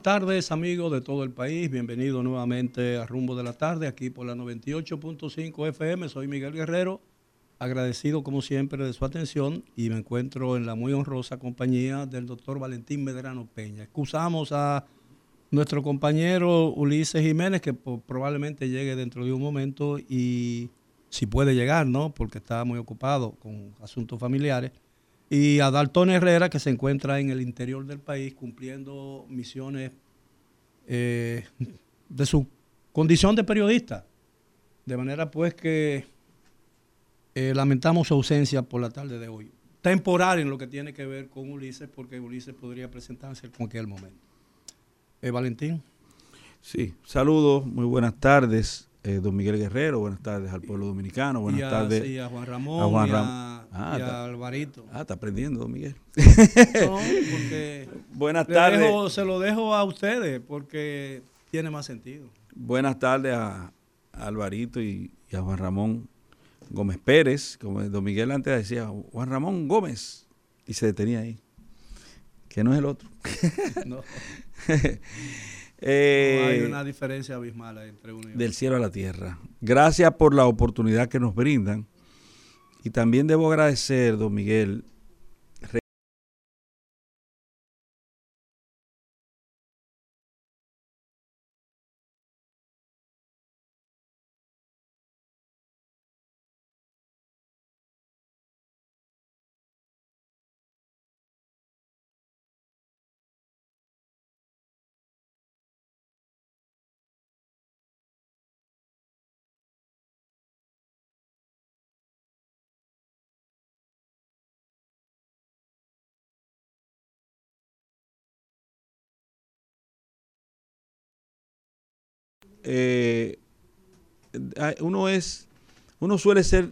Buenas tardes amigos de todo el país, bienvenido nuevamente a Rumbo de la Tarde, aquí por la 98.5 FM, soy Miguel Guerrero, agradecido como siempre de su atención y me encuentro en la muy honrosa compañía del doctor Valentín Medrano Peña. Excusamos a nuestro compañero Ulises Jiménez, que probablemente llegue dentro de un momento y si puede llegar, ¿no? Porque está muy ocupado con asuntos familiares y a Dalton Herrera, que se encuentra en el interior del país cumpliendo misiones eh, de su condición de periodista. De manera pues que eh, lamentamos su ausencia por la tarde de hoy. Temporal en lo que tiene que ver con Ulises, porque Ulises podría presentarse en cualquier momento. Eh, Valentín. Sí, saludos, muy buenas tardes. Eh, don Miguel Guerrero, buenas tardes al pueblo dominicano, buenas tardes a Juan Ramón, a, Juan y, a, ah, Alvarito. Ah, está aprendiendo, don Miguel. No, porque buenas tardes. se lo dejo a ustedes porque tiene más sentido. Buenas tardes a, Alvarito y, a Juan Ramón Gómez Pérez, como don Miguel antes decía, Juan Ramón Gómez, y se detenía ahí, que no es el otro. no. Eh, hay una diferencia abismal entre uno y otro. Del cielo a la tierra. Gracias por la oportunidad que nos brindan. Y también debo agradecer, don Miguel, Eh, uno es, uno suele ser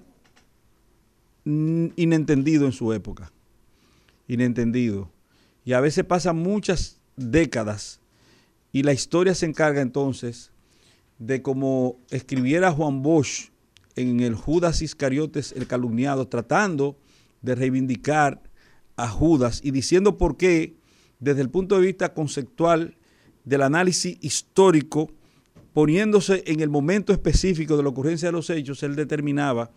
inentendido en su época, inentendido. Y a veces pasan muchas décadas y la historia se encarga entonces de como escribiera Juan Bosch en el Judas Iscariotes, el calumniado, tratando de reivindicar a Judas y diciendo por qué, desde el punto de vista conceptual del análisis histórico, poniéndose en el momento específico de la ocurrencia de los hechos, él determinaba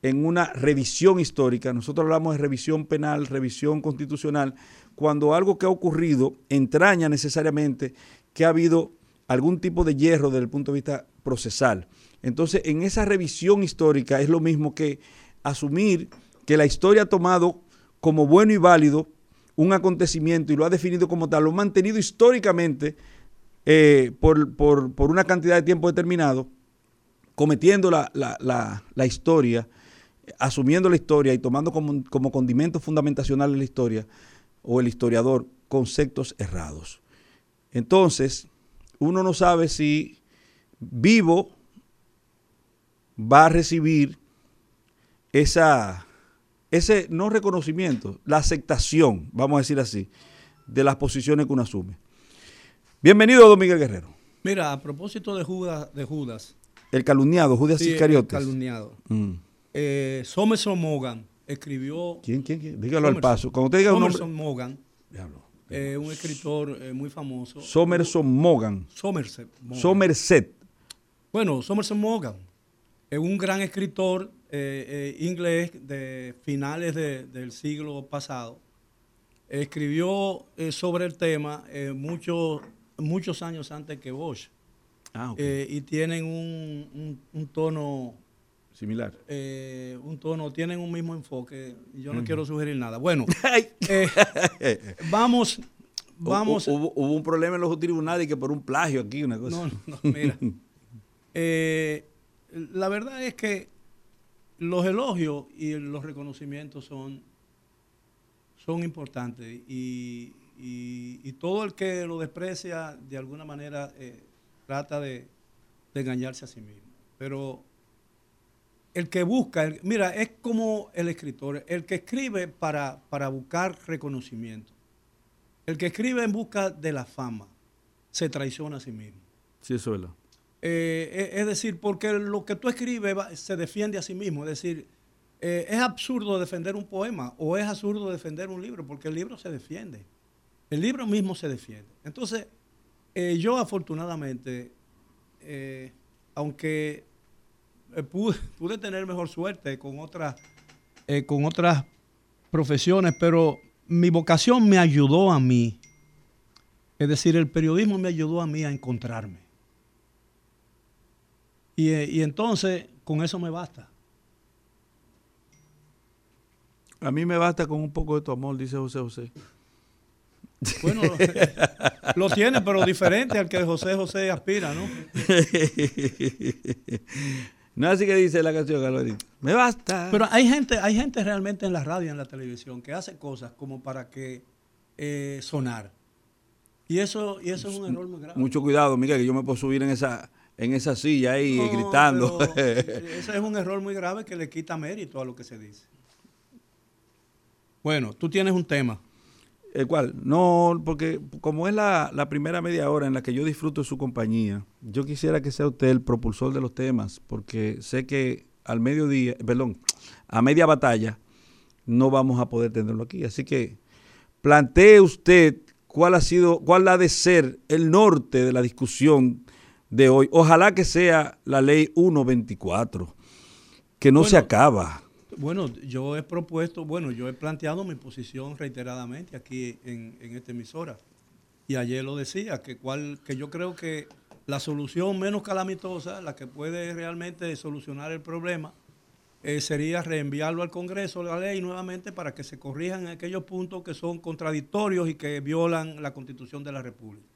en una revisión histórica, nosotros hablamos de revisión penal, revisión constitucional, cuando algo que ha ocurrido entraña necesariamente que ha habido algún tipo de hierro desde el punto de vista procesal. Entonces, en esa revisión histórica es lo mismo que asumir que la historia ha tomado como bueno y válido un acontecimiento y lo ha definido como tal, lo ha mantenido históricamente eh, por, una cantidad de tiempo determinado, cometiendo la, historia, asumiendo la historia y tomando como, como condimento fundamentacional la historia, o el historiador, conceptos errados. Entonces, uno no sabe si vivo va a recibir esa, ese no reconocimiento, la aceptación, vamos a decir así, de las posiciones que uno asume. Bienvenido, don Miguel Guerrero. Mira, a propósito de Judas, de Judas el calumniado, Judas Iscariotes. El calumniado. Mm. Eh, Somerson Morgan escribió. ¿Quién, quién, quién? Dígalo al paso. Cuando diga Somerson un Morgan. Diablo. Eh, un escritor eh, muy famoso. Somerson Morgan. Somerset. Somerset. Bueno, Somerson Morgan es un gran escritor eh, inglés de finales del siglo pasado. Escribió sobre el tema mucho muchos años antes que Bosch. Ah, eh, y tienen un, tono similar. Eh, un tono, tienen un mismo enfoque. Yo no quiero sugerir nada. Bueno, eh, vamos, vamos. Hubo, un problema en los tribunales que por un plagio aquí, una cosa. No, no, mira. la verdad es que los elogios y los reconocimientos son, son importantes y, y, todo el que lo desprecia de alguna manera eh, trata de, engañarse a sí mismo. Pero el que busca, mira, es como el escritor, el que escribe para, para buscar reconocimiento, el que escribe en busca de la fama, se traiciona a sí mismo. Sí, eso es verdad. Eh, es decir, porque lo que tú escribes se defiende a sí mismo. Es decir, eh, es absurdo defender un poema o es absurdo defender un libro, porque el libro se defiende. El libro mismo se defiende. Entonces, eh, yo afortunadamente, eh, aunque eh, pude, tener mejor suerte con otras, con otras profesiones, pero mi vocación me ayudó a mí. Es decir, el periodismo me ayudó a mí a encontrarme. Y, y entonces, con eso me basta. A mí me basta con un poco de tu amor, dice José José. Bueno, lo tiene, pero diferente al que José José aspira, ¿no? No así que dice la canción, Galvarito. Me basta. Pero hay gente, hay gente realmente en la radio y en la televisión que hace cosas como para que eh, sonar. Y eso, y eso es un error muy grave. Mucho cuidado, Miguel, que yo me puedo subir en esa, en esa silla ahí gritando. ese es un error muy grave que le quita mérito a lo que se dice. Bueno, tú tienes un tema. ¿El cual? No, porque como es la, primera media hora en la que yo disfruto de su compañía, yo quisiera que sea usted el propulsor de los temas, porque sé que al mediodía, perdón, a media batalla no vamos a poder tenerlo aquí. Así que plantee usted cuál ha sido, cuál ha de ser el norte de la discusión de hoy. Ojalá que sea la ley 124, que no se acaba. Bueno, yo he propuesto, bueno, yo he planteado mi posición reiteradamente aquí en, esta emisora. Y ayer lo decía, que, cual, que yo creo que la solución menos calamitosa, la que puede realmente solucionar el problema, eh, sería reenviarlo al Congreso la ley nuevamente para que se corrijan aquellos puntos que son contradictorios y que violan la Constitución de la República.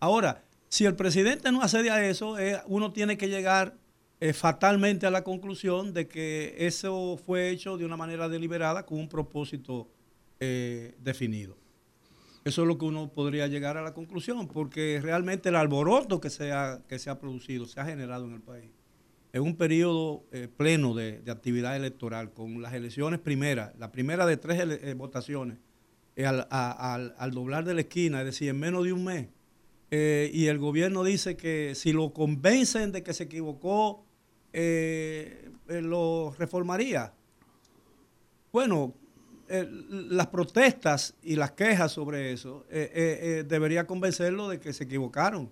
Ahora, si el presidente no accede a eso, eh, uno tiene que llegar eh, fatalmente a la conclusión de que eso fue hecho de una manera deliberada con un propósito eh, definido. Eso es lo que uno podría llegar a la conclusión, porque realmente el alboroto que se ha, que se ha producido, se ha generado en el país, en un periodo eh, pleno de, actividad electoral, con las elecciones primeras, la primera de tres votaciones, al, al, doblar de la esquina, es decir, en menos de un mes, y el gobierno dice que si lo convencen de que se equivocó eh, eh, lo reformaría. Bueno, eh, las protestas y las quejas sobre eso debería convencerlo de que se equivocaron,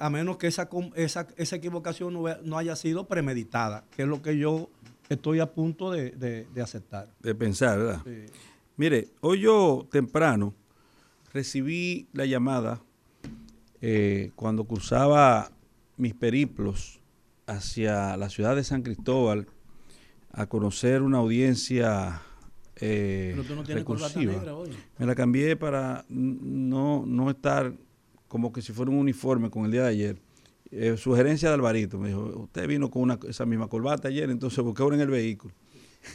a menos que esa, esa, equivocación no, haya sido premeditada, que es lo que yo estoy a punto de, aceptar. De pensar, ¿verdad? Mire, hoy yo temprano recibí la llamada cuando cruzaba mis periplos hacia la ciudad de San Cristóbal a conocer una audiencia eh, Pero tú no tienes Negra hoy. Me la cambié para no, no estar como que si fuera un uniforme con el día de ayer. Eh, sugerencia de Alvarito, me dijo, usted vino con una, esa misma corbata ayer, entonces busqué ahora en el vehículo.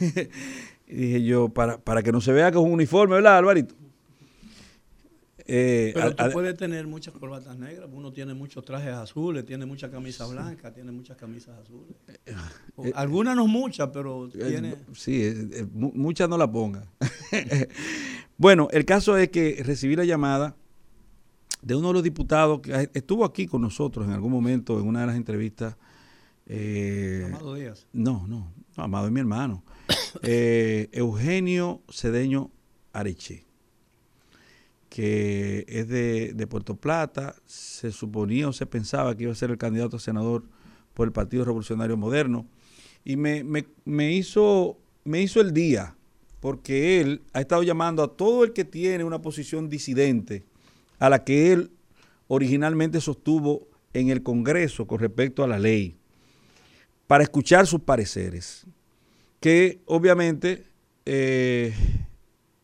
y dije yo, para, para que no se vea que es un uniforme, ¿verdad, Alvarito? Eh, Pero tú puedes tener muchas corbatas negras, uno tiene muchos trajes azules, tiene muchas camisas blancas, tiene muchas camisas azules. Eh, eh, algunas no muchas, pero tiene... Sí, muchas no la pongan. bueno, el caso es que recibí la llamada de uno de los diputados que estuvo aquí con nosotros en algún momento en una de las entrevistas. Amado Díaz. No, no, Amado es mi hermano. Eugenio Cedeño Areche que es de, Puerto Plata, se suponía o se pensaba que iba a ser el candidato a senador por el Partido Revolucionario Moderno, y me, me, hizo, me hizo el día, porque él ha estado llamando a todo el que tiene una posición disidente a la que él originalmente sostuvo en el Congreso con respecto a la ley, para escuchar sus pareceres, que obviamente eh,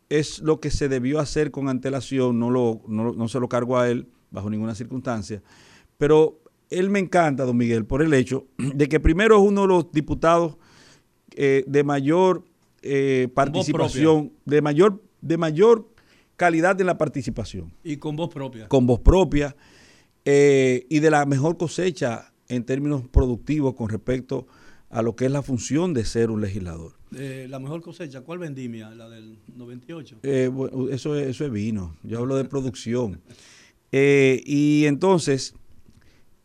es lo que se debió hacer con antelación, no, lo, no, se lo cargo a él bajo ninguna circunstancia, pero él me encanta, don Miguel, por el hecho de que primero es uno de los diputados eh, de mayor eh, participación, de mayor, de mayor calidad en la participación. Y con voz propia. Con voz propia eh, y de la mejor cosecha en términos productivos con respecto a lo que es la función de ser un legislador. Eh, la mejor cosecha, ¿cuál vendimia? ¿La del 98? Eh, eso, es, eso es vino, yo hablo de producción. Eh, y entonces,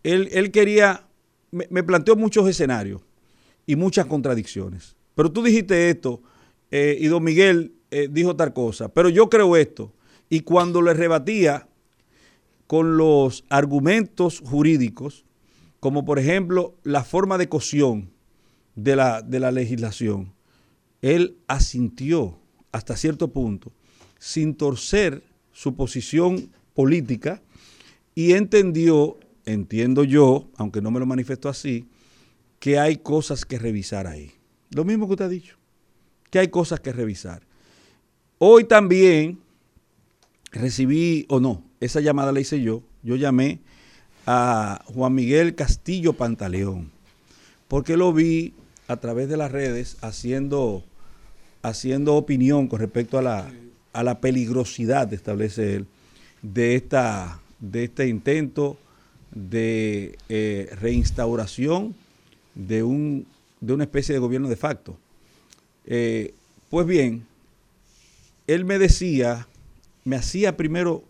él, quería, me, planteó muchos escenarios y muchas contradicciones. Pero tú dijiste esto y don Miguel dijo tal cosa, pero yo creo esto. Y cuando le rebatía con los argumentos jurídicos, como por ejemplo la forma de cocción de la, de la legislación, él asintió hasta cierto punto, sin torcer su posición política, y entendió, entiendo yo, aunque no me lo manifestó así, que hay cosas que revisar ahí. Lo mismo que usted ha dicho, que hay cosas que revisar. Hoy también recibí, o no, esa llamada la hice yo, yo llamé a Juan Miguel Castillo Pantaleón, porque lo vi a través de las redes haciendo, haciendo opinión con respecto a la, a la peligrosidad, establece él, de, esta, de este intento de eh, reinstauración de, un, de una especie de gobierno de facto. Eh, pues bien, él me decía, me hacía primero,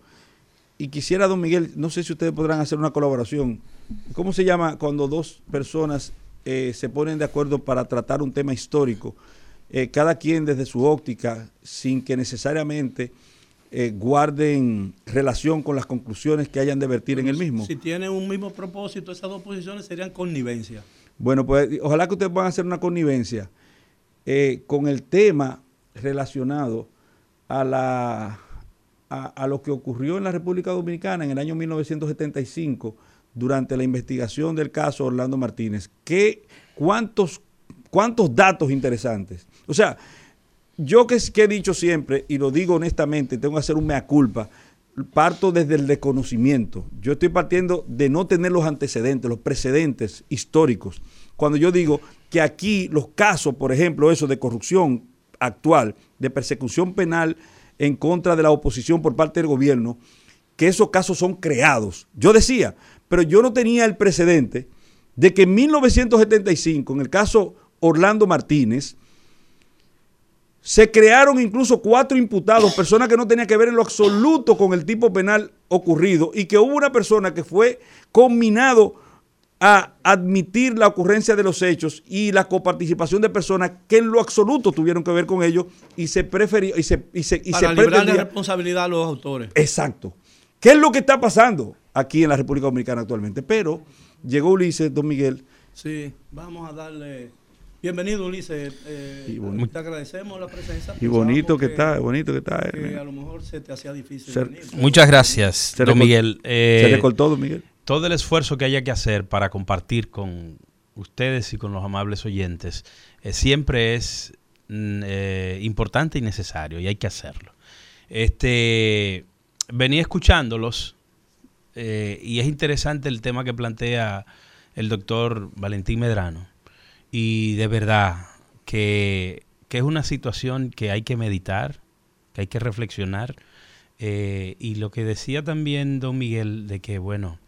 y quisiera, don Miguel, no sé si ustedes podrán hacer una colaboración. ¿Cómo se llama cuando dos personas eh, se ponen de acuerdo para tratar un tema histórico? Eh, cada quien desde su óptica, sin que necesariamente guarden relación con las conclusiones que hayan de vertir en el mismo. Si tienen un mismo propósito, esas dos posiciones serían connivencia. Bueno, pues ojalá que ustedes puedan hacer una connivencia eh, con el tema relacionado a, la, a, lo que ocurrió en la República Dominicana en el año 1975 durante la investigación del caso Orlando Martínez. ¿Qué, cuántos, ¿Cuántos datos interesantes? O sea, yo que, que he dicho siempre, y lo digo honestamente, tengo que hacer un mea culpa, parto desde el desconocimiento. Yo estoy partiendo de no tener los antecedentes, los precedentes históricos. Cuando yo digo que aquí los casos, por ejemplo, eso de corrupción actual, de persecución penal en contra de la oposición por parte del gobierno, que esos casos son creados. Yo decía, pero yo no tenía el precedente de que en 1975, en el caso Orlando Martínez, se crearon incluso cuatro imputados, personas que no tenían que ver en lo absoluto con el tipo penal ocurrido y que hubo una persona que fue combinado a admitir la ocurrencia de los hechos y la coparticipación de personas que en lo absoluto tuvieron que ver con ellos y se prefirió y se y se, y Para librar de responsabilidad a los autores. Exacto. ¿Qué es lo que está pasando aquí en la República Dominicana actualmente? Pero llegó Ulises, don Miguel. Sí, vamos a darle Bienvenido, Ulises. Eh, te agradecemos la presencia. Y bonito que, está, bonito que está. Que a lo mejor se te hacía difícil. venir, muchas gracias, don Miguel. Eh, se recortó, don Miguel. Todo el esfuerzo que haya que hacer para compartir con ustedes y con los amables oyentes eh, siempre es mm, eh, importante y necesario y hay que hacerlo. Este, venía escuchándolos y es interesante el tema que plantea el doctor Valentín Medrano y de verdad que, es una situación que hay que meditar, que hay que reflexionar. Eh, y lo que decía también don Miguel, de que, bueno,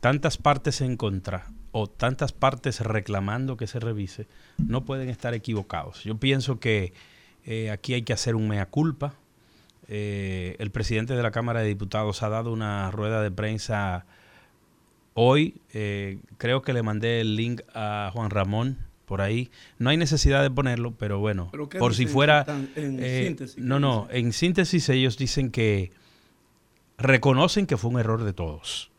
tantas partes en contra o tantas partes reclamando que se revise, no pueden estar equivocados. Yo pienso que eh, aquí hay que hacer un mea culpa. Eh, el presidente de la Cámara de Diputados ha dado una rueda de prensa Hoy eh, creo que le mandé el link a Juan Ramón por ahí. No hay necesidad de ponerlo, pero bueno, por si fuera... En eh, síntesis, no, no, en síntesis ellos dicen que reconocen que fue un error de todos.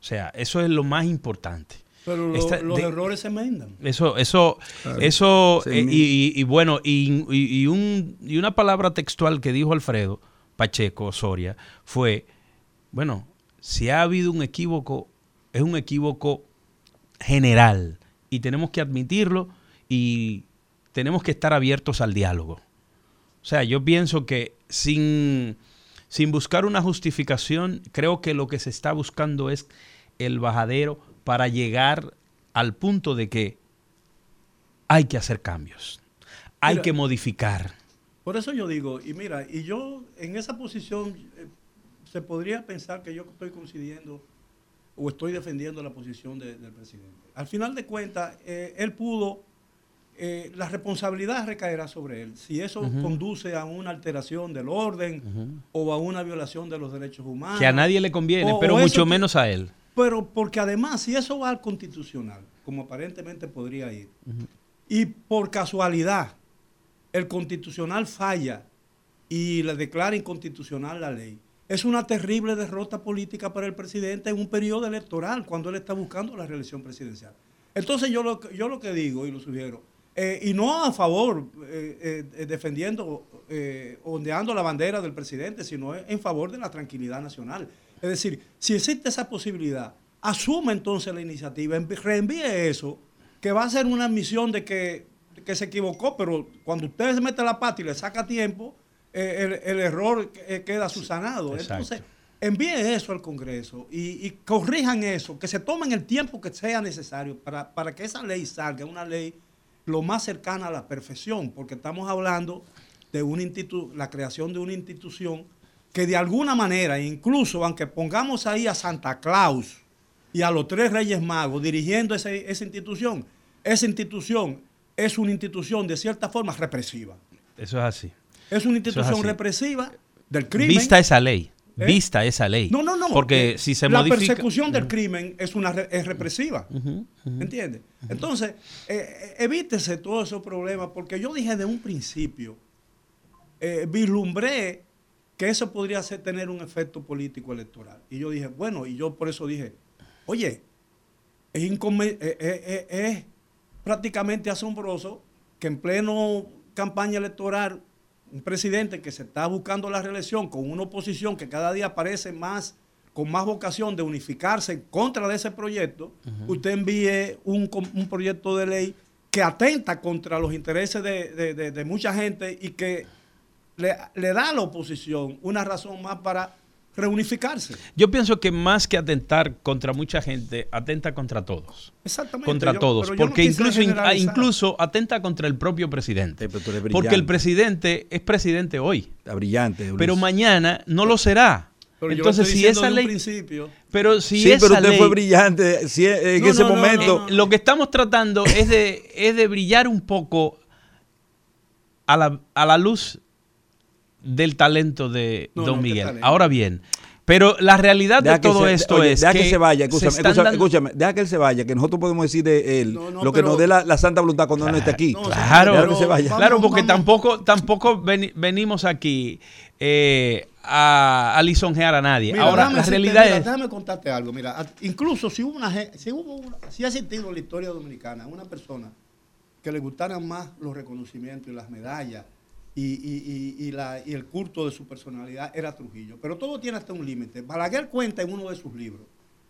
O sea, eso es lo más importante. Pero los errores se enmendan. Eso, eso, eso, eh, y, bueno, y, un, y una palabra textual que dijo Alfredo Pacheco Soria fue, bueno, si ha habido un equívoco, es un equívoco general y tenemos que admitirlo y tenemos que estar abiertos al diálogo. O sea, yo pienso que sin, sin buscar una justificación, creo que lo que se está buscando es el bajadero para llegar al punto de que hay que hacer cambios, hay que modificar. Por eso yo digo, y mira, y yo en esa posición eh, se podría pensar que yo estoy coincidiendo o estoy defendiendo la posición del presidente. Al final de cuentas, eh, él pudo, eh, la responsabilidad recaerá sobre él. Si eso conduce a una alteración del orden o a una violación de los derechos humanos. Que a nadie le conviene, pero mucho menos a él. Pero porque además, si eso va al constitucional, como aparentemente podría ir, y por casualidad el constitucional falla y le declara inconstitucional la ley. Es una terrible derrota política para el presidente en un periodo electoral cuando él está buscando la reelección presidencial. Entonces yo lo, yo lo que digo y lo sugiero, eh, y no a favor, eh, eh, defendiendo, ondeando la bandera del presidente, sino en favor de la tranquilidad nacional. Es decir, si existe esa posibilidad, asuma entonces la iniciativa, reenvíe eso, que va a ser una admisión de que, se equivocó, pero cuando usted se mete la pata y le saca tiempo, el, error queda susanado. Entonces, envíe eso al Congreso y, corrijan eso, que se tomen el tiempo que sea necesario para, para que esa ley salga, una ley lo más cercana a la perfección, porque estamos hablando de un la creación de una institución que de alguna manera, incluso aunque pongamos ahí a Santa Claus y a los tres Reyes Magos dirigiendo esa institución, esa institución es una institución de cierta forma represiva. Eso es así. Es una institución represiva del crimen. Vista esa ley. ¿Eh? Vista esa ley. No, no, no. Porque si se la modifica... La persecución del crimen es, una, es represiva. ¿Entiendes? Entonces, eh, eh, evítese todos esos problemas, porque yo dije de un principio, vislumbré que eso podría ser, tener un efecto político electoral. Y yo dije, bueno, y yo por eso dije, oye, es, es prácticamente asombroso que en pleno campaña electoral un presidente que se está buscando la reelección con una oposición que cada día parece más con más vocación de unificarse en contra de ese proyecto, usted envíe un, proyecto de ley que atenta contra los intereses de, mucha gente y que le, le, da a la oposición una razón más para reunificarse. Yo pienso que más que atentar contra mucha gente, atenta contra todos. Exactamente. Contra todos. Porque incluso, incluso atenta contra el propio presidente. porque el presidente es presidente hoy. Está brillante. Pero mañana no lo será. Entonces, si esa ley. Principio. Pero si sí, pero usted fue brillante en ese momento. lo que estamos tratando es de, es de brillar un poco a la, a la luz del talento de Don Miguel. Ahora bien, pero la realidad de todo esto es deja que, se vaya, escúchame, deja que él se vaya, que nosotros podemos decir de él lo que nos dé la, santa voluntad cuando claro, no esté aquí. Claro, se vaya. claro, porque tampoco tampoco venimos aquí eh, a, lisonjear a nadie. Ahora, la realidad es... Déjame contarte algo, mira, incluso si hubo una si hubo si ha existido en la historia dominicana una persona que le gustaran más los reconocimientos y las medallas y, el culto de su personalidad era Trujillo. Pero todo tiene hasta un límite. Balaguer cuenta en uno de sus libros,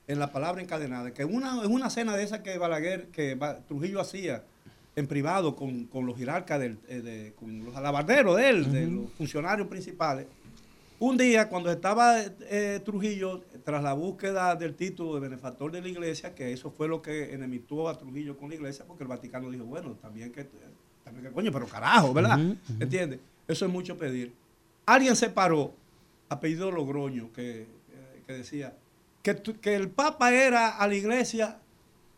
en La Palabra Encadenada, que una, en una cena de esa que Balaguer, que Trujillo hacía en privado con, los jerarcas, eh, con los alabarderos de él, de los funcionarios principales, un día, cuando estaba eh, Trujillo, tras la búsqueda del título de benefactor de la iglesia, que eso fue lo que enemitó a Trujillo con la iglesia, porque el Vaticano dijo, bueno, también que coño, pero carajo, ¿verdad? ¿Entiendes? Eso es mucho pedir. Alguien se paró, apellido Logroño, que, que decía que, que, el Papa era a la iglesia.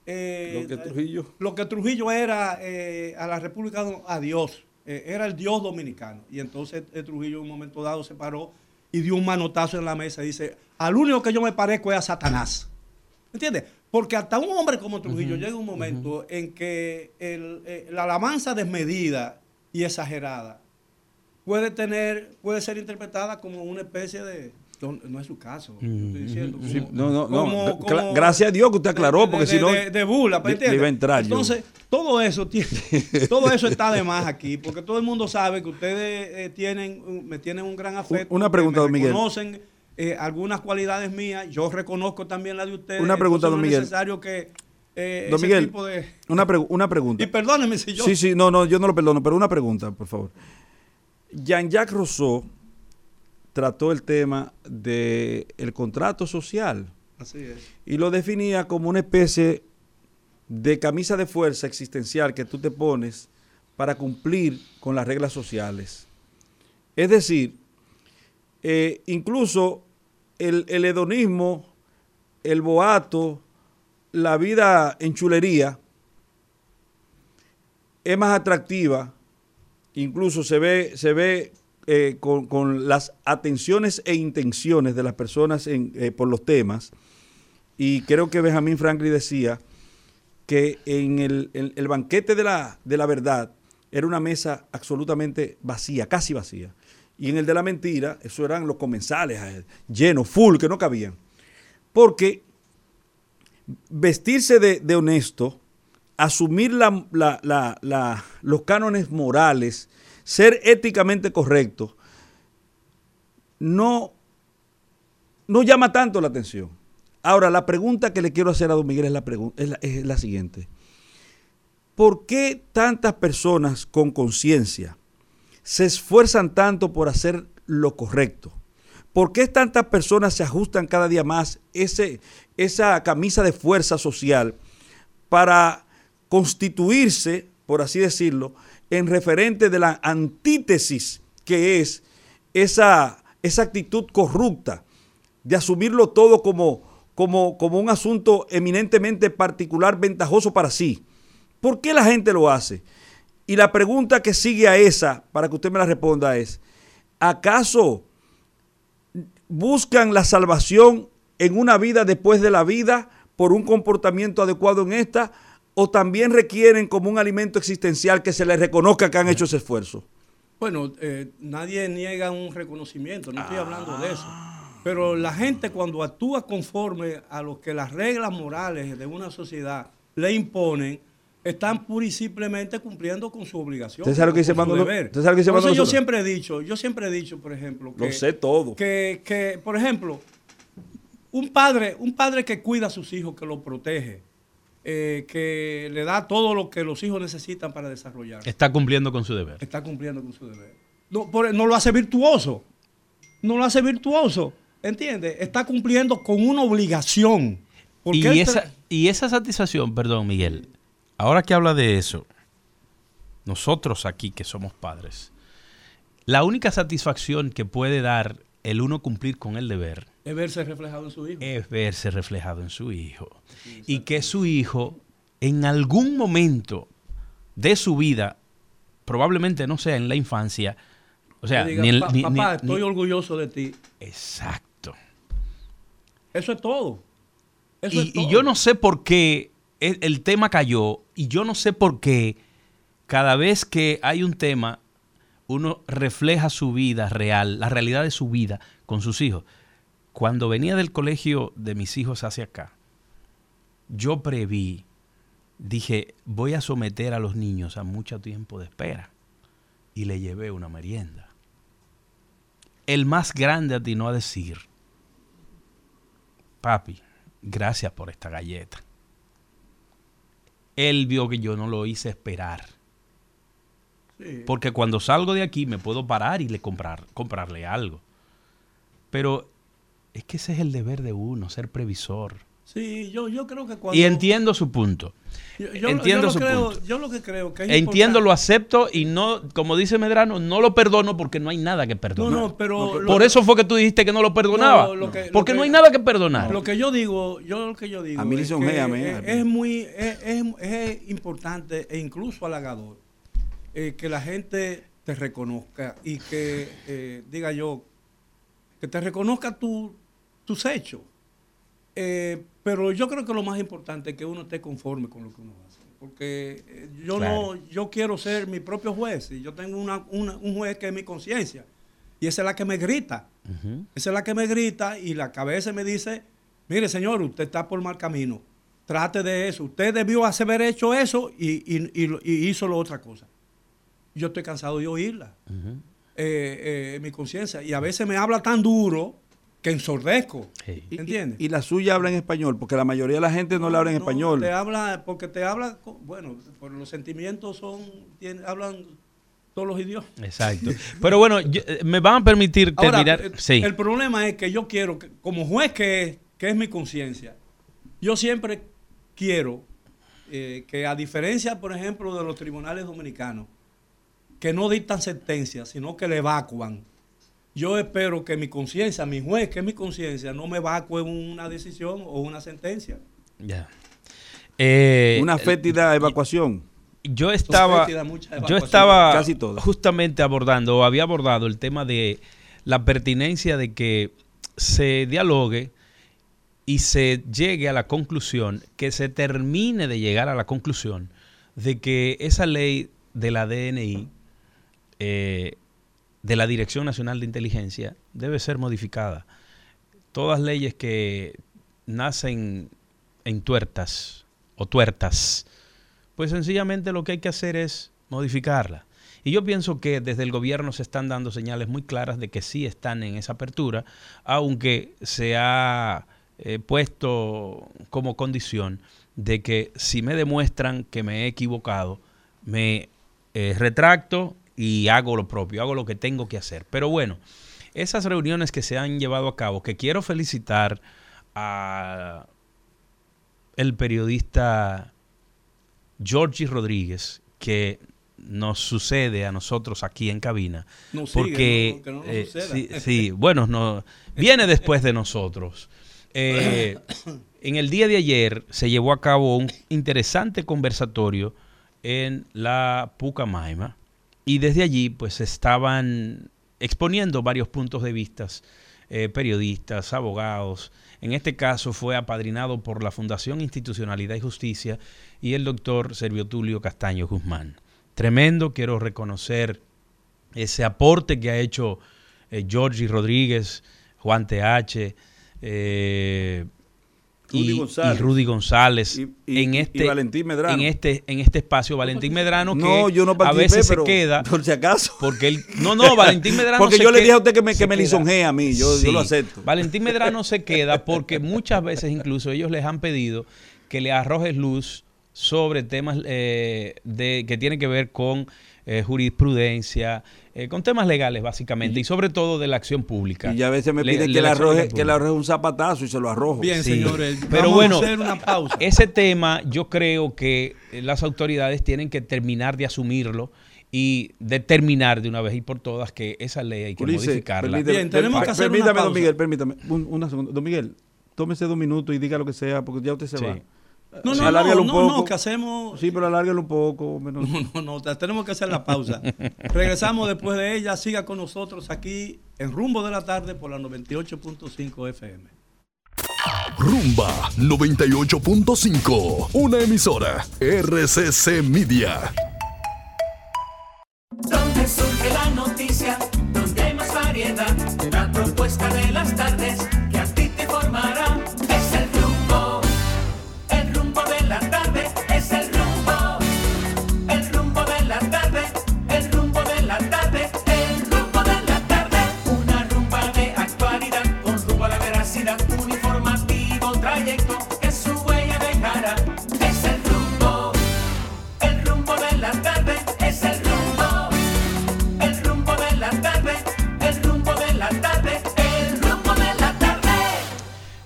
Eh, lo que Trujillo. Lo que Trujillo era eh, a la República, a Dios. Eh, era el Dios dominicano. Y entonces Trujillo en un momento dado se paró y dio un manotazo en la mesa y dice: Al único que yo me parezco es a Satanás. ¿Entiendes? Porque hasta un hombre como Trujillo llega un momento en que eh, la alabanza desmedida y exagerada puede tener, puede ser interpretada como una especie de, no, es su caso. Estoy diciendo, no, no, no. gracias a Dios que usted aclaró, porque si no. De, bula, iba a entrar Entonces, todo eso tiene, todo eso está de más aquí, porque todo el mundo sabe que ustedes eh, tienen, me tienen un gran afecto. Una pregunta, don Miguel. Conocen eh, algunas cualidades mías, yo reconozco también la de ustedes. Una pregunta, don Miguel. Es necesario que eh, don Miguel, tipo de... una, una pregunta. Y perdóneme si yo... Sí, sí, no, no, yo no lo perdono, pero una pregunta, por favor. Jean-Jacques Rousseau trató el tema del el contrato social. Así es. Y lo definía como una especie de camisa de fuerza existencial que tú te pones para cumplir con las reglas sociales. Es decir, eh, incluso el, hedonismo, el boato, la vida en chulería es más atractiva, incluso se ve, se ve eh, con, las atenciones e intenciones de las personas eh, por los temas. Y creo que Benjamin Franklin decía que en el, el banquete de la, de la verdad era una mesa absolutamente vacía, casi vacía Y en el de la mentira, eso eran los comensales, llenos, full, que no cabían. Porque vestirse de, honesto, asumir los cánones morales, ser éticamente correcto, no, no llama tanto la atención. Ahora, la pregunta que le quiero hacer a don Miguel es la, es la siguiente. ¿Por qué tantas personas con conciencia se esfuerzan tanto por hacer lo correcto? ¿Por qué tantas personas se ajustan cada día más ese, esa camisa de fuerza social para constituirse, por así decirlo, en referente de la antítesis que es esa, esa actitud corrupta de asumirlo todo como, como, como un asunto eminentemente particular, ventajoso para sí? ¿Por qué la gente lo hace? Y la pregunta que sigue a esa, para que usted me la responda, es, ¿acaso buscan la salvación en una vida después de la vida por un comportamiento adecuado en esta? ¿O también requieren como un alimento existencial que se les reconozca que han hecho ese esfuerzo? Bueno, eh, nadie niega un reconocimiento, no estoy hablando de eso. Pero la gente cuando actúa conforme a lo que las reglas morales de una sociedad le imponen, están pura y simplemente cumpliendo con su obligación. ¿Usted sabe lo que dice Mando? ¿Usted sabe lo que dice Yo siempre he dicho, yo siempre he dicho, por ejemplo, que, lo sé todo. Que, por ejemplo, un padre, un padre que cuida a sus hijos, que los protege, eh, que le da todo lo que los hijos necesitan para desarrollar. Está cumpliendo con su deber. Está cumpliendo con su deber. No, no lo hace virtuoso. No lo hace virtuoso. ¿Entiendes? Está cumpliendo con una obligación. Y esa, y esa satisfacción, perdón, Miguel, Ahora que habla de eso, nosotros aquí que somos padres, la única satisfacción que puede dar el uno cumplir con el deber es verse reflejado en su hijo. Es verse reflejado en su hijo. y que su hijo en algún momento de su vida, probablemente no sea en la infancia, o sea, ni, papá, estoy orgulloso de ti. Exacto. Eso es todo. y yo no sé por qué el, tema cayó y yo no sé por qué cada vez que hay un tema, uno refleja su vida real, la realidad de su vida con sus hijos. Cuando venía del colegio de mis hijos hacia acá, yo preví, dije, voy a someter a los niños a mucho tiempo de espera. Y le llevé una merienda. El más grande atinó a decir, papi, gracias por esta galleta él vio que yo no lo hice esperar. Porque cuando salgo de aquí me puedo parar y le comprar, comprarle algo. Pero es que ese es el deber de uno, ser previsor. Sí, yo, yo creo que cuando... Y entiendo su punto. Yo, entiendo su punto. Yo lo que creo que Entiendo, lo acepto y no, como dice Medrano, no lo perdono porque no hay nada que perdonar. No, no, pero... Por eso fue que tú dijiste que no lo perdonaba. porque no hay nada que perdonar. Lo que yo digo, yo lo que yo digo... A mí es, es, muy... Es, importante e incluso halagador eh, que la gente te reconozca y que, eh, diga yo, que te reconozca tu, tus hechos. Eh, pero yo creo que lo más importante es que uno esté conforme con lo que uno hace. Porque eh, yo no, yo quiero ser mi propio juez. Y yo tengo una, un juez que es mi conciencia. Y esa es la que me grita. Esa es la que me grita y la cabeza me dice, mire señor, usted está por mal camino. Trate de eso. Usted debió haber hecho eso y, hizo la otra cosa. Yo estoy cansado de oírla. Eh, mi conciencia. Y a veces me habla tan duro que ensordezco. ¿Entiendes? Y, la suya habla en español, porque la mayoría de la gente no, le habla en español. Te habla, porque te habla, bueno, por los sentimientos son, hablan todos los idiomas. Exacto. Pero bueno, eh, me van a permitir terminar. Sí. El problema es que yo quiero, que, como juez que es, que es mi conciencia, yo siempre quiero eh, que a diferencia, por ejemplo, de los tribunales dominicanos, que no dictan sentencias, sino que le evacuan yo espero que mi conciencia, mi juez, que es mi conciencia, no me evacue una decisión o una sentencia. Ya. Eh, una fétida evacuación. Yo estaba, yo estaba Casi justamente abordando, o había abordado el tema de la pertinencia de que se dialogue y se llegue a la conclusión, que se termine de llegar a la conclusión de que esa ley de la DNI eh, de la Dirección Nacional de Inteligencia debe ser modificada. Todas leyes que nacen en tuertas o tuertas, pues sencillamente lo que hay que hacer es modificarla. Y yo pienso que desde el gobierno se están dando señales muy claras de que sí están en esa apertura, aunque se ha eh, puesto como condición de que si me demuestran que me he equivocado, me eh, retracto y hago lo propio, hago lo que tengo que hacer. Pero bueno, esas reuniones que se han llevado a cabo, que quiero felicitar a el periodista Georgie Rodríguez, que nos sucede a nosotros aquí en cabina. porque eh, sí, bueno, no, viene después de nosotros. Eh, en el día de ayer se llevó a cabo un interesante conversatorio en la Pucamaima y desde allí pues estaban exponiendo varios puntos de vista, eh, periodistas, abogados. En este caso fue apadrinado por la Fundación Institucionalidad y Justicia y el doctor Servio Tulio Castaño Guzmán. Tremendo, quiero reconocer ese aporte que ha hecho eh, Rodríguez, Juan TH, eh, y, Rudy González. En este Valentín Medrano. en este en este espacio Valentín Medrano que yo no a veces se queda por si acaso. porque él no no Valentín Medrano porque yo le dije a usted que me, que me lisonjea a mí yo, yo, lo acepto. Valentín Medrano se queda porque muchas veces incluso ellos les han pedido que le arrojes luz sobre temas eh, de que tienen que ver con eh, jurisprudencia, eh, con temas legales básicamente y, sobre todo de la acción pública. Y a veces me piden que, le arroje, que le arroje un zapatazo y se lo arrojo. Bien, señores. Pero bueno, ese tema yo creo que las autoridades tienen que terminar de asumirlo y determinar de una vez y por todas que esa ley hay que modificarla. Bien, tenemos que hacer permítame, don Miguel, permítame. una segunda. Don Miguel, tómese dos minutos y diga lo que sea, porque ya usted se va. No, no, no, no, no, que hacemos... Sí, pero alárguelo un poco. Menos. No, no, no, tenemos que hacer la pausa. Regresamos después de ella. Siga con nosotros aquí en Rumbo de la Tarde por la 98.5 FM. Rumba 98.5, una emisora RCC Media. Donde surge la noticia, donde hay más variedad, la propuesta de las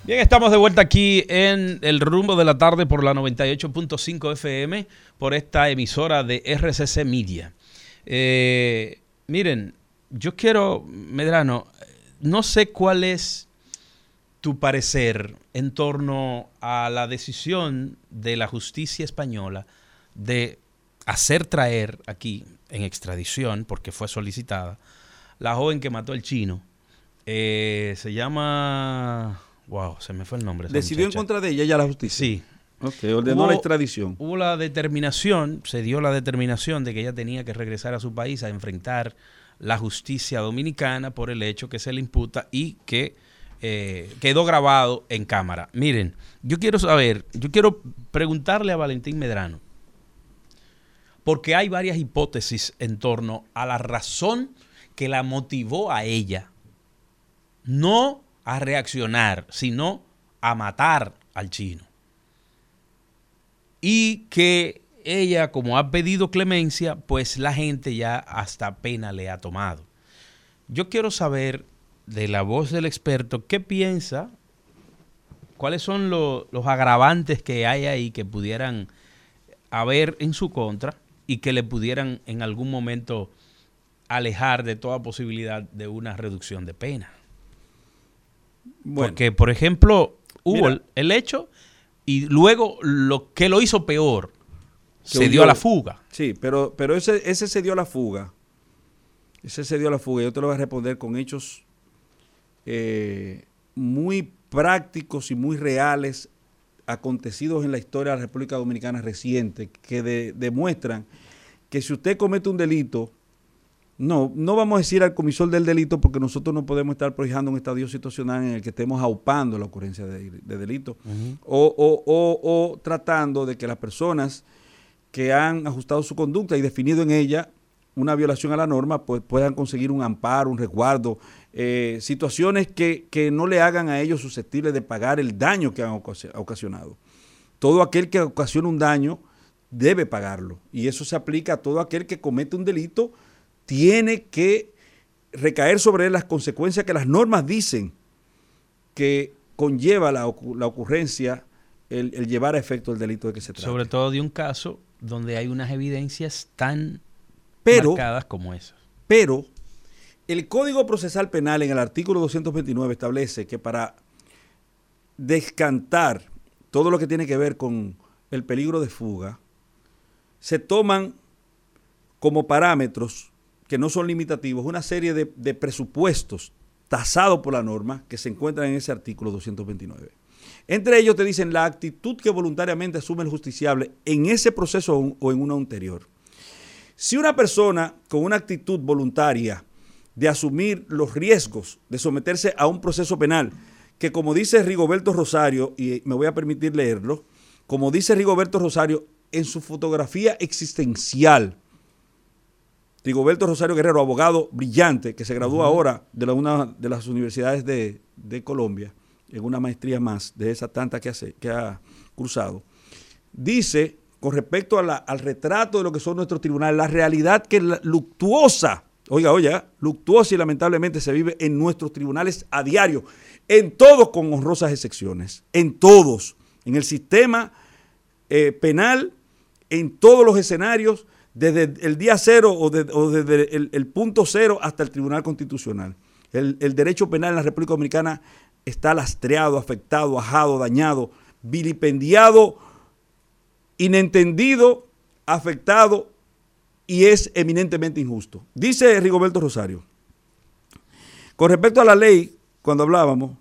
Bien, estamos de vuelta aquí en el rumbo de la tarde por la 98.5 FM, por esta emisora de RCC Media. Eh, miren, yo quiero, Medrano, no sé cuál es tu parecer en torno a la decisión de la justicia española de hacer traer aquí en extradición, porque fue solicitada, la joven que mató al chino. Eh, se llama Wow, se me fue el nombre. ¿Decidió en contra de ella ya la justicia? Sí. Ok, ordenó la extradición. Hubo la determinación, se dio la determinación de que ella tenía que regresar a su país a enfrentar la justicia dominicana por el hecho que se le imputa y que eh, quedó grabado en cámara. Miren, yo quiero saber, yo quiero preguntarle a Valentín Medrano, porque hay varias hipótesis en torno a la razón que la motivó a ella. No a reaccionar, sino a matar al chino. Y que ella, como ha pedido clemencia, pues la gente ya hasta pena le ha tomado. Yo quiero saber de la voz del experto qué piensa, cuáles son los agravantes que hay ahí que pudieran haber en su contra y que le pudieran en algún momento alejar de toda posibilidad de una reducción de pena. Porque, por ejemplo, hubo el hecho y luego lo que lo hizo peor, se dio a la fuga. Sí, pero, pero ese, ese se dio a la fuga. Ese se dio a la fuga. Yo te lo voy a responder con hechos eh, muy prácticos y muy reales acontecidos en la historia de la República Dominicana reciente que demuestran que si usted comete un delito No, no vamos a decir al comisor del delito porque nosotros no podemos estar prohijando un estadio situacional en el que estemos aupando la ocurrencia de, de delito o, o- o- o tratando de que las personas que han ajustado su conducta y definido en ella una violación a la norma, pues puedan conseguir un amparo, un resguardo, eh, situaciones que, que no le hagan a ellos susceptibles de pagar el daño que han ocasi- ocasionado. Todo aquel que ocasiona un daño debe pagarlo. Y eso se aplica a todo aquel que comete un delito, tiene que recaer sobre él las consecuencias que las normas dicen que conlleva la, la ocurrencia, el, el llevar a efecto el delito de que se trata. Sobre todo de un caso donde hay unas evidencias tan Pero, marcadas como esas. pero el Código Procesal Penal en el artículo 229 establece que para descantar todo lo que tiene que ver con el peligro de fuga, se toman como parámetros que no son limitativos una serie de, presupuestos tasados por la norma que se encuentran en ese artículo 229. Entre ellos te dicen la actitud que voluntariamente asume el justiciable en ese proceso o en uno anterior. Si una persona con una actitud voluntaria de asumir los riesgos de someterse a un proceso penal, que como dice Rigoberto Rosario, y me voy a permitir leerlo, como dice Rigoberto Rosario en su fotografía existencial, Rigoberto Rosario Guerrero, abogado brillante, que se graduó ahora de la- una de las universidades de, de Colombia, en una maestría más de esa tanta que, hace, que ha cruzado, dice con respecto a la- al retrato de lo que son nuestros tribunales, la realidad que la- luctuosa, oiga, oiga, luctuosa y lamentablemente se vive en nuestros tribunales a diario, en todos con honrosas excepciones, en todos, en el sistema eh, penal, en todos los escenarios, desde el día cero o, de- o desde el, el punto cero hasta el Tribunal Constitucional. El, el derecho penal en la República Dominicana está lastreado, afectado, ajado, dañado, vilipendiado, inentendido, afectado y es eminentemente injusto. Dice Rigoberto Rosario, con respecto a la ley, cuando hablábamos,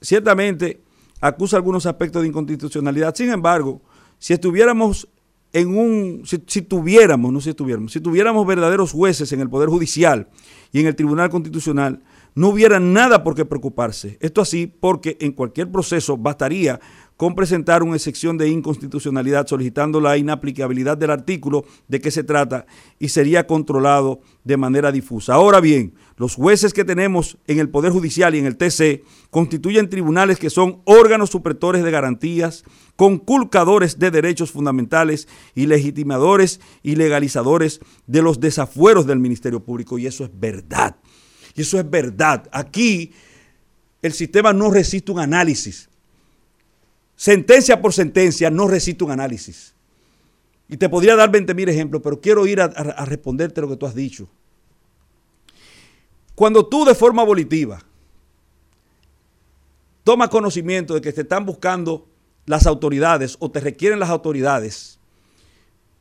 ciertamente acusa algunos aspectos de inconstitucionalidad. Sin embargo, si estuviéramos en un, si, si tuviéramos, no si estuviéramos, si tuviéramos verdaderos jueces en el Poder Judicial y en el Tribunal Constitucional, no hubiera nada por qué preocuparse. Esto así porque en cualquier proceso bastaría con presentar una excepción de inconstitucionalidad solicitando la inaplicabilidad del artículo de que se trata y sería controlado de manera difusa. Ahora bien, los jueces que tenemos en el Poder Judicial y en el TC constituyen tribunales que son órganos supretores de garantías, conculcadores de derechos fundamentales y legitimadores y legalizadores de los desafueros del Ministerio Público. Y eso es verdad. Y eso es verdad. Aquí el sistema no resiste un análisis. Sentencia por sentencia no resiste un análisis. Y te podría dar 20 mil ejemplos, pero quiero ir a, a- responderte lo que tú has dicho. Cuando tú de forma volitiva tomas conocimiento de que te están buscando las autoridades o te requieren las autoridades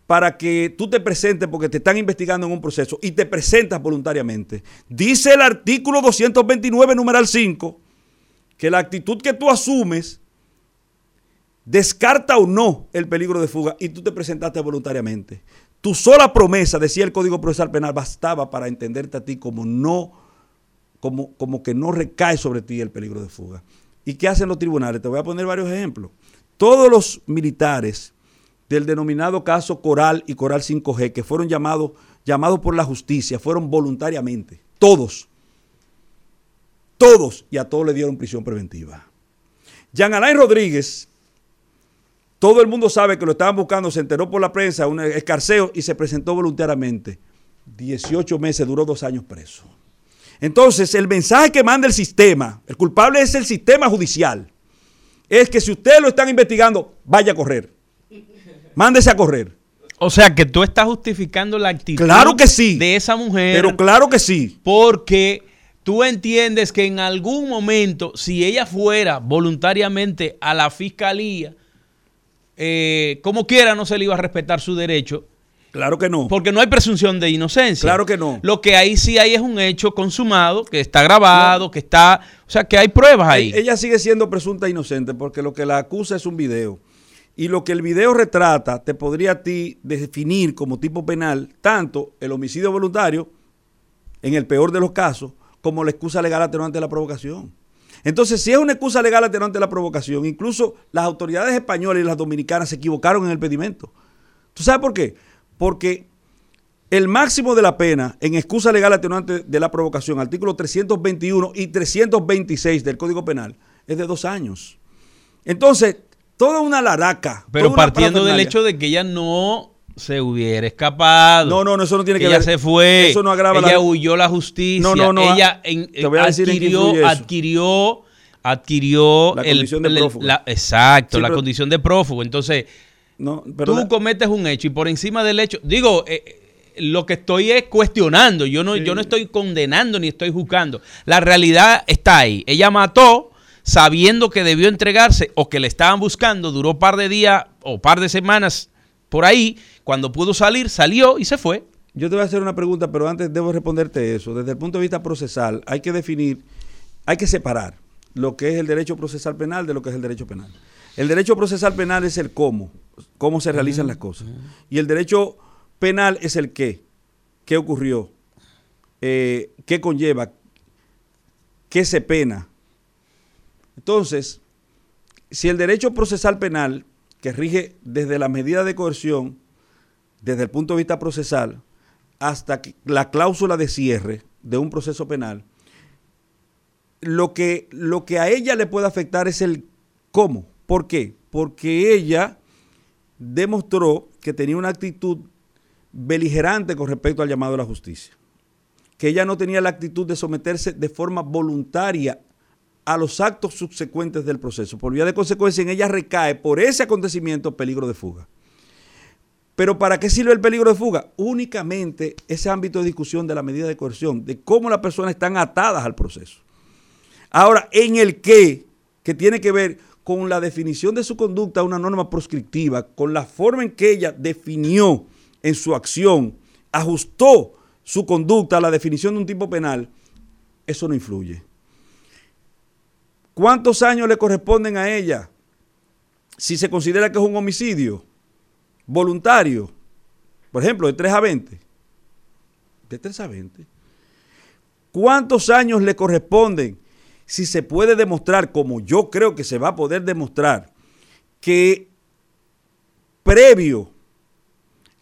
para que tú te presentes porque te están investigando en un proceso y te presentas voluntariamente. Dice el artículo 229, numeral 5, que la actitud que tú asumes descarta o no el peligro de fuga y tú te presentaste voluntariamente. Tu sola promesa, decía el Código Procesal Penal, bastaba para entenderte a ti como no, como, como que no recae sobre ti el peligro de fuga. ¿Y qué hacen los tribunales? Te voy a poner varios ejemplos. Todos los militares del denominado caso Coral y Coral 5G, que fueron llamados, llamados por la justicia, fueron voluntariamente. Todos. Todos. Y a todos le dieron prisión preventiva. Jean Alain Rodríguez, todo el mundo sabe que lo estaban buscando, se enteró por la prensa, un escarceo y se presentó voluntariamente. 18 meses, duró dos años preso. Entonces, el mensaje que manda el sistema, el culpable es el sistema judicial, es que si usted lo están investigando, vaya a correr. Mándese a correr. O sea que tú estás justificando la actitud Claro que sí. de esa mujer Pero claro que sí. porque tú entiendes que en algún momento, si ella fuera voluntariamente a la fiscalía, eh, como quiera no se le iba a respetar su derecho, Claro que no. porque no hay presunción de inocencia. Claro que no. Lo que ahí sí hay es un hecho consumado, que está grabado, que está, o sea, que hay pruebas ahí. Ella sigue siendo presunta inocente porque lo que la acusa es un video. Y lo que el video retrata te podría a ti definir como tipo penal tanto el homicidio voluntario en el peor de los casos, como la excusa legal atenuante de la provocación. Entonces, si es una excusa legal atenuante de la provocación, incluso las autoridades españolas y las dominicanas se equivocaron en el pedimento. ¿Tú sabes por qué? Porque el máximo de la pena en excusa legal atenuante de la provocación, artículos 321 y 326 del Código Penal, es de dos años. Entonces, toda una laraca. Pero partiendo del hecho de que ella no se hubiera escapado. No, no, no, eso no tiene que ella ver. se fue. Eso no agrava ella la- huyó la justicia. No, no, no, Ella ah, en- te voy a decir en adquirió, eso. adquirió, adquirió La el- condición de prófugo. la- exacto, Sí, la pero- condición de prófugo. Entonces, No, pero tú la- cometes un hecho y por encima del hecho, digo, eh, eh, lo que estoy es cuestionando, yo no, yo no estoy condenando ni estoy juzgando. La realidad está ahí. Ella mató sabiendo que debió entregarse o que le estaban buscando, duró par de días o par de semanas por ahí, cuando pudo salir, salió y se fue. Yo te voy a hacer una pregunta, pero antes debo responderte eso. Desde el punto de vista procesal, hay que definir, hay que separar lo que es el derecho procesal penal de lo que es el derecho penal. El derecho procesal penal es el cómo, cómo se realizan las cosas. Y el derecho penal es el qué, qué ocurrió, eh, qué conlleva, qué se pena. Entonces, si el derecho procesal penal, que rige desde la medida de coerción, desde el punto de vista procesal, hasta la cláusula de cierre de un proceso penal, lo que, lo que a ella le puede afectar es el cómo. ¿Por qué? Porque ella demostró que tenía una actitud beligerante con respecto al llamado a la justicia. Que ella no tenía la actitud de someterse de forma voluntaria a los actos subsecuentes del proceso. Por vía de consecuencia, en ella recae por ese acontecimiento peligro de fuga. Pero ¿para qué sirve el peligro de fuga? Únicamente ese ámbito de discusión de la medida de coerción, de cómo las personas están atadas al proceso. Ahora, en el qué, que tiene que ver con la definición de su conducta, una norma proscriptiva, con la forma en que ella definió en su acción, ajustó su conducta a la definición de un tipo penal, eso no influye. ¿Cuántos años le corresponden a ella si se considera que es un homicidio voluntario? Por ejemplo, de 3 a 20. De 3 a 20. ¿Cuántos años le corresponden si se puede demostrar, como yo creo que se va a poder demostrar, que previo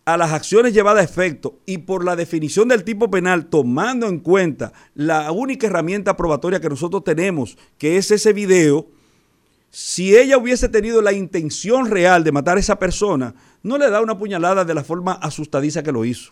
a las acciones llevadas a efecto y por la definición del tipo penal, tomando en cuenta la única herramienta probatoria que nosotros tenemos, que es ese video, si ella hubiese tenido la intención real de matar a esa persona, no le da una puñalada de la forma asustadiza que lo hizo.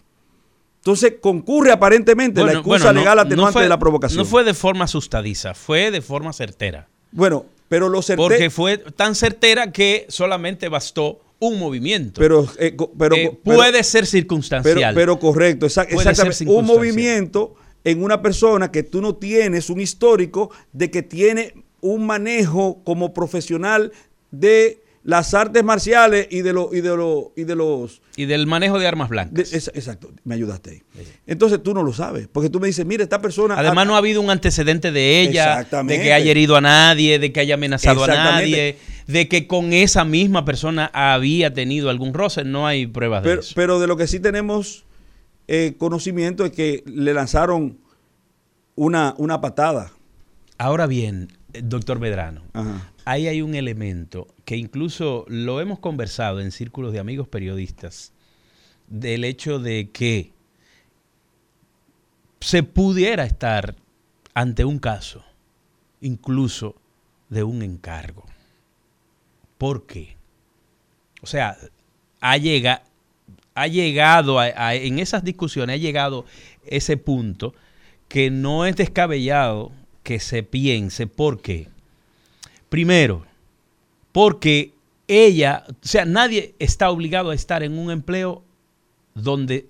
Entonces concurre aparentemente la excusa bueno, no- legal no atenuante fue- de la provocación. No fue de forma asustadiza, fue de forma certera. bueno, pero lo certé- Porque fue tan certera que solamente bastó un movimiento. pero, eh, co- pero, Eh, pero- puede ser circunstancial. pero correcto, exactamente. Un movimiento en una persona que tú no tienes un histórico de que tiene un manejo como profesional de las artes marciales y de, lo- y de, lo- y de los y del manejo de armas de- blancas. es- exacto, me ayudaste ahí. Entonces tú no lo sabes, porque tú me dices, mira, esta persona... Además, no ha habido un antecedente de ella, de que haya herido a nadie, de que haya amenazado a nadie, de que con esa misma persona había tenido algún roce. No hay pruebas de pero, eso. pero de lo que sí tenemos eh, conocimiento es que le lanzaron una, una patada. Ahora bien, doctor Medrano, Ajá. ahí hay un elemento que incluso lo hemos conversado en círculos de amigos periodistas, del hecho de que se pudiera estar ante un caso, incluso de un encargo. ¿Por qué? O sea, ha, llega- ha llegado, a- a- en esas discusiones ha llegado ese punto que no es descabellado que se piense. ¿Por qué? Primero, porque ella, o sea, nadie está obligado a estar en un empleo donde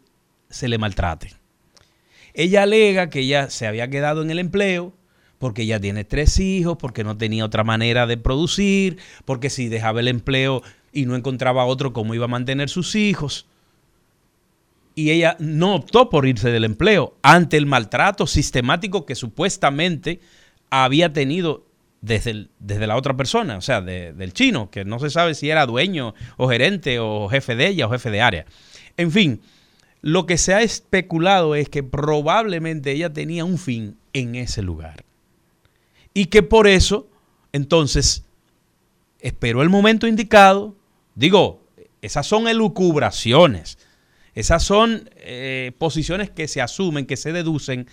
se le maltrate. Ella alega que ella se había quedado en el empleo porque ella tiene tres hijos, porque no tenía otra manera de producir, porque si dejaba el empleo y no encontraba otro, ¿cómo iba a mantener sus hijos? Y ella no optó por irse del empleo ante el maltrato sistemático que supuestamente había tenido desde, desde la otra persona, o sea, de- del chino, que no se sabe si era dueño o gerente o jefe de ella o jefe de área. En fin, lo que se ha especulado es que probablemente ella tenía un fin en ese lugar. Y que por eso, entonces, esperó el momento indicado. Digo, esas son elucubraciones. Esas son eh, posiciones que se asumen, que se deducen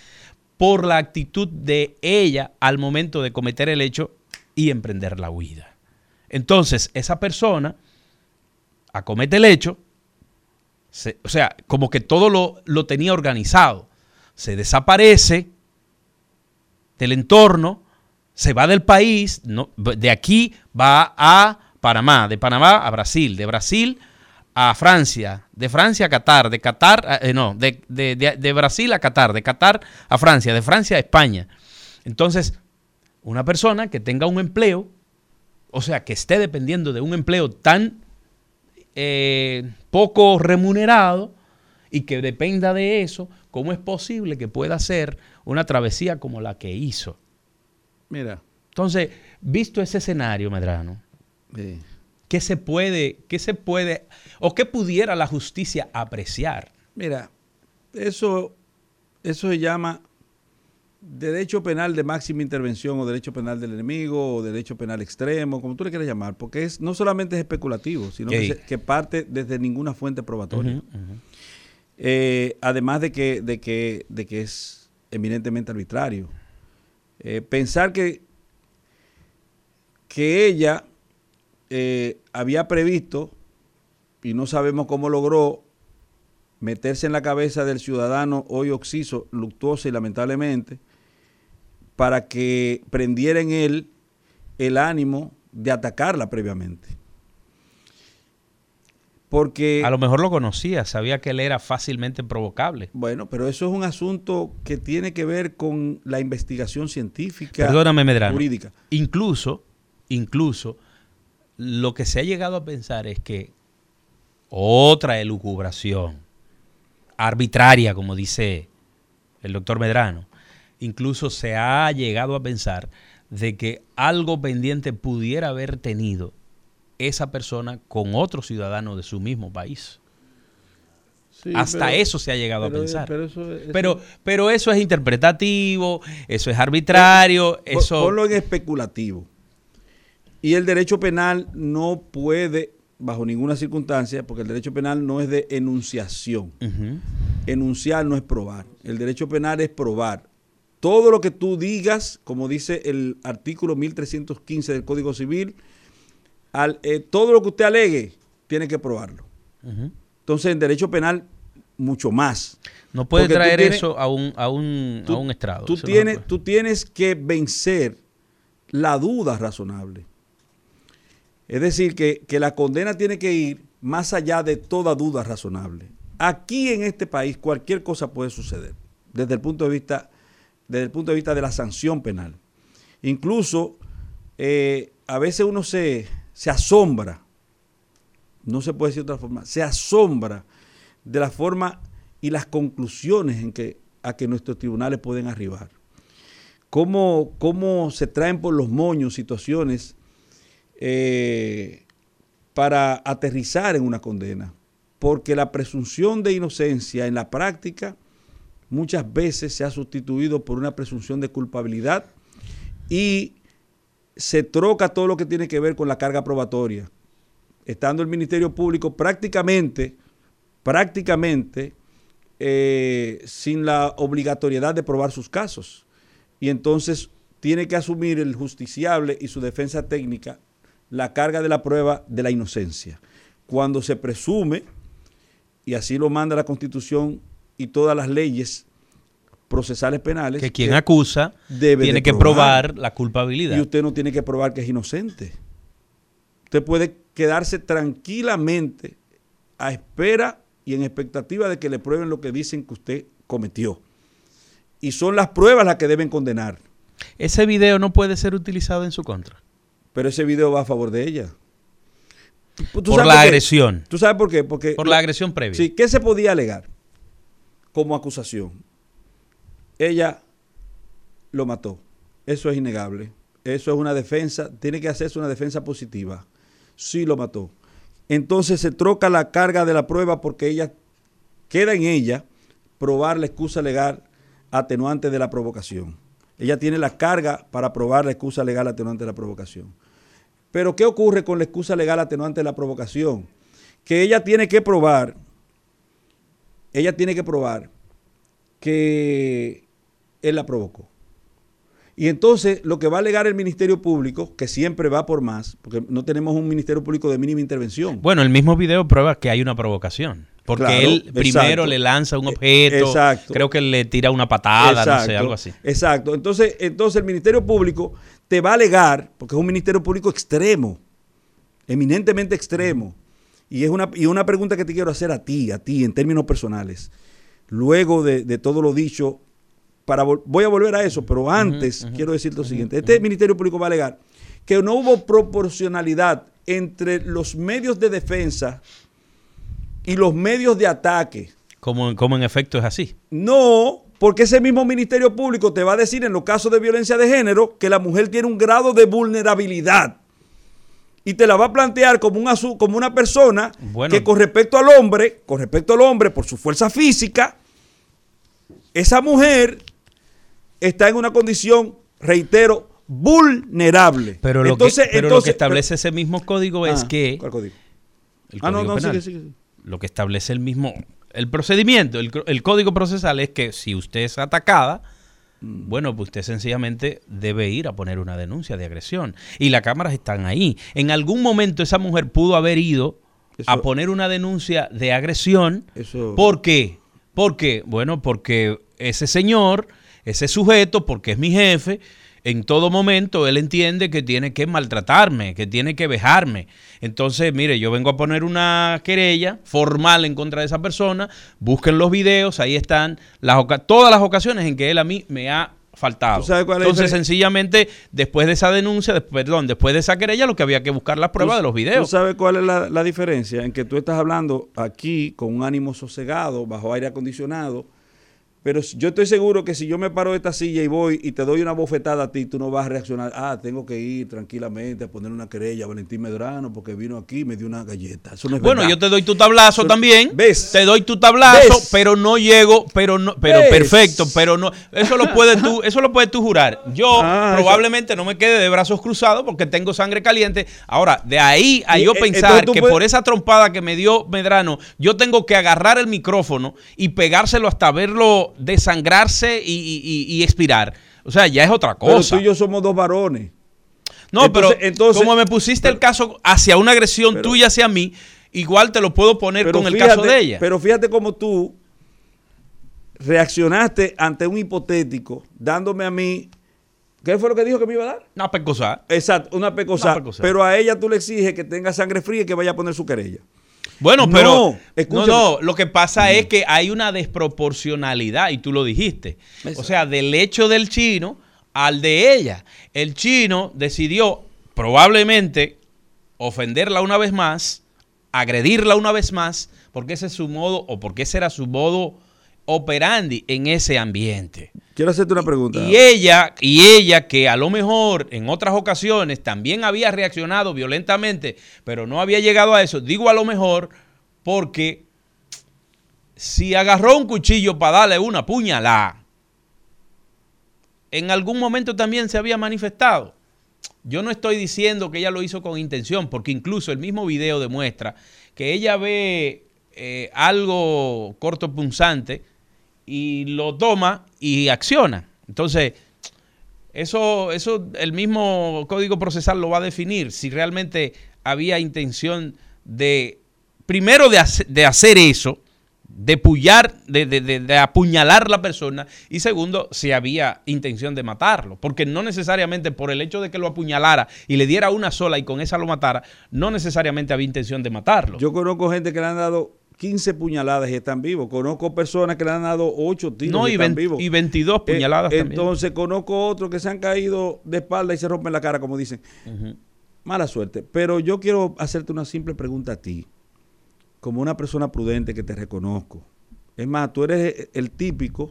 por la actitud de ella al momento de cometer el hecho y emprender la huida. Entonces, esa persona acomete el hecho, o sea, como que todo lo, lo tenía organizado. Se desaparece del entorno, se va del país, de aquí va a Panamá, de Panamá a Brasil, de Brasil a Francia, de Francia a Qatar, de Qatar, eh, no, de, de, de, Brasil a Qatar, de Qatar a Francia, de Francia a España. Entonces, una persona que tenga un empleo, o sea, que esté dependiendo de un empleo tan eh, poco remunerado y que dependa de eso, ¿cómo es posible que pueda hacer una travesía como la que hizo? Mira. Entonces, visto ese escenario, Medrano, ¿qué se puede, qué se puede, o qué pudiera la justicia apreciar? Mira, eso, eso se llama derecho penal de máxima intervención o derecho penal del enemigo o derecho penal extremo, como tú le quieras llamar, porque es no solamente es especulativo, sino que, parte desde ninguna fuente probatoria. Eh, además de que, de, que, de que es eminentemente arbitrario. Eh, pensar que, que ella eh, había previsto, y no sabemos cómo logró, meterse en la cabeza del ciudadano hoy oxiso, luctuoso y lamentablemente, para que prendiera en él el ánimo de atacarla previamente. Porque. A lo mejor lo conocía, sabía que él era fácilmente provocable. Bueno, pero eso es un asunto que tiene que ver con la investigación científica. Perdóname, Medrano. Jurídica. Incluso, incluso, lo que se ha llegado a pensar es que otra elucubración arbitraria, como dice el doctor Medrano, incluso se ha llegado a pensar de que algo pendiente pudiera haber tenido esa persona con otro ciudadano de su mismo país. Hasta eso se ha llegado a pensar. Pero eso, pero, eso es interpretativo, eso es arbitrario, eso... Ponlo en especulativo. Y el derecho penal no puede, bajo ninguna circunstancia, porque el derecho penal no es de enunciación. Enunciar no es probar. El derecho penal es probar todo lo que tú digas, como dice el artículo 1315 del Código Civil, al, eh, todo lo que usted alegue, tiene que probarlo. Entonces, en derecho penal, mucho más. No puede traer eso a un, a un, a un estrado. Tú tienes, tú tienes que vencer la duda razonable. Es decir, que, que la condena tiene que ir más allá de toda duda razonable. Aquí en este país cualquier cosa puede suceder, desde el punto de vista desde el punto de vista de la sanción penal. Incluso eh, a veces uno se, se asombra, no se puede decir de otra forma, se asombra de la forma y las conclusiones en que, a que nuestros tribunales pueden arribar. Cómo, cómo se traen por los moños situaciones eh, para aterrizar en una condena. Porque la presunción de inocencia en la práctica muchas veces se ha sustituido por una presunción de culpabilidad y se troca todo lo que tiene que ver con la carga probatoria, estando el Ministerio Público prácticamente, prácticamente eh, sin la obligatoriedad de probar sus casos. Y entonces tiene que asumir el justiciable y su defensa técnica la carga de la prueba de la inocencia. Cuando se presume, y así lo manda la Constitución y todas las leyes procesales penales. Que quien acusa tiene que probar. la culpabilidad. Y usted no tiene que probar que es inocente. Usted puede quedarse tranquilamente a espera y en expectativa de que le prueben lo que dicen que usted cometió. Y son las pruebas las que deben condenar. Ese video no puede ser utilizado en su contra. Pero ese video va a favor de ella. por la agresión. ¿Tú sabes por qué? Porque por la agresión previa. Sí, ¿qué se podía alegar como acusación? ella lo mató. Eso es innegable. Eso es una defensa, tiene que hacerse una defensa positiva. Sí lo mató. Entonces se troca la carga de la prueba porque ella queda en ella probar la excusa legal atenuante de la provocación. Ella tiene la carga para probar la excusa legal atenuante de la provocación. Pero ¿qué ocurre con la excusa legal atenuante de la provocación? Que ella tiene que probar, ella tiene que probar que él la provocó. Y entonces lo que va a alegar el Ministerio Público, que siempre va por más, porque no tenemos un Ministerio Público de mínima intervención. Bueno, el mismo video prueba que hay una provocación. Porque Claro, él primero exacto. le lanza un Eh, objeto, exacto. creo que le tira una patada, no sé, algo así. Exacto. Entonces, entonces el Ministerio Público te va a alegar, porque es un Ministerio Público extremo, eminentemente extremo. Y es una, y una pregunta que te quiero hacer a ti, a ti, en términos personales. Luego de, de todo lo dicho, para voy a volver a eso, pero antes quiero decirte lo siguiente. Este Ministerio Público va a alegar que no hubo proporcionalidad entre los medios de defensa y los medios de ataque. Como, como en efecto es así. No, porque ese mismo Ministerio Público te va a decir en los casos de violencia de género que la mujer tiene un grado de vulnerabilidad. Y te la va a plantear como, un como una persona Bueno. que con respecto al hombre, con respecto al hombre, por su fuerza física, esa mujer está en una condición, reitero, vulnerable. Pero, lo, Entonces- que, pero lo entonces- que establece ese mismo código es Ah, que... ¿cuál código? el Ah, no, Código no, Penal, sigue, sigue. Lo que establece el mismo... El procedimiento, el, código procesal es que si usted es atacada, Mm. bueno, pues usted sencillamente debe ir a poner una denuncia de agresión. Y las cámaras están ahí. En algún momento esa mujer pudo haber ido Eso- a poner una denuncia de agresión. Eso- ¿Por qué? Porque, bueno, porque ese señor, ese sujeto, porque es mi jefe, en todo momento él entiende que tiene que maltratarme, que tiene que vejarme. Entonces, mire, yo vengo a poner una querella formal en contra de esa persona, busquen los videos, ahí están las todas las ocasiones en que él a mí me ha faltado. ¿Tú Entonces, sencillamente, después de esa denuncia, perdón, después de esa querella, lo que había que buscar las pruebas de los ¿Tú videos. sabes cuál es la, la diferencia? En que tú estás hablando aquí con un ánimo sosegado, bajo aire acondicionado, pero yo estoy seguro que si yo me paro de esta silla y voy y te doy una bofetada a ti, tú no vas a reaccionar. Ah, tengo que ir tranquilamente a poner una querella a Valentín Medrano porque vino aquí y me dio una galleta. Eso no es Bueno, verdad. yo te doy tu tablazo Eso- también. ¿Ves? Te doy tu tablazo, ¿Ves? pero no llego, pero no, pero ¿Ves? perfecto, pero no. Eso lo puedes tú, eso lo puedes tú jurar. Yo Ah, probablemente no me quede de brazos cruzados porque tengo sangre caliente. Ahora, de ahí a Y, yo eh, pensar que puedes- por esa trompada que me dio Medrano, yo tengo que agarrar el micrófono y pegárselo hasta verlo desangrarse y, y- y- y expirar. O sea, ya es otra Pero cosa. tú y yo somos dos varones. No, Entonces- pero entonces- como me pusiste el caso hacia una agresión Pero- tuya hacia mí, igual te lo puedo poner Pero con el caso de ella. Pero fíjate cómo tú reaccionaste ante un hipotético, dándome a mí. ¿Qué fue lo que dijo que me iba a dar? Una pecosa. Exacto. Una pecosa. Pero a ella tú le exiges que tenga sangre fría y que vaya a poner su querella. Bueno, No, pero no, no, lo que pasa es que hay una desproporcionalidad y tú lo dijiste. O sea, del hecho del chino al de ella. El chino decidió probablemente ofenderla una vez más, agredirla una vez más, porque ese es su modo o porque ese era su modo operandi en ese ambiente. Quiero hacerte una pregunta. Y ella, y ella que a lo mejor en otras ocasiones también había reaccionado violentamente, pero no había llegado a eso. Digo a lo mejor porque si agarró un cuchillo para darle una puñalada, en algún momento también se había manifestado. Yo no estoy diciendo que ella lo hizo con intención, porque incluso el mismo video demuestra que ella ve eh, algo corto punzante y lo toma y acciona. Entonces, eso, eso el mismo código procesal lo va a definir si realmente había intención de, primero de, de hacer eso, de, pullar, de, de- de- apuñalar la persona y segundo, si había intención de matarlo. Porque no necesariamente por el hecho de que lo apuñalara y le diera una sola y con esa lo matara, no necesariamente había intención de matarlo. Yo conozco gente que le han dado 15 puñaladas y están vivos. Conozco personas que le han dado 8 tiros no, y, y, están vivos. y 22 Eh, puñaladas también. Entonces conozco otros que se han caído de espalda y se rompen la cara, como dicen. Mala suerte. Pero yo quiero hacerte una simple pregunta a ti, como una persona prudente que te reconozco. Es más, tú eres el típico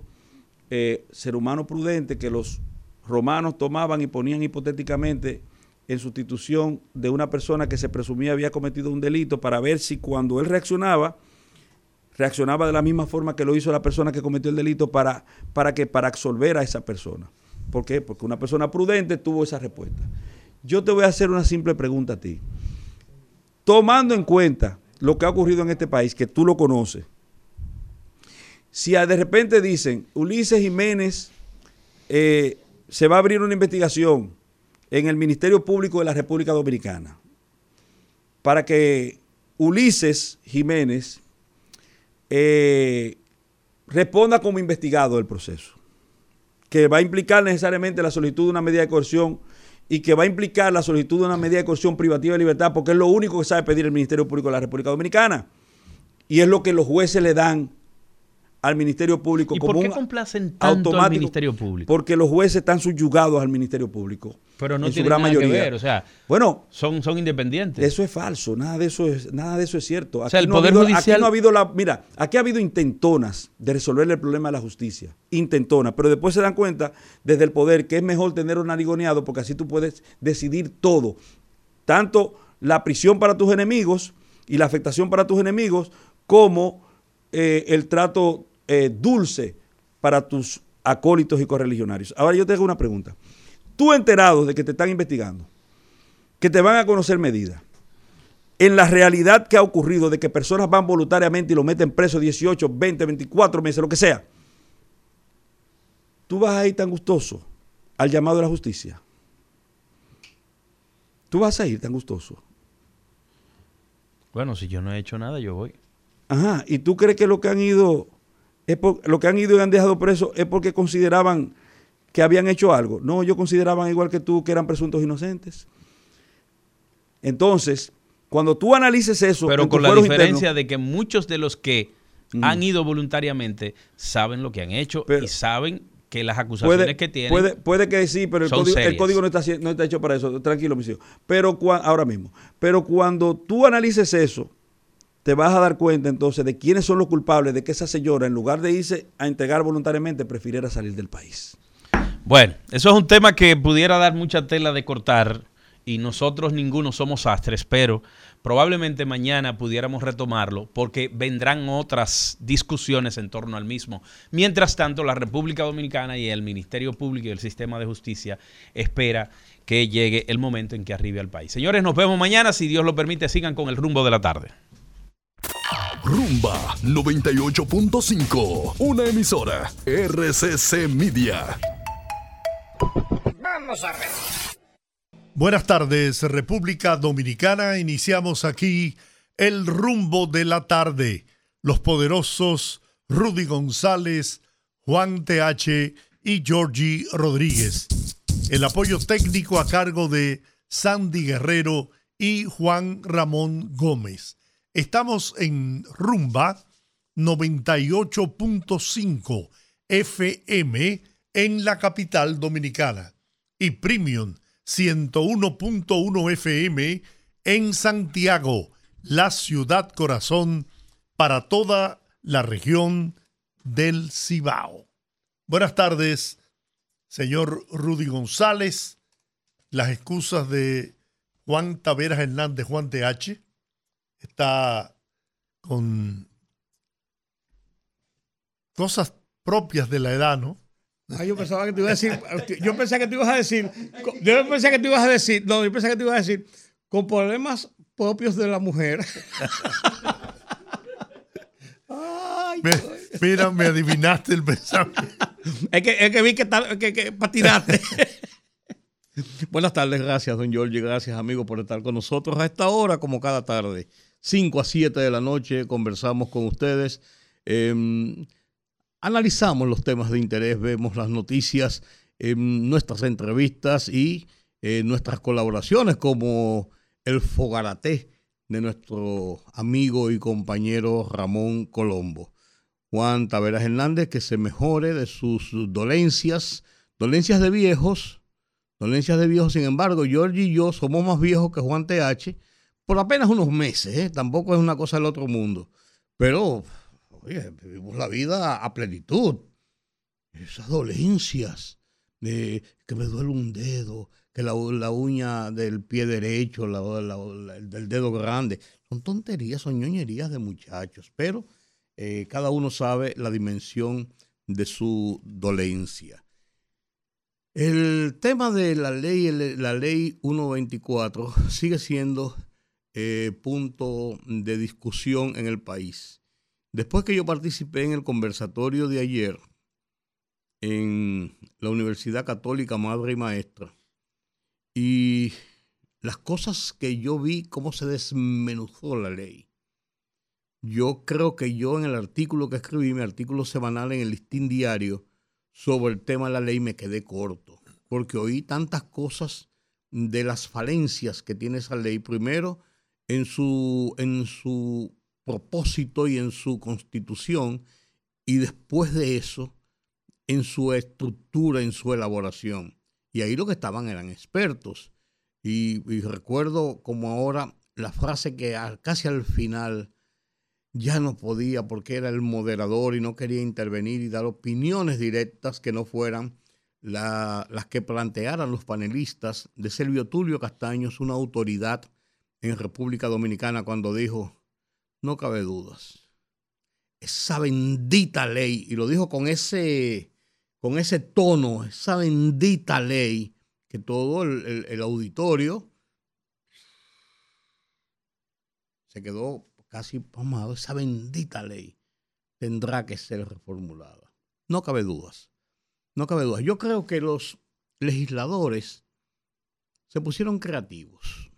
eh, ser humano prudente que los romanos tomaban y ponían hipotéticamente en sustitución de una persona que se presumía había cometido un delito para ver si cuando él reaccionaba reaccionaba de la misma forma que lo hizo la persona que cometió el delito para, para que para absolver a esa persona. ¿Por qué? Porque una persona prudente tuvo esa respuesta. Yo te voy a hacer una simple pregunta a ti. Tomando en cuenta lo que ha ocurrido en este país, que tú lo conoces, si de repente dicen, Ulises Jiménez eh, se va a abrir una investigación en el Ministerio Público de la República Dominicana para que Ulises Jiménez eh, responda como investigado del proceso, que va a implicar necesariamente la solicitud de una medida de coerción y que va a implicar la solicitud de una medida de coerción privativa de libertad, porque es lo único que sabe pedir el Ministerio Público de la República Dominicana. Y es lo que los jueces le dan al Ministerio Público ¿Y como por qué un complacen tanto al Ministerio Público? Porque los jueces están subyugados al Ministerio Público. Pero no en su tienen gran nada mayoría. que ver, o sea, Bueno, son, son independientes. eso es falso, nada de eso es, nada de eso es cierto. Aquí, sea, el no, ha Poder habido, Judicial- aquí no ha habido la, mira, aquí ha habido intentonas de resolver el problema de la justicia, intentonas, pero después se dan cuenta desde el poder que es mejor tener un arigoneado porque así tú puedes decidir todo, tanto la prisión para tus enemigos y la afectación para tus enemigos, como eh, el trato eh, dulce para tus acólitos y correligionarios. Ahora yo te hago una pregunta. Tú enterado de que te están investigando, que te van a conocer medidas, en la realidad que ha ocurrido de que personas van voluntariamente y lo meten preso 18, 20, 24 meses, lo que sea, tú vas a ir tan gustoso al llamado de la justicia. Tú vas a ir tan gustoso. Bueno, si yo no he hecho nada, yo voy. Ajá, y tú crees que lo que han ido es por- lo que han ido y han dejado preso es porque consideraban que habían hecho algo. No, ellos consideraban igual que tú que eran presuntos inocentes. Entonces, cuando tú analices eso, Pero con la diferencia internos, de que muchos de los que han ido voluntariamente saben lo que han hecho Pero- y saben que las acusaciones puede, que tienen puede, puede que sí, pero el código, el serias. código no, está, haci- no está hecho para eso. Tranquilo, mis hijos. Pero cua- ahora mismo. Pero cuando tú analices eso, te vas a dar cuenta entonces de quiénes son los culpables de que esa señora, en lugar de irse a entregar voluntariamente, prefiriera salir del país. Bueno, eso es un tema que pudiera dar mucha tela de cortar y nosotros ninguno somos astres, pero probablemente mañana pudiéramos retomarlo porque vendrán otras discusiones en torno al mismo. Mientras tanto, la República Dominicana y el Ministerio Público y el Sistema de Justicia espera que llegue el momento en que arribe al país. Señores, nos vemos mañana. Si Dios lo permite, sigan con el rumbo de la tarde. Rumba 98.5. Una emisora. RCC Media. Buenas tardes, República Dominicana. Iniciamos aquí el rumbo de la tarde. Los poderosos Rudy González, Juan TH y Georgie Rodríguez. El apoyo técnico a cargo de Sandy Guerrero y Juan Ramón Gómez. Estamos en Rumba 98.5 FM en la capital dominicana y Premium 101.1 FM en Santiago, la ciudad corazón para toda la región del Cibao. Buenas tardes, señor Rudy González. Las excusas de Juan Taveras Hernández, Juan TH, está con cosas propias de la edad, ¿no? Ah, yo pensaba que te iba a decir, yo pensé que te ibas a decir, yo pensé que te ibas a decir, no, yo pensé que te ibas a decir, con problemas propios de la mujer. Ay, Me- mira, me adivinaste el pensamiento. es, que, es que vi que, tal- que, que patinaste. Buenas tardes, gracias, don Giorgi, gracias, amigo, por estar con nosotros a esta hora, como cada tarde. 5 a 7 de la noche, conversamos con ustedes. em, analizamos los temas de interés, vemos las noticias, em, nuestras entrevistas y eh, nuestras colaboraciones como el Fogaraté de nuestro amigo y compañero Ramón Colombo. Juan Taveras Hernández, que se mejore de sus dolencias, dolencias de viejos, dolencias de viejos, sin embargo, Georgie y yo somos más viejos que Juan TH por apenas unos meses, ¿eh? tampoco es una cosa del otro mundo, pero oye, vivimos la vida a plenitud. Esas dolencias de que me duele un dedo, que la, uña del pie derecho, la- del dedo grande, son tonterías, son ñoñerías de muchachos, pero eh, cada uno sabe la dimensión de su dolencia. El tema de la ley, la ley 124 sigue siendo eh, punto de discusión en el país. Después que yo participé en el conversatorio de ayer en la Universidad Católica Madre y Maestra, y las cosas que yo vi, cómo se desmenuzó la ley. Yo creo que yo en el artículo que escribí, mi artículo semanal en el listín diario sobre el tema de la ley, me quedé corto, porque oí tantas cosas de las falencias que tiene esa ley. Primero, en su, en su propósito y en su constitución, y después de eso, en su estructura, en su elaboración. Y ahí lo que estaban eran expertos. Y, recuerdo como ahora la frase que casi al final ya no podía porque era el moderador y no quería intervenir y dar opiniones directas que no fueran las que plantearan los panelistas de Selvio Tulio Castaños, una autoridad en República Dominicana, cuando dijo, no cabe dudas, esa bendita ley, y lo dijo con ese, con ese tono, esa bendita ley, que todo el, auditorio se quedó casi pomado. Esa bendita ley tendrá que ser reformulada. No cabe dudas. No cabe dudas. Yo creo que los legisladores se pusieron creativos.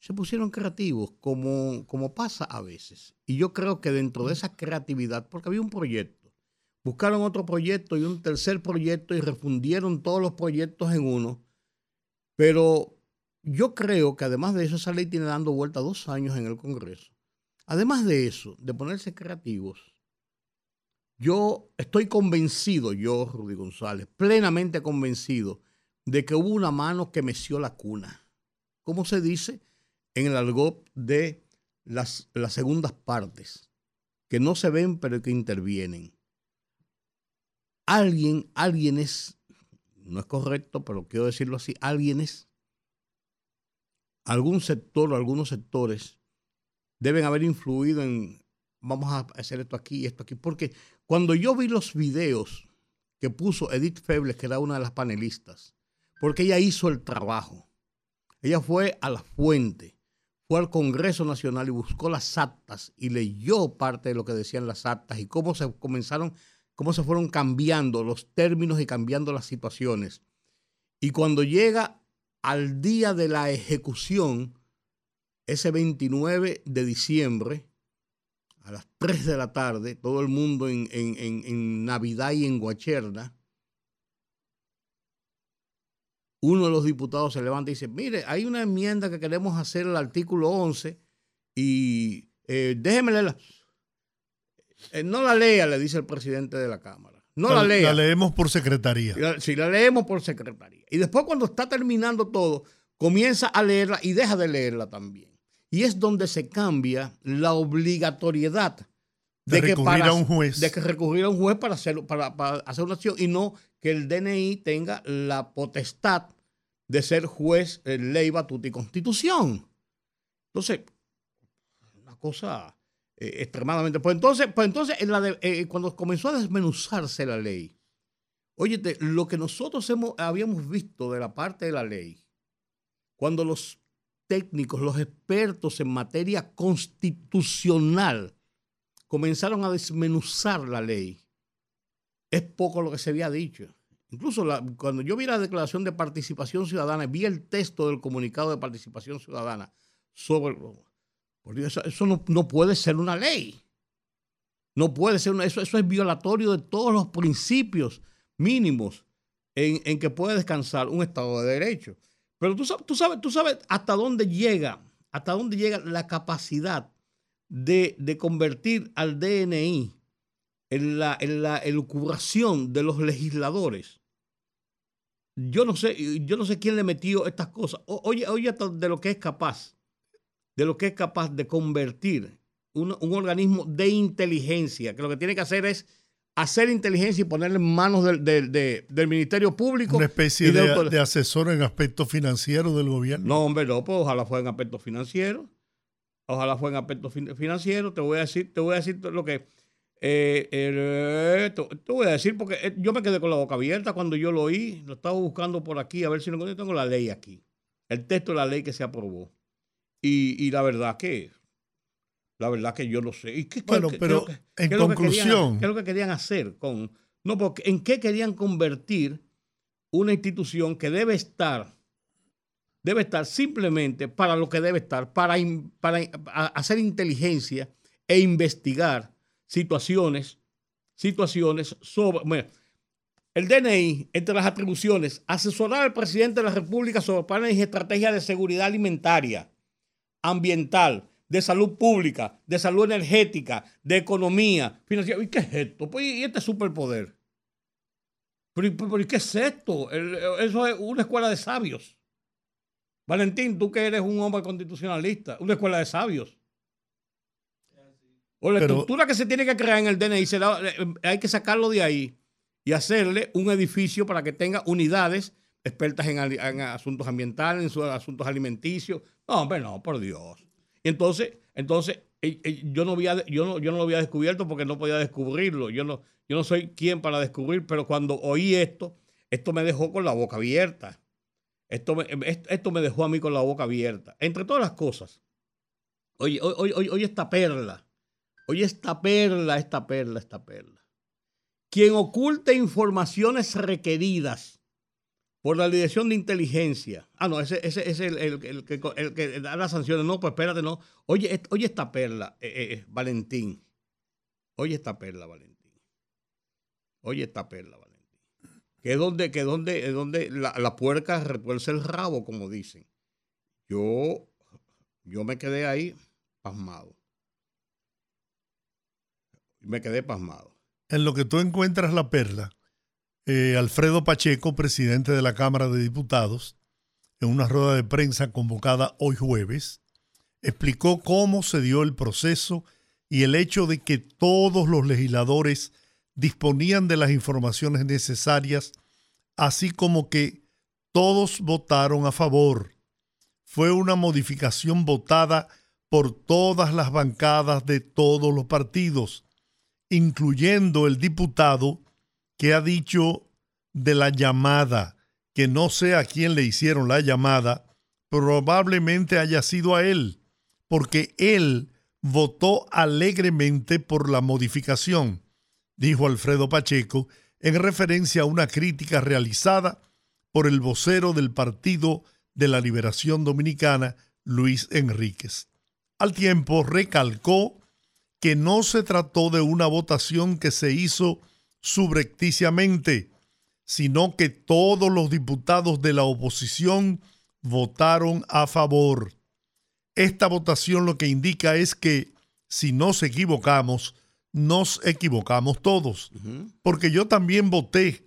Se pusieron creativos como, como pasa a veces. Y yo creo que dentro de esa creatividad, porque había un proyecto, buscaron otro proyecto y un tercer proyecto y refundieron todos los proyectos en uno. Pero yo creo que además de eso, esa ley tiene dando vuelta dos años en el Congreso. Además de eso, de ponerse creativos, yo estoy convencido, yo, Rudy González, plenamente convencido de que hubo una mano que meció la cuna. ¿Cómo se dice? En el argot de las, las segundas partes, que no se ven pero que intervienen. Alguien, alguien es, no es correcto, pero quiero decirlo así, alguien es, algún sector o algunos sectores deben haber influido en, vamos a hacer esto aquí y esto aquí, porque cuando yo vi los videos que puso Edith Febles, que era una de las panelistas, porque ella hizo el trabajo, ella fue a la fuente, fue al Congreso Nacional y buscó las actas y leyó parte de lo que decían las actas y cómo se comenzaron cómo se fueron cambiando los términos y cambiando las situaciones. Y cuando llega al día de la ejecución, ese 29 de diciembre, a las 3 de la tarde, todo el mundo en, en Navidad y en Guacherna, uno de los diputados se levanta y dice, mire, hay una enmienda que queremos hacer al artículo 11 y eh, déjeme leerla. Eh, no la lea, le dice el presidente de la Cámara. No la, lea. La leemos por secretaría. Si la leemos por secretaría. Y después cuando está terminando todo, comienza a leerla y deja de leerla también. Y es donde se cambia la obligatoriedad de, recurrir a un juez. De que recurrir a un juez para hacer, para, hacer una acción y no que el DNI tenga la potestad de ser juez, ley, batuta y constitución. Entonces, una cosa eh, extremadamente. Pues entonces, pues entonces eh, cuando comenzó a desmenuzarse la ley, óyete, lo que nosotros hemos, habíamos visto de la parte de la ley, cuando los técnicos, los expertos en materia constitucional comenzaron a desmenuzar la ley, es poco lo que se había dicho. Incluso cuando yo vi la declaración de participación ciudadana, vi el texto del comunicado de participación ciudadana sobre porque eso, no, puede ser una ley. No puede ser una, eso, eso es violatorio de todos los principios mínimos en, que puede descansar un Estado de Derecho. Pero tú, tú, sabes, tú sabes hasta dónde llega, hasta dónde llega la capacidad de, convertir al DNI en la, en la elucubración de los legisladores. Yo no sé, yo no sé quién le metió estas cosas. oye, oye de lo que es capaz de lo que es capaz de convertir un, organismo de inteligencia, que lo que tiene que hacer es hacer inteligencia y ponerle en manos del, Ministerio Público. Una especie de, asesor en aspectos financieros del gobierno. No, hombre, no, pues ojalá fuera en aspectos financieros. Ojalá fue en aspecto fin- financiero, te voy a decir, te voy a decir lo que eh, el- te, te voy a decir porque eh, yo me quedé con la boca abierta cuando yo lo oí, lo estaba buscando por aquí a ver si encuentro, tengo la ley aquí, el texto de la ley que se aprobó. Y, y la verdad que la verdad que yo no sé. ¿Y qué- Bueno, qué- pero qué en conclusión- ¿Qué es lo que querían hacer con no porque en qué querían convertir una institución que debe estar debe estar simplemente para lo que debe estar, para, para hacer inteligencia e investigar situaciones, situaciones sobre... bueno, el DNI, entre las atribuciones, asesorar al presidente de la República sobre planes y estrategias de seguridad alimentaria, ambiental, de salud pública, de salud energética, de economía, financiera. ¿Y qué es esto? Pues, ¿y este superpoder? ¿Pero, pero, ¿y qué es esto? Eso es una escuela de sabios. Valentín, tú que eres un hombre constitucionalista, una escuela de sabios. O la Pero- estructura que se tiene que crear en el DNI, eh, hay que sacarlo de ahí y hacerle un edificio para que tenga unidades expertas en, asuntos ambientales, en su- asuntos alimenticios. No, hombre, no, por Dios. Y entonces, entonces yo, no había, yo, no, yo no lo había descubierto porque no podía descubrirlo. Yo no, yo no soy quien para descubrir, pero cuando oí esto, esto me dejó con la boca abierta. Esto me, esto, esto me dejó a mí con la boca abierta. Entre todas las cosas, oye, oye, oye, oye esta perla, oye esta perla, esta perla, esta perla. Quien oculte informaciones requeridas por la dirección de inteligencia. Ah, no, ese, ese, ese es el, que, da las sanciones. No, pues espérate, no. Oye, oye esta perla, eh, eh, eh, Valentín. Oye esta perla, Valentín. Oye esta perla, Valentín. Que es donde, que donde, donde la, la puerca retuerce el rabo, como dicen. Yo, yo me quedé ahí pasmado. Me quedé pasmado. En lo que tú encuentras la perla, eh, Alfredo Pacheco, presidente de la Cámara de Diputados, en una rueda de prensa convocada hoy jueves, explicó cómo se dio el proceso y el hecho de que todos los legisladores disponían de las informaciones necesarias, así como que todos votaron a favor. Fue una modificación votada por todas las bancadas de todos los partidos incluyendo el diputado que ha dicho de la llamada, que no sé a quién le hicieron la llamada, probablemente haya sido a él, porque él votó alegremente por la modificación, dijo Alfredo Pacheco, en referencia a una crítica realizada por el vocero del Partido de la Liberación Dominicana, Luis Enríquez. Al tiempo recalcó que no se trató de una votación que se hizo subrepticiamente, sino que todos los diputados de la oposición votaron a favor. Esta votación lo que indica es que si nos equivocamos, nos equivocamos todos, porque yo también voté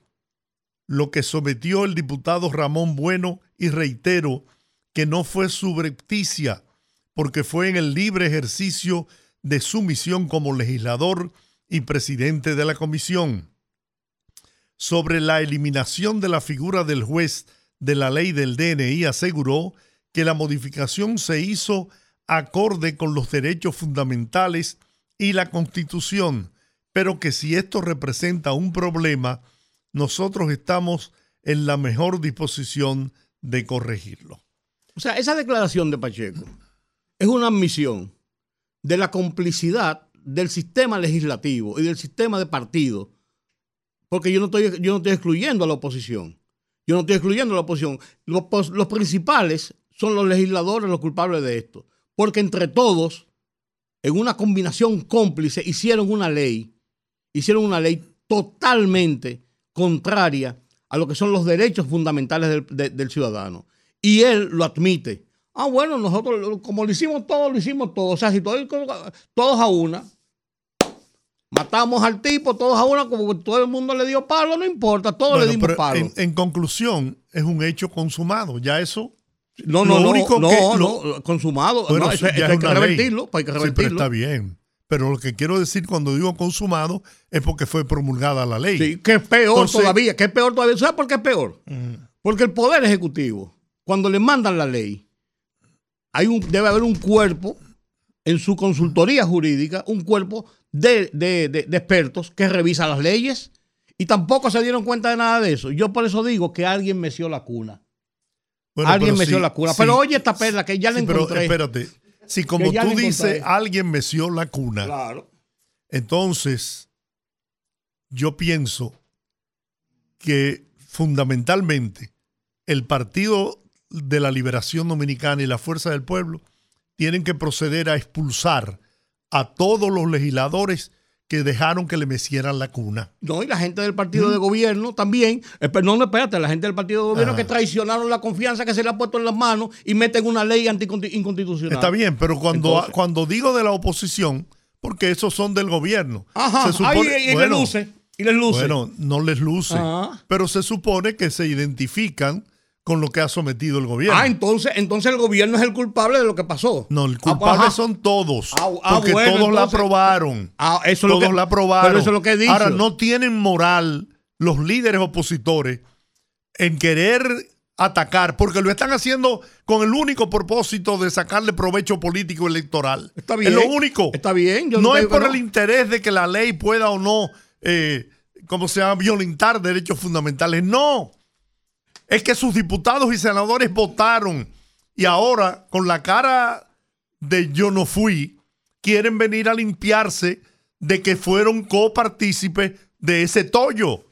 lo que sometió el diputado Ramón Bueno y reitero que no fue subrepticia, porque fue en el libre ejercicio de su misión como legislador y presidente de la comisión. Sobre la eliminación de la figura del juez de la ley del DNI aseguró que la modificación se hizo acorde con los derechos fundamentales y la constitución, pero que si esto representa un problema, nosotros estamos en la mejor disposición de corregirlo. O sea, esa declaración de Pacheco es una admisión de la complicidad del sistema legislativo y del sistema de partidos. Porque yo no estoy, yo no estoy excluyendo a la oposición. Yo no estoy excluyendo a la oposición. Los, pos- los principales son los legisladores los culpables de esto. Porque entre todos, en una combinación cómplice, hicieron una ley. Hicieron una ley totalmente contraria a lo que son los derechos fundamentales del, de- del ciudadano. Y él lo admite. Ah, bueno, nosotros, como lo hicimos todos, lo hicimos todos. O sea, si todos, todos a una, matamos al tipo, todos a una, como todo el mundo le dio palo, no importa, todos Bueno, le dimos palo. en, en conclusión, es un hecho consumado. Ya eso no, lo no, no, único no, que- no, lo- consumado. Bueno, no, sí, eso, ya eso es hay que revertirlo, pues hay que Sí, pero revertirlo. está bien. Pero lo que quiero decir cuando digo consumado es porque fue promulgada la ley. Sí, que es peor Entonces- todavía, que es peor todavía. ¿Sabes por qué es peor? Porque el Poder Ejecutivo, cuando le mandan la ley, hay un, debe haber un cuerpo en su consultoría jurídica un cuerpo de, de- de- de expertos que revisa las leyes y tampoco se dieron cuenta de nada de eso. Yo por eso digo que alguien meció la cuna. Bueno, alguien pero meció sí, la cuna. sí, pero oye esta perla que ya la sí, pero encontré. espérate. Si como tú dices, encontré. alguien meció la cuna, Claro. entonces yo pienso que fundamentalmente el Partido de la Liberación Dominicana y la Fuerza del Pueblo tienen que proceder a expulsar a todos los legisladores que dejaron que le mecieran la cuna. No, y la gente del partido de gobierno también. Eh, pero no, espérate, la gente del partido de gobierno Ah. que traicionaron la confianza que se le ha puesto en las manos y meten una ley inconstitucional. Está bien, pero cuando, Entonces- cuando digo de la oposición, porque esos son del gobierno. Ajá, se supone- y, y bueno, le luce. Y les luce. Bueno, no les luce, pero se supone que se identifican con lo que ha sometido el gobierno. ah, entonces, entonces el gobierno es el culpable de lo que pasó. no, el Ah, culpable ajá. son todos, Ah, ah, porque bueno, todos la aprobaron. Ah, eso es lo todos que- la aprobaron. pero eso es lo que dicho. Ahora, no tienen moral los líderes opositores en querer atacar, porque lo están haciendo con el único propósito de sacarle provecho político electoral. Está bien. Es lo único. Está bien. yo no es por el interés de que la ley pueda o no, eh, como se llama, violentar derechos fundamentales. No. Es que sus diputados y senadores votaron y ahora, con la cara de yo no fui, quieren venir a limpiarse de que fueron copartícipes de ese tollo.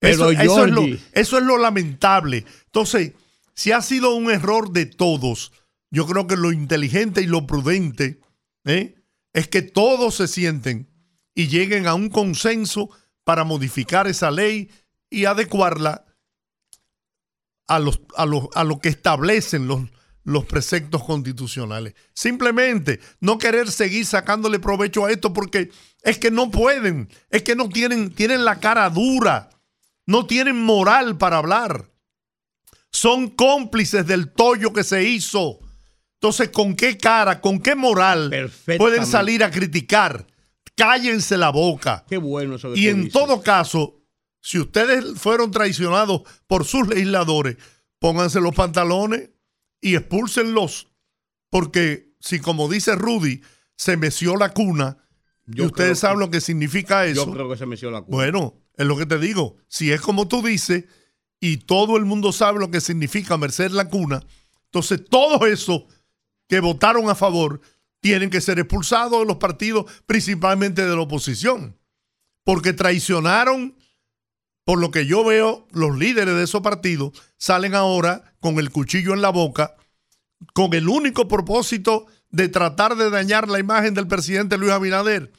Pero, eso, eso es lo, eso es lo lamentable. Entonces, si ha sido un error de todos, yo creo que lo inteligente y lo prudente ¿eh? es que todos se sienten y lleguen a un consenso para modificar esa ley y adecuarla a, los, a, los- a lo que establecen los, los preceptos constitucionales. Simplemente no querer seguir sacándole provecho a esto porque es que no pueden, es que no tienen, tienen la cara dura, no tienen moral para hablar. Son cómplices del tollo que se hizo. Entonces, ¿con qué cara, con qué moral pueden salir a criticar? Cállense la boca. Qué bueno eso que Y en dices. todo caso, si ustedes fueron traicionados por sus legisladores, pónganse los pantalones y expúlsenlos. Porque si, como dice Rudy, se meció la cuna, Yo y ustedes saben que- lo que significa eso. Yo creo que se meció la culpa. Bueno, es lo que te digo. Si es como tú dices y todo el mundo sabe lo que significa mercer la cuna, entonces todos esos que votaron a favor tienen que ser expulsados de los partidos, principalmente de la oposición, porque traicionaron, por lo que yo veo, los líderes de esos partidos salen ahora con el cuchillo en la boca, con el único propósito de tratar de dañar la imagen del presidente Luis Abinader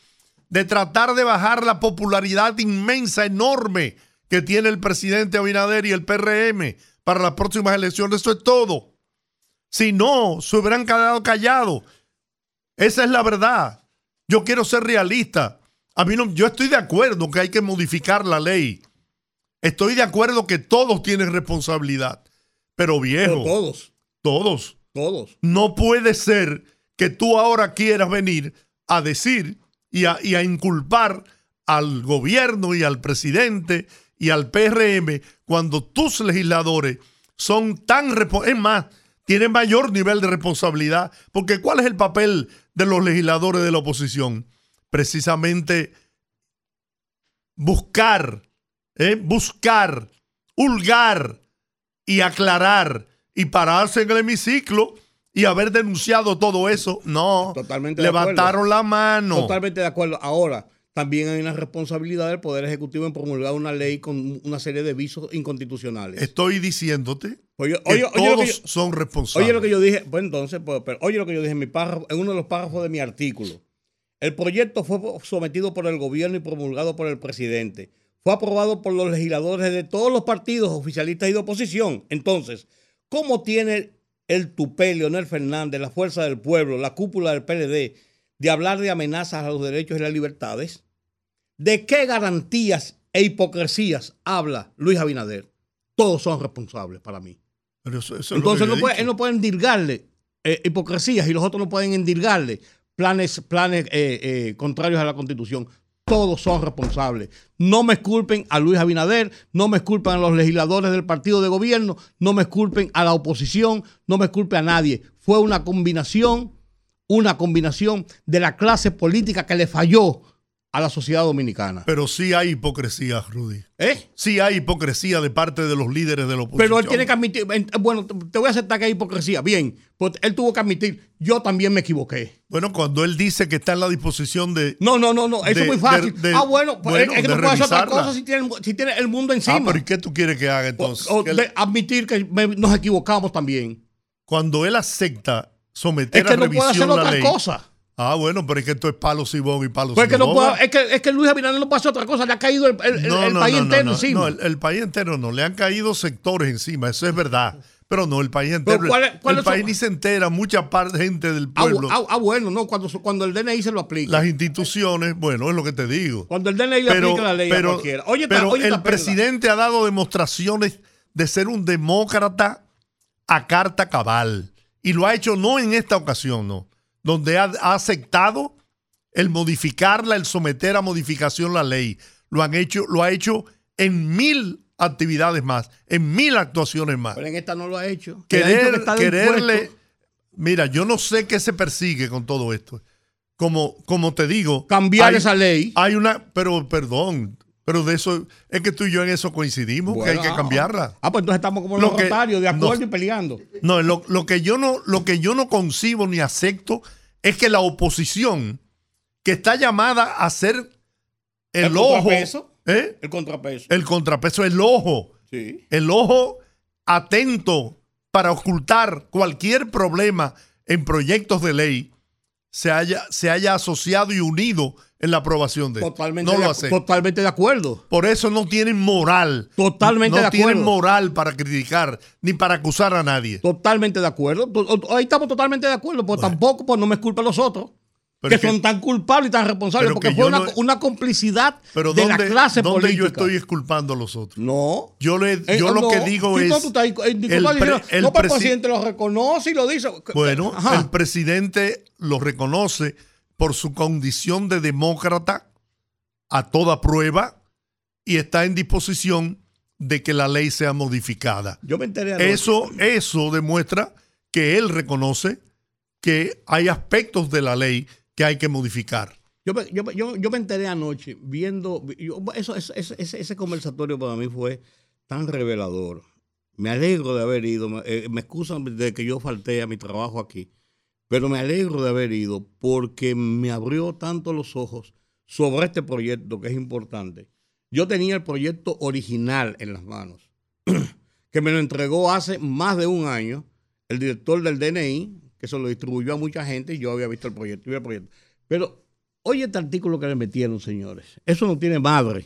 de tratar de bajar la popularidad inmensa, enorme que tiene el presidente Abinader y el PRM para las próximas elecciones. Eso es todo. Si no, se hubieran quedado callados. Esa es la verdad. Yo quiero ser realista. A mí no, yo estoy de acuerdo que hay que modificar la ley. Estoy de acuerdo que todos tienen responsabilidad. Pero viejo, Pero todos, todos. todos. No puede ser que tú ahora quieras venir a decir y a, y a inculpar al gobierno y al presidente y al PRM cuando tus legisladores son tan... Es más, tienen mayor nivel de responsabilidad. Porque ¿cuál es el papel de los legisladores de la oposición? Precisamente buscar, ¿eh? buscar, hurgar y aclarar y pararse en el hemiciclo y haber denunciado todo eso. No, Totalmente levantaron la mano. Totalmente de acuerdo. Ahora, también hay una responsabilidad del Poder Ejecutivo en promulgar una ley con una serie de visos inconstitucionales. Estoy diciéndote Oye, que oye, todos yo- son responsables. Oye lo que yo dije, pues entonces, pues, pero oye lo que yo dije en, mi párrafo, en uno de los párrafos de mi artículo. El proyecto fue sometido por el gobierno y promulgado por el presidente. Fue aprobado por los legisladores de todos los partidos oficialistas y de oposición. Entonces, ¿cómo tiene el tupé Leonel Fernández, la fuerza del pueblo, la cúpula del PLD, de hablar de amenazas a los derechos y las libertades? ¿De qué garantías e hipocresías habla Luis Abinader? Todos son responsables para mí. Pero eso- eso es lo Entonces no puede, él no puede endirgarle eh, hipocresías y los otros no pueden endirgarle planes, planes eh, eh, contrarios a la constitución. Todos son responsables. No me esculpen a Luis Abinader, no me esculpen a los legisladores del partido de gobierno, no me esculpen a la oposición, no me esculpen a nadie. Fue una combinación una combinación de la clase política que le falló a la sociedad dominicana. Pero sí hay hipocresía, Rudy. ¿Eh? Sí hay hipocresía de parte de los líderes de la oposición. Pero él tiene que admitir, en- bueno, te voy a aceptar que hay hipocresía, bien, pues él tuvo que admitir, yo también me equivoqué. Bueno, cuando él dice que está en la disposición de... No, no, no, no, eso De- es muy fácil. de- de- ah, bueno, pues bueno, es que no puede hacer otra cosa si tiene, si tiene el mundo Ah, encima. pero ¿y qué tú quieres que haga entonces? o de admitir que me- nos equivocamos también. cuando él acepta someter Es que a no puede hacer revisión la otra ley... cosa. Ah, bueno, pero es que esto es palo Sibón y palo Pues es que, no Sibón. puede, es, que, es que Luis Abinader no hacer otra cosa, le ha caído el, el- el- No, el no, país no, entero encima. no, el, el país entero no, le han caído sectores encima, eso es verdad. Pero no, el país entero. ¿cuál cuál el país su- ni se entera, mucha parte gente del Ah, pueblo. ah, ah, bueno, no, cuando, cuando el DNI se lo aplica. las instituciones, bueno, es lo que te digo. Cuando el DNI le Pero, aplica la ley a pero, cualquiera. Oye, pero oye el perla. presidente ha dado demostraciones de ser un demócrata a carta cabal. Y lo ha hecho no en esta ocasión, no. Donde ha, ha aceptado el modificarla, el someter a modificación la ley. Lo han hecho, lo ha hecho en mil actividades más, en mil actuaciones más. Pero en esta no lo ha hecho. Ha que Querer, quererle. Mira, yo no sé qué se persigue con todo esto. Como, como te digo. Cambiar hay- esa ley. Hay una, pero perdón, pero de eso, es que tú y yo en eso coincidimos, que hay que cambiarla. Ah, pues entonces estamos como Lo los que- de acuerdo no. y peleando. No, lo, lo que yo no, lo que yo no concibo ni acepto es que la oposición, que está llamada a ser el, El ojo, contrapeso. ¿eh? El contrapeso. el contrapeso, el ojo, sí. el ojo atento para ocultar cualquier problema en proyectos de ley, se haya, se haya asociado y unido en la aprobación de. Totalmente, no de, lo acu- hace. totalmente de acuerdo. Por eso no tienen moral. Totalmente no de tienen acuerdo. moral para criticar ni para acusar a nadie. Totalmente de acuerdo. To- Ahí estamos totalmente de acuerdo, porque tampoco pues, no me culpa a los otros. Que son tan culpables y tan responsables, porque que fue una, no- una complicidad Pero de ¿dónde, la clase dónde política. yo estoy exculpando a los otros? No. Yo, le, Eh, yo lo no. que digo es. no, tú estás el pre- no, presidente lo reconoce y lo dice. Bueno, Ajá. el presidente lo reconoce por su condición de demócrata a toda prueba y está en disposición de que la ley sea modificada. Yo me enteré anoche. Eso, eso demuestra que él reconoce que hay aspectos de la ley que hay que modificar. Yo, me- enteré anoche viendo. eso, eso- ese conversatorio para mí fue tan revelador. Me alegro de haber ido. Me, eh, me excusan de que yo falté a mi trabajo aquí. Pero me alegro de haber ido porque me abrió tanto los ojos sobre este proyecto que es importante. Yo tenía el proyecto original en las manos, que me lo entregó hace más de un año el director del DNI, que se lo distribuyó a mucha gente y yo había visto el proyecto. el proyecto. Pero oye este artículo que le metieron, señores. Eso no tiene madre.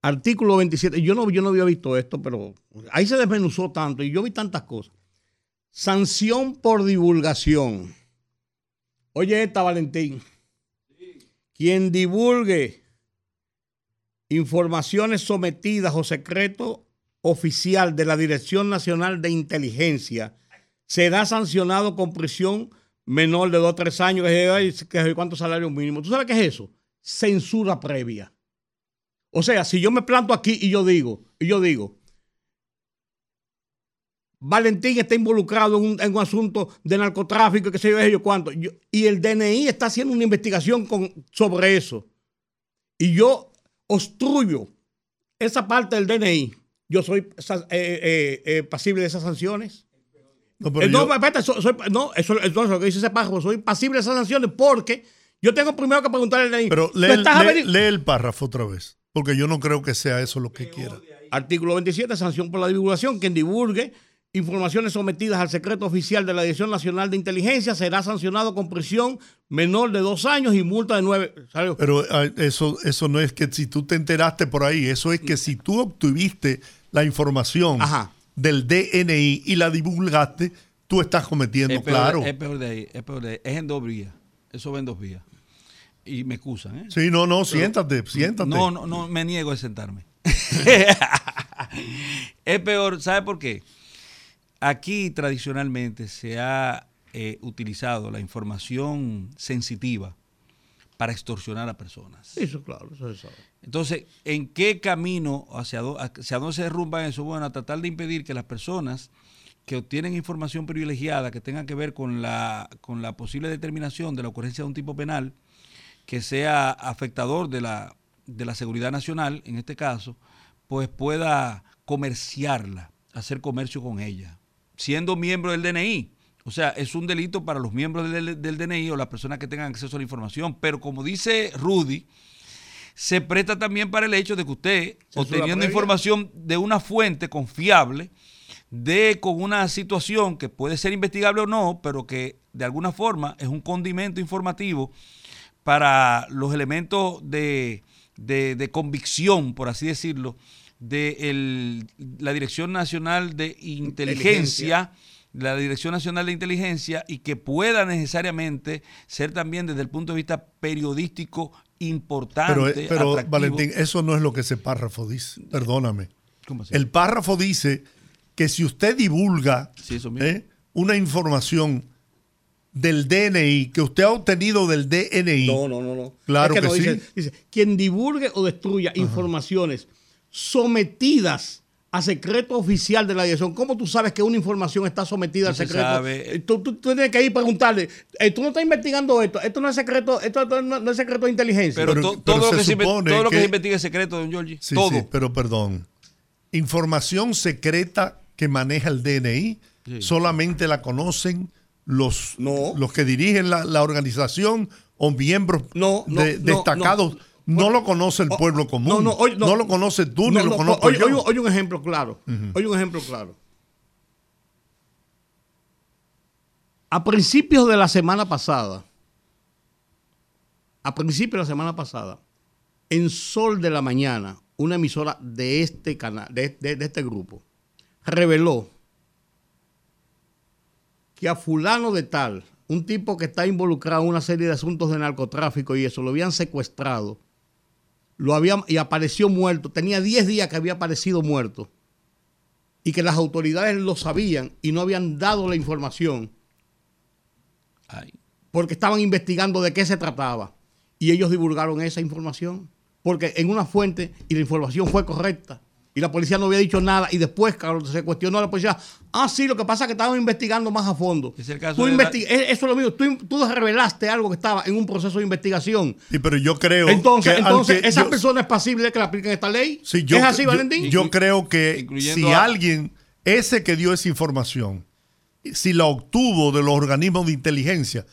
Artículo 27. Yo no, yo no había visto esto, pero ahí se desmenuzó tanto y yo vi tantas cosas. Sanción por divulgación. Oye esta, Valentín. Quien divulgue informaciones sometidas o secreto oficial de la Dirección Nacional de Inteligencia será sancionado con prisión menor de dos a tres años, que es, cuánto salario mínimo. ¿Tú sabes qué es eso? Censura previa. O sea, si yo me planto aquí y yo digo, y yo digo, Valentín está involucrado en un, en un asunto de narcotráfico, que sé yo, cuánto, y el DNI está haciendo una investigación sobre eso, y yo obstruyo esa parte del DNI, yo soy eh, eh, eh, pasible de esas sanciones. No, pero Eh, no, yo- espérate, so- soy- no, eso, eso es lo que dice ese párrafo. Soy pasible de esas sanciones porque yo tengo primero que preguntarle DNI. pero ¿tú lee, estás lee- averi- lee el párrafo otra vez, porque yo no creo que sea eso lo que quiera. Artículo 27, sanción por la divulgación. Quien divulgue informaciones sometidas al secreto oficial de la Dirección Nacional de Inteligencia será sancionado con prisión menor de dos años y multa de nueve. ¿sale? Pero ah, eso, eso no es que si tú te enteraste por ahí, eso es que si tú obtuviste la información Ajá. Del DNI y la divulgaste, tú estás cometiendo, Es peor, claro. es peor de ahí, es peor de ahí. Es en dos vías. Eso va en dos vías. Y me excusan, ¿eh? Sí, no, no, siéntate, siéntate. No, no, no, me niego a sentarme. es peor, ¿sabe por qué? Aquí tradicionalmente se ha eh, utilizado la información sensitiva para extorsionar a personas. Eso, claro, eso se sabe. Entonces, ¿en qué camino, hacia, hacia dónde se derrumba eso? Bueno, a tratar de impedir que las personas que obtienen información privilegiada que tenga que ver con la, con la posible determinación de la ocurrencia de un tipo penal que sea afectador de la, de la seguridad nacional, en este caso, pues pueda comerciarla, hacer comercio con ella, siendo miembro del DNI. O sea, es un delito para los miembros del, del DNI o las personas que tengan acceso a la información. Pero como dice Rudy, se presta también para el hecho de que usted, obteniendo información de una fuente confiable, de con una situación que puede ser investigable o no, pero que de alguna forma es un condimento informativo para los elementos de, de- de convicción, por así decirlo, de el- la Dirección Nacional de Inteligencia, la Dirección Nacional de Inteligencia, y que pueda necesariamente ser también desde el punto de vista periodístico importante. Pero, eh, pero atractivo. Valentín, eso no es lo que ese párrafo dice. Perdóname. ¿Cómo así? El párrafo dice que si usted divulga Sí, eso mismo. ¿eh? una información del DNI que usted ha obtenido del DNI, No, no, no, no. Claro Es que no, sí. Dice, dice, quien divulgue o destruya informaciones sometidas a secreto oficial de la dirección. ¿Cómo tú sabes que una información está sometida No al se secreto? Eh, Tú, tú- tú tienes que ir a preguntarle, eh, tú no estás investigando esto, esto no es secreto, esto no, no es secreto de inteligencia. Pero, Pero- to- pero todo, lo se que se, todo lo que que- se investiga es secreto, don Giorgi. Sí, todo. sí, pero perdón. Información secreta que maneja el DNI Sí. solamente la conocen los, No. los que dirigen la, la organización o miembros No, no, de- no, destacados. No, lo conoce el Oh, pueblo común. no, no, oye, no. lo conoce tú No, ni lo no, conozco yo. oye un ejemplo claro. Oye un ejemplo claro. A principios de la semana pasada, a principios de la semana pasada, en Sol de la Mañana, una emisora de este canal, de, de- de este grupo, reveló que a fulano de tal, un tipo que está involucrado en una serie de asuntos de narcotráfico y eso, lo habían secuestrado lo había y apareció muerto. Tenía 10 días que había aparecido muerto. Y que las autoridades lo sabían y no habían dado la información porque estaban investigando de qué se trataba. Y ellos divulgaron esa información. Porque en una fuente y la información fue correcta. Y la policía no había dicho nada. Y después, se cuestionó a la policía, ah, sí, lo que pasa es que estaban investigando más a fondo. Es el caso Tú de la- investi- eh, Eso es lo mismo. Tú, tú revelaste algo que estaba en un proceso de investigación. Sí, pero yo creo Entonces, que entonces que esa yo- persona es pasible de que le apliquen esta ley. Sí, yo, ¿Es así, yo- Valentín? Yo, creo que Incluyendo si a- alguien, ese que dio esa información, si la obtuvo de los organismos de inteligencia,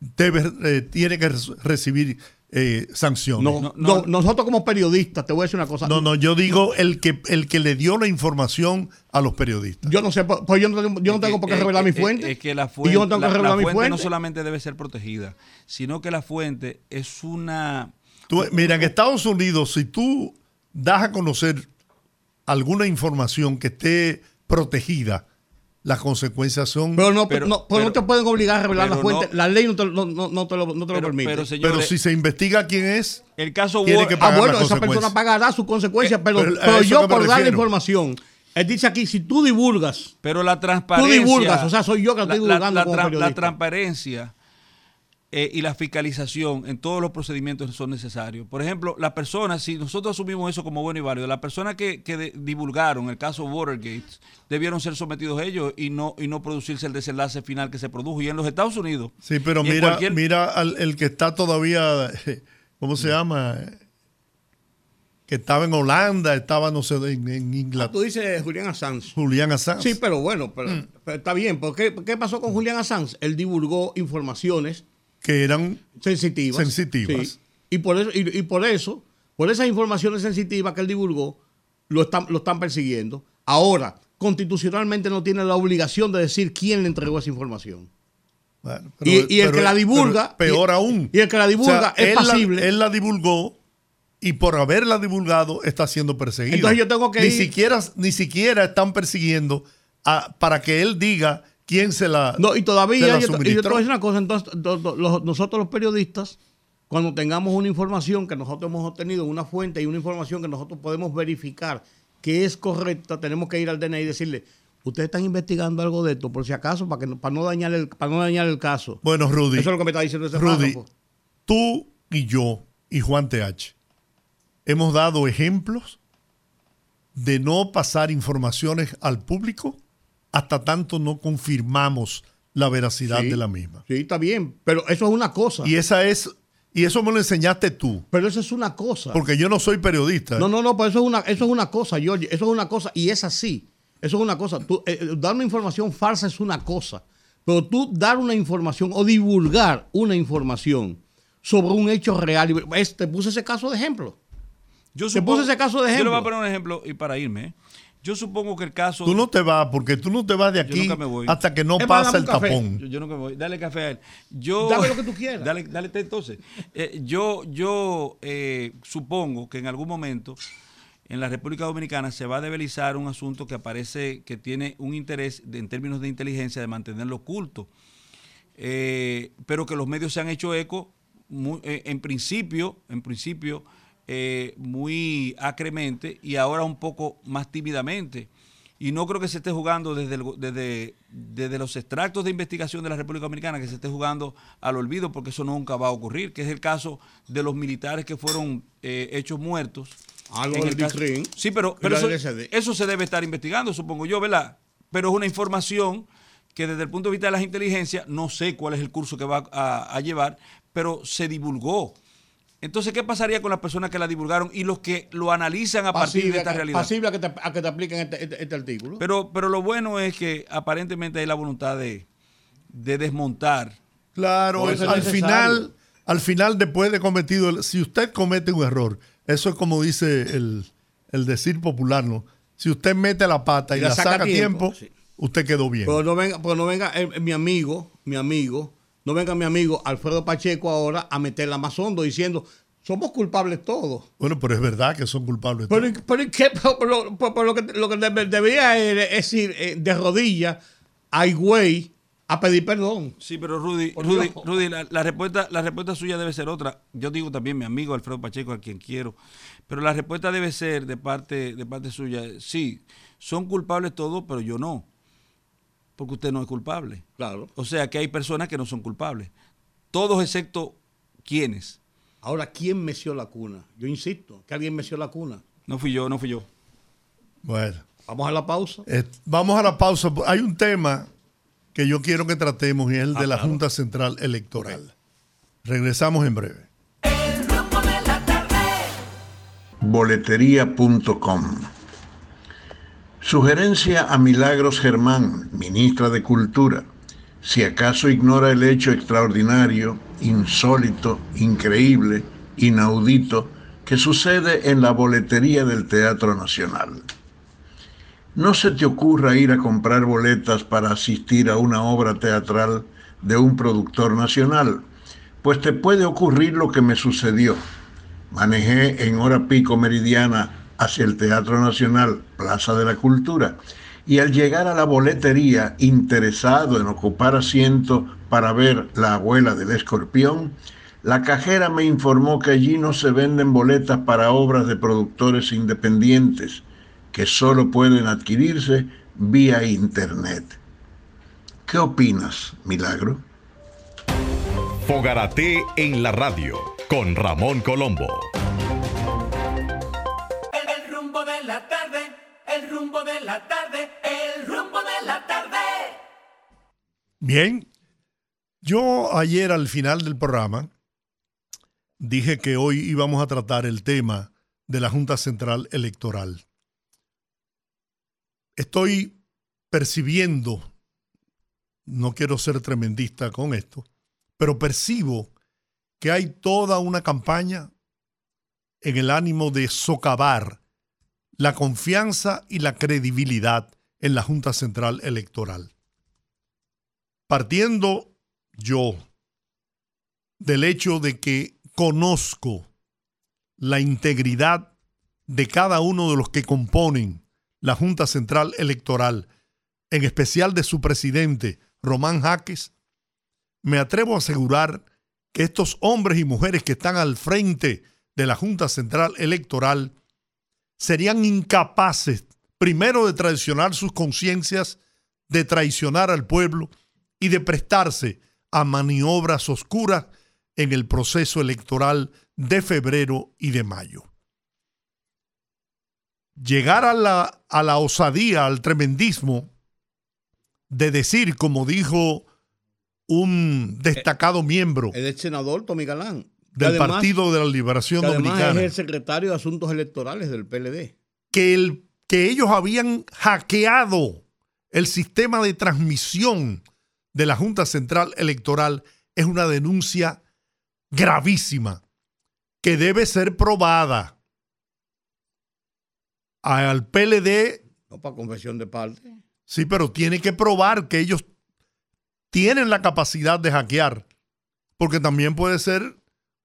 debe, eh, tiene que re- recibir eh, sanciones. No, No, no, no. nosotros como periodistas, te voy a decir una cosa. No, no, yo digo el que, el que le dio la información a los periodistas. Yo no sé, pues pues yo no, tengo- yo no tengo por qué es- revelar mi fuente. Es que la y fuente, yo no tengo la- que la revelar mi fuente fuente. no solamente debe ser protegida, sino que la fuente es una... Tú- mira, en Estados Unidos, si tú das a conocer alguna información que esté protegida, las consecuencias son... pero no, pero- no, pero no te pueden obligar a revelar la fuente. no- la ley no te, no, no- no te lo, no te lo permite. pero, si se investiga quién es, el caso tiene que ah, pagar bueno, las esa persona pagará sus consecuencias, pero, pero eso yo por dar la información, él dice aquí, si tú divulgas, pero la tú transparencia... divulgas, o sea, soy yo que la, estoy divulgando la como transparencia eh, y la fiscalización en todos los procedimientos son necesarios. Por ejemplo, las personas, si nosotros asumimos eso como bueno y válido, las personas que, que de- divulgaron el caso Watergate debieron ser sometidos ellos y no, y no producirse el desenlace final que se produjo. Y en los Estados Unidos. Sí, pero mira, cualquier- mira al, el que está todavía, ¿cómo se llama? Que estaba en Holanda, estaba, no sé, en, en Ah, tú Inglaterra. dices Julián Assange. Julián Assange. Sí, pero bueno, pero, Mm. pero está bien. ¿Por qué, qué pasó con Julián Assange? Él divulgó informaciones que eran sensitivas. Sensitivas. Sí. Y por eso, y, y por eso, por esas informaciones sensitivas que él divulgó, lo están, lo están persiguiendo. Ahora, constitucionalmente no tiene la obligación de decir quién le entregó esa información. Bueno, Y- y el que la divulga- peor aún. y el que la divulga es él la- él la divulgó y por haberla divulgado está siendo perseguido. Entonces yo tengo que ni ir- siquiera ni siquiera están persiguiendo a- para que él diga quién se la No, y todavía, yo, y yo te voy a decir una cosa, entonces, do- do- los- nosotros los periodistas, cuando tengamos una información que nosotros hemos obtenido en una fuente y una información que nosotros podemos verificar que es correcta, tenemos que ir al DNI y decirle, ustedes están investigando algo de esto, por si acaso, para, que, no- para, no, dañar el, para no dañar el caso. Bueno, Rudy, Eso es lo que me está diciendo ese Rudy, párrafo. tú y yo y Juan TH hemos dado ejemplos de no pasar informaciones al público hasta tanto no confirmamos la veracidad Sí. de la misma. Sí, está bien, pero eso es una cosa. Y esa es, y eso me lo enseñaste tú, Pero eso es una cosa. porque yo no soy periodista. No, no, no, pero eso es una, eso es una cosa, George. Eso es una cosa y es así. Eso es una cosa. Tú, eh, dar una información falsa es una cosa. Pero tú dar una información o divulgar una información sobre un hecho real. es- te puse ese caso de ejemplo. Yo Te puse ese caso de Yo le voy ejemplo. a poner un ejemplo y para irme. Yo supongo que el caso. Tú no te vas, porque tú no te vas de aquí hasta que no pasa el café. tapón. Yo, yo nunca me voy. Dale café a él. Yo, Dame lo que tú quieras. Dale, dale entonces. Eh, yo yo eh, supongo que en algún momento en la República Dominicana se va a debilizar un asunto que aparece que tiene un interés de- en términos de inteligencia de mantenerlo oculto. Eh, pero que los medios se han hecho eco muy- eh, en principio, en principio eh, muy acremente y ahora un poco más tímidamente. Y no creo que se esté jugando desde, el desde, desde los extractos de investigación de la República Dominicana, que se esté jugando al olvido, porque eso nunca va a ocurrir, que es el caso de los militares que fueron eh, hechos muertos. En del DICRIN. Sí, pero, eso, eso se debe estar investigando, supongo yo, ¿verdad? Pero es una información que desde el punto de vista de las inteligencias, no sé cuál es el curso que va a, a llevar, pero se divulgó. Entonces, ¿qué pasaría con las personas que la divulgaron y los que lo analizan a partir de esta realidad? pasible a que te, a que te apliquen este, este- este artículo. Pero, pero lo bueno es que aparentemente hay la voluntad de, de desmontar. Claro, es al final, al final después de cometido, el- si usted comete un error, eso es como dice el, el decir popular, ¿no? Si usted mete la pata y, la, saca, a tiempo, sí. usted quedó bien. Pero no venga, pero no venga eh, mi amigo, mi amigo, no venga mi amigo Alfredo Pacheco ahora a meterla más hondo diciendo, somos culpables todos. Bueno, pero es verdad que son culpables. Pero, pero ¿y qué? Pero, pero- pero- pero lo que, lo que debe- debería es decir eh, de rodillas, ay güey, a pedir perdón. Sí, pero Rudy, Rudy. Rudy, la, la respuesta, la respuesta suya debe ser otra. Yo digo también mi amigo Alfredo Pacheco, a quien quiero, pero la respuesta debe ser de parte, de parte suya. Sí, son culpables todos, pero yo no, porque usted no es culpable. Claro. O sea que hay personas que no son culpables. Todos excepto quienes. Ahora, ¿quién meció la cuna? Yo insisto, que alguien meció la cuna. No fui yo, no fui yo. Bueno, Vamos a la pausa. eh, vamos a la pausa. Hay un tema que yo quiero que tratemos y es el Ah, de la claro. Junta Central Electoral. Regresamos en breve. El rumbo de la tarde. boletería.com. Sugerencia a Milagros Germán, ministra de Cultura. Si acaso ignora el hecho extraordinario, insólito, increíble, inaudito que sucede en la boletería del Teatro Nacional. No se te ocurra ir a comprar boletas para asistir a una obra teatral de un productor nacional, pues te puede ocurrir lo que me sucedió. Manejé en hora pico meridiana hacia el Teatro Nacional, Plaza de la Cultura, y al llegar a la boletería, interesado en ocupar asiento para ver La abuela del escorpión, la cajera me informó que allí no se venden boletas para obras de productores independientes, que solo pueden adquirirse vía Internet. ¿Qué opinas, Milagro? Fogarate en la radio con Ramón Colombo. La tarde. El rumbo de la tarde. El rumbo de la tarde. Bien, yo ayer al final del programa dije que hoy íbamos a tratar el tema de la Junta Central Electoral. Estoy percibiendo, no quiero ser tremendista con esto, pero percibo que hay toda una campaña en el ánimo de socavar la confianza y la credibilidad en la Junta Central Electoral. Partiendo yo del hecho de que conozco la integridad de cada uno de los que componen la Junta Central Electoral, en especial de su presidente, Román Jaques, me atrevo a asegurar que estos hombres y mujeres que están al frente de la Junta Central Electoral serían incapaces, primero, de traicionar sus conciencias, de traicionar al pueblo y de prestarse a maniobras oscuras en el proceso electoral de febrero y de mayo. Llegar a la, a la osadía, al tremendismo, de decir, como dijo un destacado miembro El senador Tommy Galán. Del además- Partido de la Liberación que además Dominicana, es el secretario de Asuntos Electorales del PLD. que, el, que ellos habían hackeado el sistema de transmisión de la Junta Central Electoral es una denuncia gravísima que debe ser probada. Al PLD, No para confesión de parte. sí, pero tiene que probar que ellos tienen la capacidad de hackear, porque también puede ser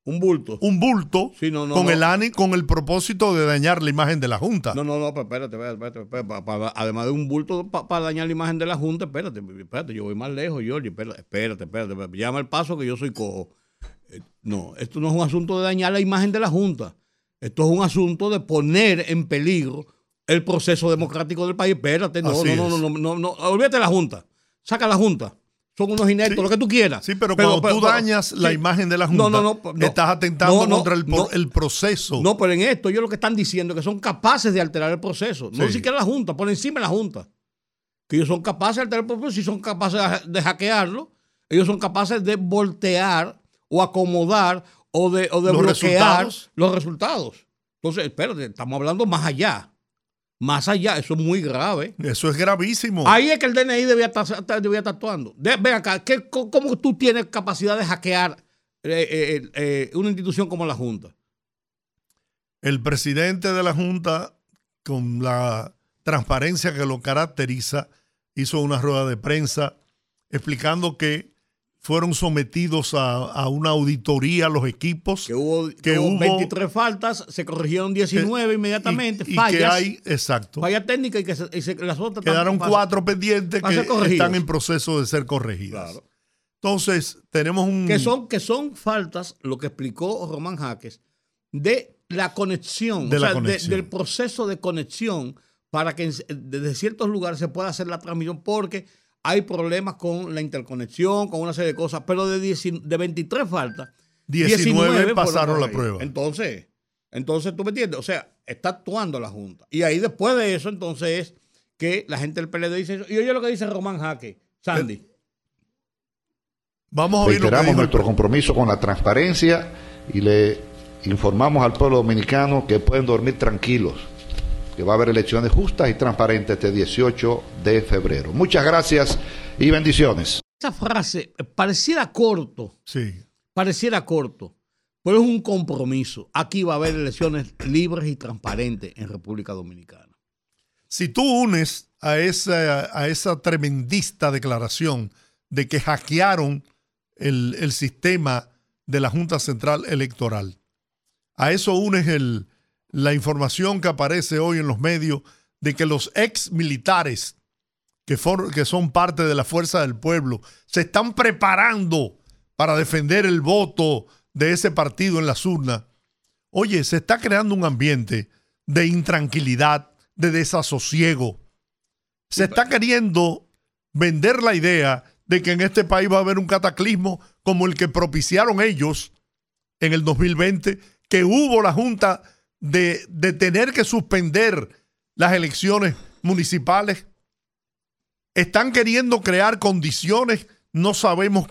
Un bulto. un bulto Sí, no, no, con, no. El ani- con el propósito de dañar la imagen de la Junta. No, no, no, pero espérate, espérate, espérate, espérate, pa- pa- además de un bulto para dañar la imagen de la Junta, espérate, espérate, yo voy más lejos, Jorge, espérate, espérate, espérate, espérate, llama el paso que yo soy cojo. Eh, No, esto no es un asunto de dañar la imagen de la Junta, esto es un asunto de poner en peligro el proceso democrático del país. Espérate, no, no, no, no, no, no, no, olvídate de la Junta, saca la Junta, son unos ineptos, Sí. lo que tú quieras. Sí, pero, cuando tú dañas la sí. imagen de la Junta, No, no, no, no. estás atentando contra el, proceso. No, pero en esto ellos lo que están diciendo es que son capaces de alterar el proceso. No Sí. siquiera la Junta, por encima de la Junta. Que ellos son capaces de alterar el proceso, si son capaces de- de hackearlo, ellos son capaces de voltear o acomodar o de, o de Los bloquear resultados. los resultados. Entonces, espérate, estamos hablando más allá. Más allá, eso es muy grave. Eso es gravísimo. Ahí es que el DNI debía estar, debía estar actuando. De- ven acá, ¿qué, ¿cómo tú tienes capacidad de hackear eh, eh, eh, una institución como la Junta? El presidente de la Junta, con la transparencia que lo caracteriza, hizo una rueda de prensa explicando que fueron sometidos a, a una auditoría los equipos que hubo, que que hubo hubo- 23 faltas, se corrigieron 19 inmediatamente, y, y fallas, que hay, exacto, fallas técnicas y que se- y se- las otras quedaron tampoco cuatro pendientes que están en proceso de ser corregidas. Claro. Entonces, tenemos un... que son que son faltas, lo que explicó Román Jaques, de la conexión, De o la sea, de- conexión. del proceso de conexión para que desde ciertos lugares se pueda hacer la transmisión porque hay problemas con la interconexión, con una serie de cosas, pero de, 19 de 23 faltas, 19 fueron pasaron la prueba. Entonces, entonces tú me entiendes, o sea, está actuando la Junta. Y ahí después de eso, entonces es que la gente del PLD dice eso. Y oye lo que dice Román Jaque, Sandy. Vamos a oír lo que Reiteramos nuestro compromiso con la transparencia y le informamos al pueblo dominicano que pueden dormir tranquilos, que va a haber elecciones justas y transparentes este 18 de febrero. Muchas gracias y bendiciones. Esa frase pareciera corto, Sí. pareciera corto, pero es un compromiso. Aquí va a haber elecciones libres y transparentes en República Dominicana. Si tú unes a esa, a esa tremendista declaración de que hackearon el, el sistema de la Junta Central Electoral, a eso unes el, la información que aparece hoy en los medios de que los ex militares que, que son parte de la fuerza del pueblo se están preparando para defender el voto de ese partido en las urnas. Oye, se está creando un ambiente de intranquilidad, de desasosiego. Se está queriendo vender la idea de que en este país va a haber un cataclismo como el que propiciaron ellos en el 2020, que hubo la Junta de, tener que suspender las elecciones municipales. Están queriendo crear condiciones, no sabemos,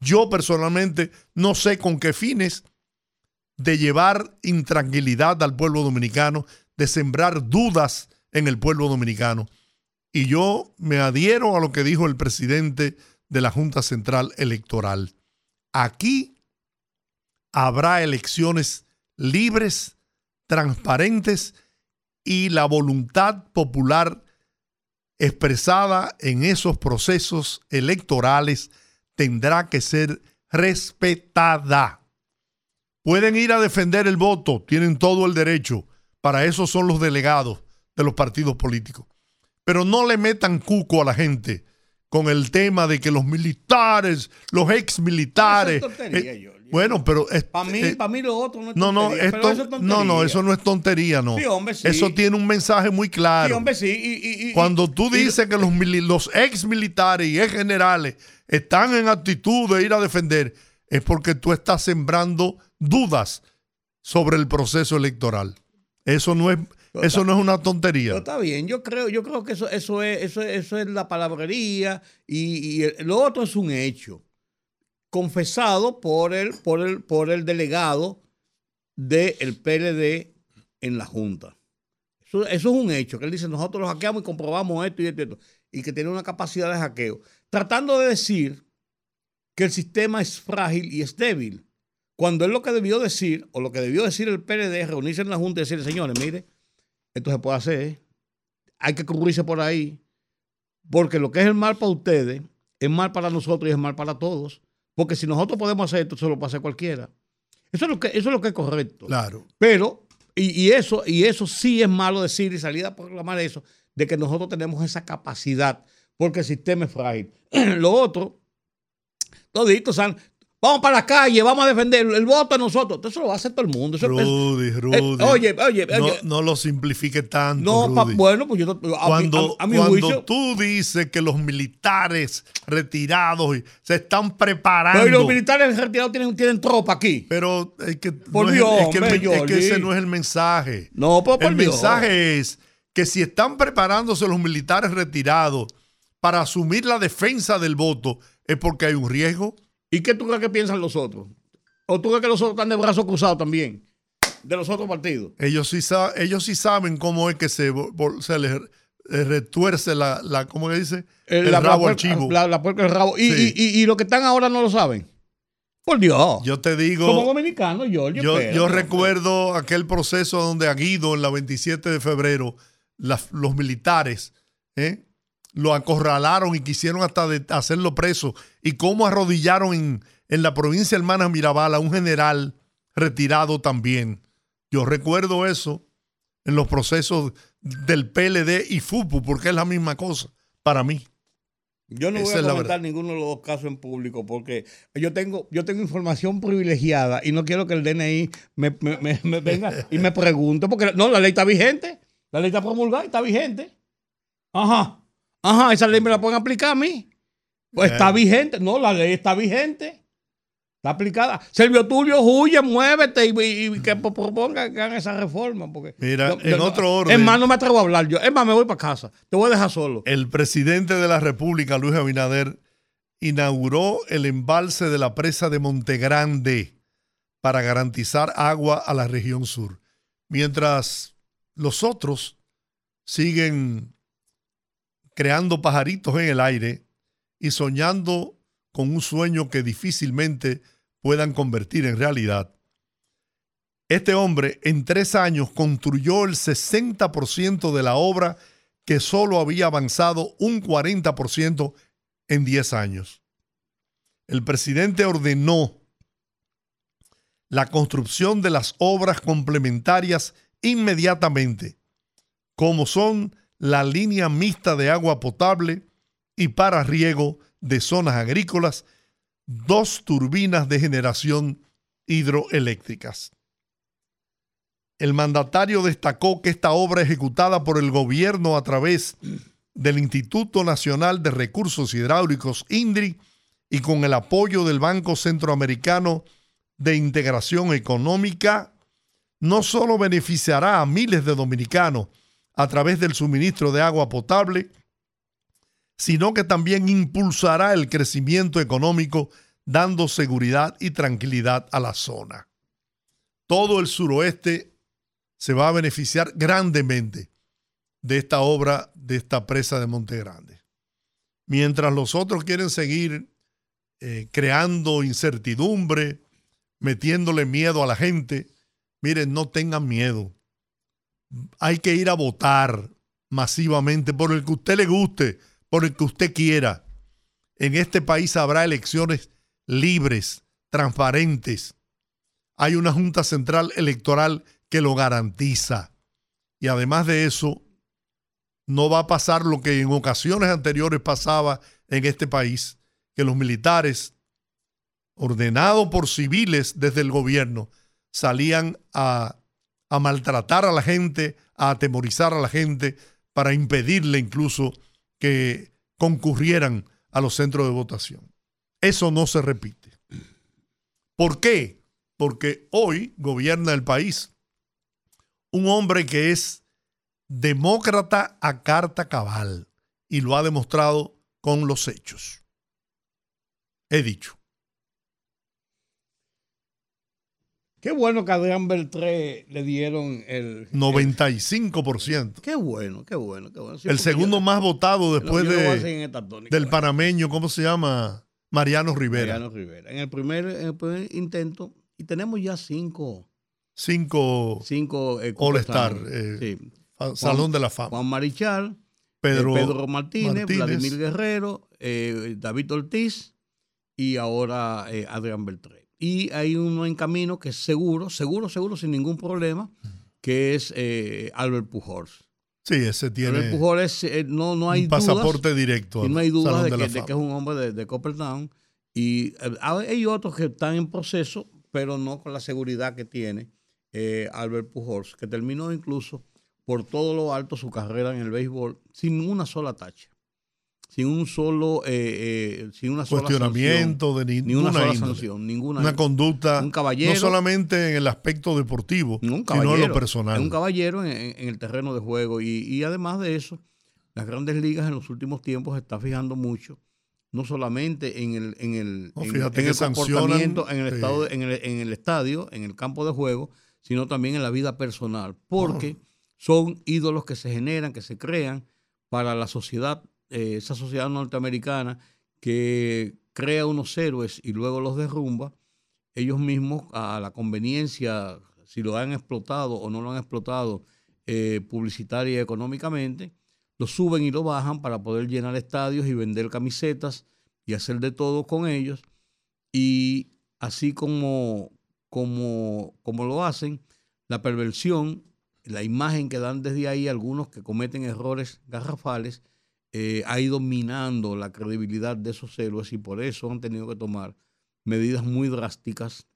yo personalmente no sé con qué fines, de llevar intranquilidad al pueblo dominicano, de sembrar dudas en el pueblo dominicano. Y yo me adhiero a lo que dijo el presidente de la Junta Central Electoral. Aquí habrá elecciones libres, transparentes y la voluntad popular expresada en esos procesos electorales tendrá que ser respetada. Pueden ir a defender el voto, tienen todo el derecho. Para eso son los delegados de los partidos políticos. Pero no le metan cuco a la gente con el tema de que los militares, los ex militares. Eso es tontería, Jorge. Bueno, pero es- Para mí, eh, pa' mí lo otro no es no, no, tontería, pero esto, eso es no, no, tontería. eso no es tontería, no. Sí, hombre, sí. Eso tiene un mensaje muy claro. Sí, hombre, sí. y- y- y- Cuando tú dices que los, los ex militares y ex generales están en actitud de ir a defender, es porque tú estás sembrando dudas sobre el proceso electoral. Eso no es, Eso no es una tontería. Pero está bien, yo creo, yo creo que eso, eso, es, eso, es- eso es la palabrería y, y el- lo otro es un hecho confesado por el, por el, por el delegado del PLD en la Junta. Eso, es un hecho, que él dice, nosotros lo hackeamos y comprobamos esto y esto y esto, y que tiene una capacidad de hackeo. Tratando de decir que el sistema es frágil y es débil. Cuando él lo que debió decir, o lo que debió decir el PLD, es reunirse en la Junta y decir, señores, mire, esto se puede hacer, hay que cubrirse por ahí, porque lo que es el mal para ustedes es mal para nosotros y es mal para todos, porque si nosotros podemos hacer esto, se lo puede hacer cualquiera. Eso es lo que, eso es, lo que es correcto. Claro. Pero, y, y eso, y eso sí es malo decir y salir a proclamar eso, de que nosotros tenemos esa capacidad, porque el sistema es frágil. lo otro, toditos, ¿saben? Vamos para la calle, vamos a defender el, voto a nosotros. Eso lo va a hacer todo el mundo. Eso Rudy, Rudy. Eh, oye, oye, no, oye. no lo simplifique tanto. no, pa- bueno, pues yo a, cuando, a- a mi cuando juicio. tú dices que los militares retirados se están Pero preparando. y los militares retirados tienen, tienen tropa aquí. Pero es que, Por no es- Dios, es que el hombre, men- es que ese no es el mensaje. No, pues por el Dios. mensaje es que si están preparándose los militares retirados para asumir la defensa del voto, es porque hay un riesgo. ¿Y qué tú crees que piensan los otros? ¿O tú crees que los otros están de brazos cruzados también? De los otros partidos. Ellos sí, ellos sí saben cómo es que se, les retuerce la, la ¿cómo que dice? Eh, El la- la rabo al chivo. La, la puerca del rabo. Y, Sí. y, y, y los que están ahora no lo saben. Por Dios. Yo te digo. Somos dominicanos, Giorgio. Yo, yo hombre. recuerdo aquel proceso donde a Guido, en la 27 de febrero, los militares ¿eh? Lo acorralaron y quisieron hasta de- hacerlo preso. Y cómo arrodillaron en, en la provincia hermana Mirabal a un general retirado también. Yo recuerdo eso en los procesos del PLD y FUPU, porque es la misma cosa para mí. Yo no voy a comentar ninguno de los dos casos en público porque yo tengo, yo tengo información privilegiada y no quiero que el DNI me, me- me- me venga y me pregunte porque no, la ley está vigente. La ley está promulgada y está vigente. Ajá. Ajá, esa ley me la pueden aplicar a mí. Pues está vigente. No, la ley está vigente. Está aplicada. Servio Tulio, huye, muévete y, y- y que po- proponga que hagan esa reforma. Porque Mira, en otro orden. Es más, no me atrevo a hablar yo. Es más, me voy para casa. Te voy a dejar solo. El presidente de la República, Luis Abinader, inauguró el embalse de la presa de Montegrande para garantizar agua a la región sur, mientras los otros siguen creando pajaritos en el aire y soñando con un sueño que difícilmente puedan convertir en realidad. Este hombre en tres años construyó el 60% de la obra que solo había avanzado un 40% en 10 años. El presidente ordenó la construcción de las obras complementarias inmediatamente, como son la línea mixta de agua potable y para riego de zonas agrícolas, dos turbinas de generación hidroeléctricas. El mandatario destacó que esta obra ejecutada por el gobierno a través del Instituto Nacional de Recursos Hidráulicos, INDRI, y con el apoyo del Banco Centroamericano de Integración Económica, no solo beneficiará a miles de dominicanos a través del suministro de agua potable, sino que también impulsará el crecimiento económico, dando seguridad y tranquilidad a la zona. Todo el suroeste se va a beneficiar grandemente de esta obra, de esta presa de Montegrande. Mientras los otros quieren seguir eh, creando incertidumbre, metiéndole miedo a la gente, miren, no tengan miedo. Hay que ir a votar masivamente por el que usted le guste, por el que usted quiera. En este país habrá elecciones libres, transparentes. Hay una Junta Central Electoral que lo garantiza. Y además de eso, no va a pasar lo que en ocasiones anteriores pasaba en este país, que los militares, ordenados por civiles desde el gobierno, salían a, a maltratar a la gente, a atemorizar a la gente, para impedirle incluso que concurrieran a los centros de votación. Eso no se repite. ¿Por qué? Porque hoy gobierna el país un hombre que es demócrata a carta cabal y lo ha demostrado con los hechos. He dicho. Qué bueno que a Adrián Beltré le dieron el... 95%. Qué bueno, qué bueno, qué bueno. Sí, el segundo yo- más votado después de, tónica, del panameño, ¿cómo se llama? Mariano Rivera. Mariano Rivera. En el primer, en el primer intento, y tenemos ya cinco, Cinco cinco eh, All Star, eh, Sí. Salón de la Fama. Juan Marichal, Pedro, eh, Pedro Martínez, Martínez. Vladimir Guerrero, eh, David Ortiz y ahora Adrián Beltré. Y hay uno en camino que es seguro, seguro, seguro, sin ningún problema, que es eh, Albert Pujols. Sí, ese Albert tiene Pujols eh, no, no hay un dudas, pasaporte directo. y no hay duda de, de que, es un hombre de, de Coppertown. Y eh, hay otros que están en proceso, pero no con la seguridad que tiene eh, Albert Pujols, que terminó incluso por todo lo alto su carrera en el béisbol sin una sola tacha, sin un solo, eh, eh, sin una sola Cuestionamiento sanción, de ni- ni una sola índole. sanción, ninguna. Una conducta, un caballero, no solamente en el aspecto deportivo, sino en lo personal. un caballero en, el terreno de juego y, y además de eso, las grandes ligas en los últimos tiempos se está fijando mucho, no solamente en el, en el, No, en- el comportamiento, en el, estado, en, el, en el estadio, en el campo de juego, sino también en la vida personal, porque son ídolos que se generan, que se crean para la sociedad, eh, esa sociedad norteamericana que crea unos héroes y luego los derrumba, ellos mismos a la conveniencia, si lo han explotado o no lo han explotado eh, publicitaria y económicamente, lo suben y lo bajan para poder llenar estadios y vender camisetas y hacer de todo con ellos. Y así como, como, como lo hacen, la perversión, la imagen que dan desde ahí algunos que cometen errores garrafales, eh, ha ido minando la credibilidad de esos héroes y por eso han tenido que tomar medidas muy drásticas,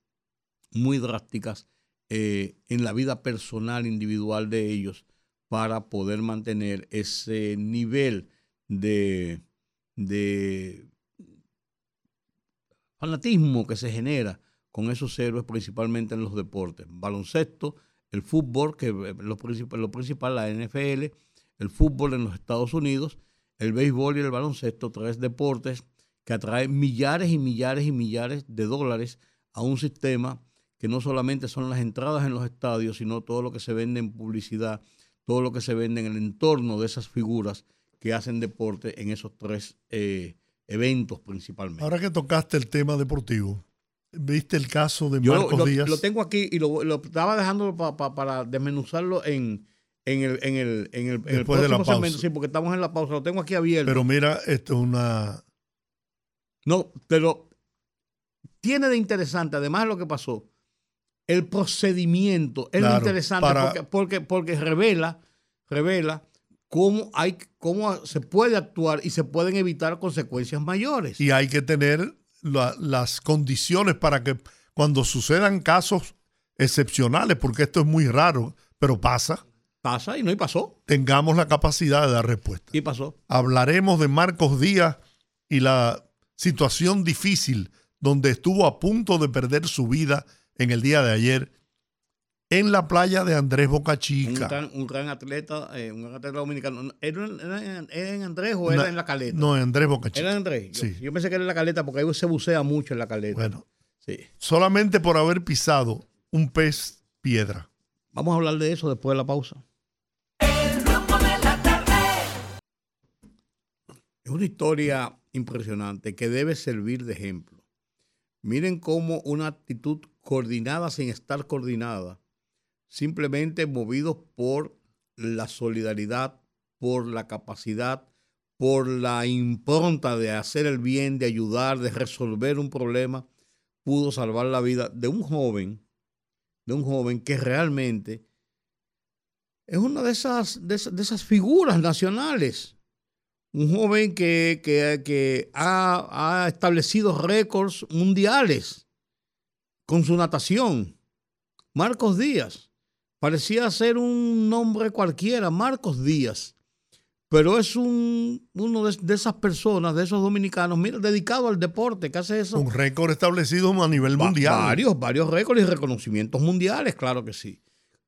muy drásticas eh, en la vida personal, individual de ellos, para poder mantener ese nivel de, fanatismo que se genera con esos héroes, principalmente en los deportes. Baloncesto, el fútbol, que eh, lo lo principal, la NFL, el fútbol en los Estados Unidos, el béisbol y el baloncesto, tres deportes que atraen millares y millares y millares de dólares a un sistema que no solamente son las entradas en los estadios, sino todo lo que se vende en publicidad, todo lo que se vende en el entorno de esas figuras que hacen deporte en esos tres eh, eventos principalmente. Ahora que tocaste el tema deportivo, ¿viste el caso de Yo Marcos lo, Díaz? lo tengo aquí y lo, lo estaba dejando pa- pa- para desmenuzarlo en, en el, en el, en el, en el Después de la segmento. pausa. Sí, porque estamos en la pausa. Lo tengo aquí abierto. Pero mira, esto es una... No, pero tiene de interesante, además de lo que pasó, el procedimiento es Claro, interesante para- porque, porque, porque revela, revela cómo hay, cómo se puede actuar y se pueden evitar consecuencias mayores. Y hay que tener la- las condiciones para que cuando sucedan casos excepcionales, porque esto es muy raro, pero pasa, Pasa y no y pasó. tengamos la capacidad de dar respuesta. Y pasó. Hablaremos de Marcos Díaz y la situación difícil donde estuvo a punto de perder su vida en el día de ayer en la playa de Andrés Boca Un Chica. gran, un gran atleta, eh, un gran atleta dominicano. ¿Era, era en- era en Andrés o era en la caleta? No, en Andrés Boca ¿Era Chica. en Andrés? Yo, Sí. yo pensé que era en la caleta porque ahí se bucea mucho en la caleta. Bueno, Sí. solamente por haber pisado un pez piedra. Vamos a hablar de eso después de la pausa. Es una historia impresionante que debe servir de ejemplo. Miren cómo una actitud coordinada sin estar coordinada, simplemente movidos por la solidaridad, por la capacidad, por la impronta de hacer el bien, de ayudar, de resolver un problema, pudo salvar la vida de un joven, de un joven que realmente es una de esas, de esas, de esas figuras nacionales un joven que, que- que ha, ha establecido récords mundiales con su natación. Marcos Díaz. Parecía ser un nombre cualquiera, Marcos Díaz. Pero es un, uno de, de esas personas, de esos dominicanos, mira, dedicado al deporte, que hace eso. Un récord establecido a nivel Va- mundial. Varios, varios récords y reconocimientos mundiales, claro que sí.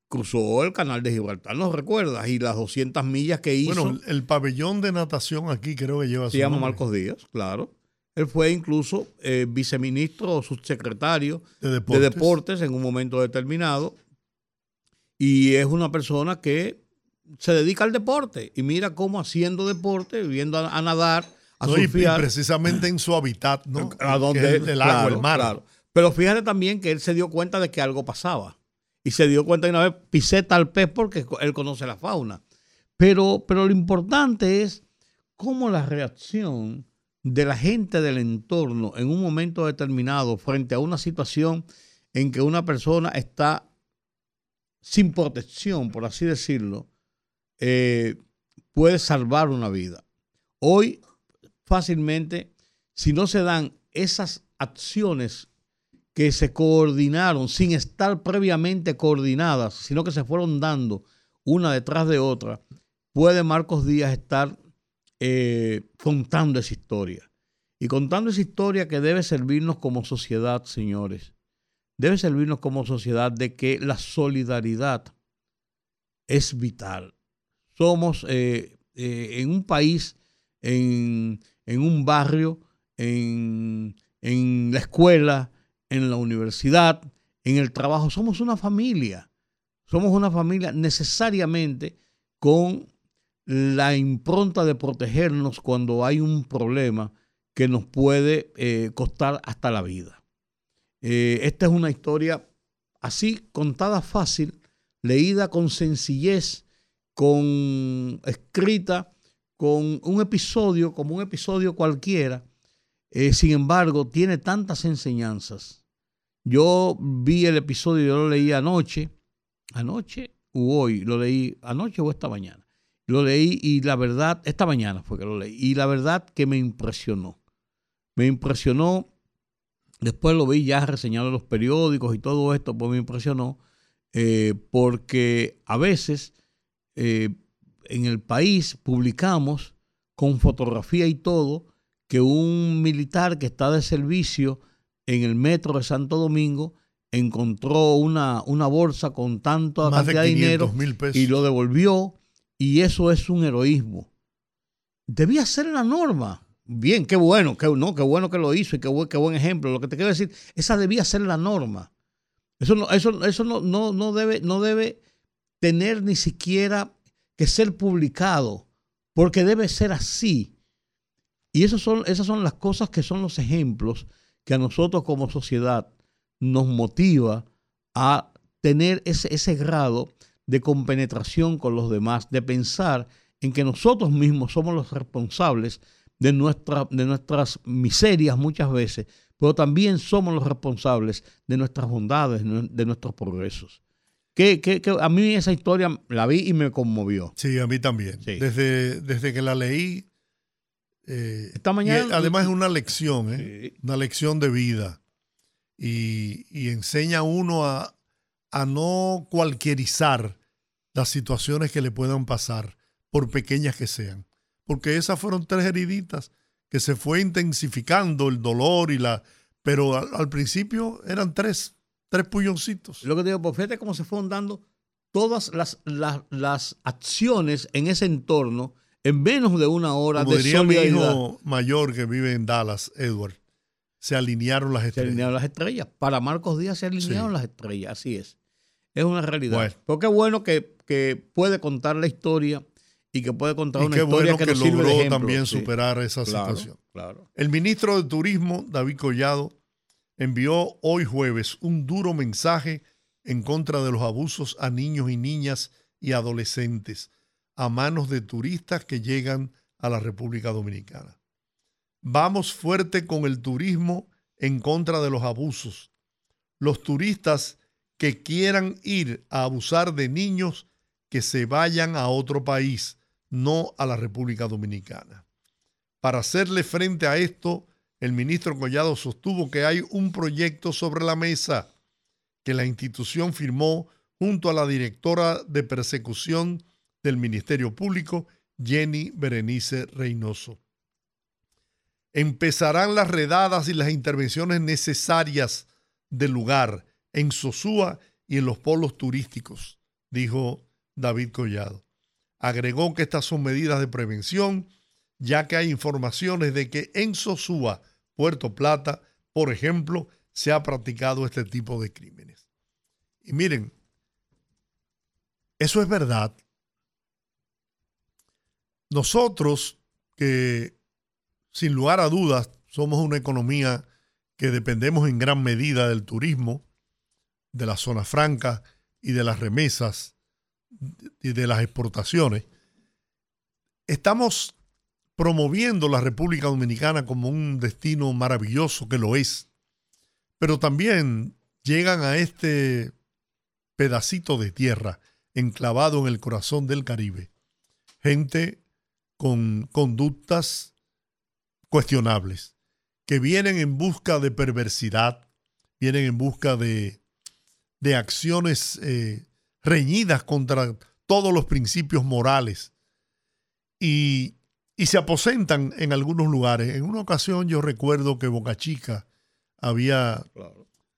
Cruzó el canal de Gibraltar, ¿no recuerdas? Y las 200 millas que hizo. Bueno, el pabellón de natación aquí creo que lleva se su llama nombre. Marcos Díaz, claro. Él fue incluso eh, viceministro o subsecretario De de deportes. en un momento determinado. Y es una persona que se dedica al deporte. Y mira cómo haciendo deporte, viendo a, a nadar, a No, y- y, surfear. precisamente en su hábitat, ¿no? a donde el, el agua, claro, el mar. claro. Pero fíjate también que él se dio cuenta de que algo pasaba. Y se dio cuenta de una vez, pisé tal pez porque él conoce la fauna. Pero, pero lo importante es cómo la reacción de la gente del entorno en un momento determinado frente a una situación en que una persona está sin protección, por así decirlo, eh, puede salvar una vida. Hoy, fácilmente, si no se dan esas acciones que se coordinaron sin estar previamente coordinadas, sino que se fueron dando una detrás de otra, puede Marcos Díaz estar eh, contando esa historia. Y contando esa historia que debe servirnos como sociedad, señores. Debe servirnos como sociedad de que la solidaridad es vital. Somos eh, eh, en un país, en, en un barrio, en, en la escuela, en la universidad, en el trabajo. Somos una familia. Somos una familia necesariamente con la impronta de protegernos cuando hay un problema que nos puede eh, costar hasta la vida. Eh, esta es una historia así, contada fácil, leída con sencillez, con escrita, con un episodio, como un episodio cualquiera. Eh, sin embargo, tiene tantas enseñanzas. Yo vi el episodio, yo lo leí anoche, anoche u hoy, lo leí anoche o esta mañana. Lo leí y la verdad, esta mañana fue que lo leí, y la verdad que me impresionó. Me impresionó, después lo vi ya reseñado en los periódicos y todo esto, pues me impresionó, eh, porque a veces eh, en el país publicamos con fotografía y todo que un militar que está de servicio en el metro de Santo Domingo encontró una, una bolsa con tanta cantidad de 500 dinero pesos. y lo devolvió y eso es un heroísmo. Debía ser la norma. Bien, qué bueno, qué, no, qué bueno que lo hizo y qué, buen- qué buen ejemplo. Lo que te quiero decir, esa debía ser la norma. Eso no, eso, eso no, no, no debe, no debe tener ni siquiera que ser publicado, porque debe ser así. Y esos son, esas son las cosas que son los ejemplos que a nosotros como sociedad nos motiva a tener ese, ese grado de compenetración con los demás, de pensar en que nosotros mismos somos los responsables de, nuestra, de nuestras miserias muchas veces, pero también somos los responsables de nuestras bondades, de nuestros progresos. Que, que- que a mí esa historia la vi y me conmovió. Sí, a mí también. Sí. Desde, desde que la leí. Eh, Esta mañana- y además es una lección, ¿eh? una lección de vida. Y, y enseña a uno a, a no cualquierizar las situaciones que le puedan pasar, por pequeñas que sean. Porque esas fueron tres heriditas que se fue intensificando el dolor y la. Pero al, al principio eran tres, tres puñoncitos. Lo que te digo, pues fíjate cómo se fueron dando todas las, las, las acciones en ese entorno en menos de una hora Como de diría mi solidaridad. hijo mayor que vive en Dallas, Edward, se alinearon las Se estrellas. alinearon las estrellas. Para Marcos Díaz se alinearon Sí. las estrellas, así es. Es una realidad. Bueno. Pero qué bueno que, que puede contar la historia y que puede contar Y una qué historia bueno que, que, nos sirve de logró ejemplo. también Sí. superar esa Claro, situación. Claro. El ministro de Turismo, David Collado, envió hoy jueves un duro mensaje en contra de los abusos a niños y niñas y adolescentes a manos de turistas que llegan a la República Dominicana. Vamos fuerte con el turismo en contra de los abusos. Los turistas que quieran ir a abusar de niños que se vayan a otro país, no a la República Dominicana. Para hacerle frente a esto, el ministro Collado sostuvo que hay un proyecto sobre la mesa que la institución firmó junto a la directora de persecución del Ministerio Público, Jenny Berenice Reynoso. Empezarán las redadas y las intervenciones necesarias del lugar en Sosúa y en los polos turísticos dijo David Collado. Agregó que estas son medidas de prevención, ya que hay informaciones de que en Sosúa, Puerto Plata, por ejemplo, se ha practicado este tipo de crímenes. Y miren, eso es verdad. Nosotros, que sin lugar a dudas somos una economía que dependemos en gran medida del turismo, de la zona franca y de las remesas y de las exportaciones, estamos promoviendo la República Dominicana como un destino maravilloso que lo es, pero también llegan a este pedacito de tierra enclavado en el corazón del Caribe, gente con conductas cuestionables, que vienen en busca de perversidad, vienen en busca de, de acciones eh, reñidas contra todos los principios morales y, y, se aposentan en algunos lugares. En una ocasión yo recuerdo que Boca Chica había,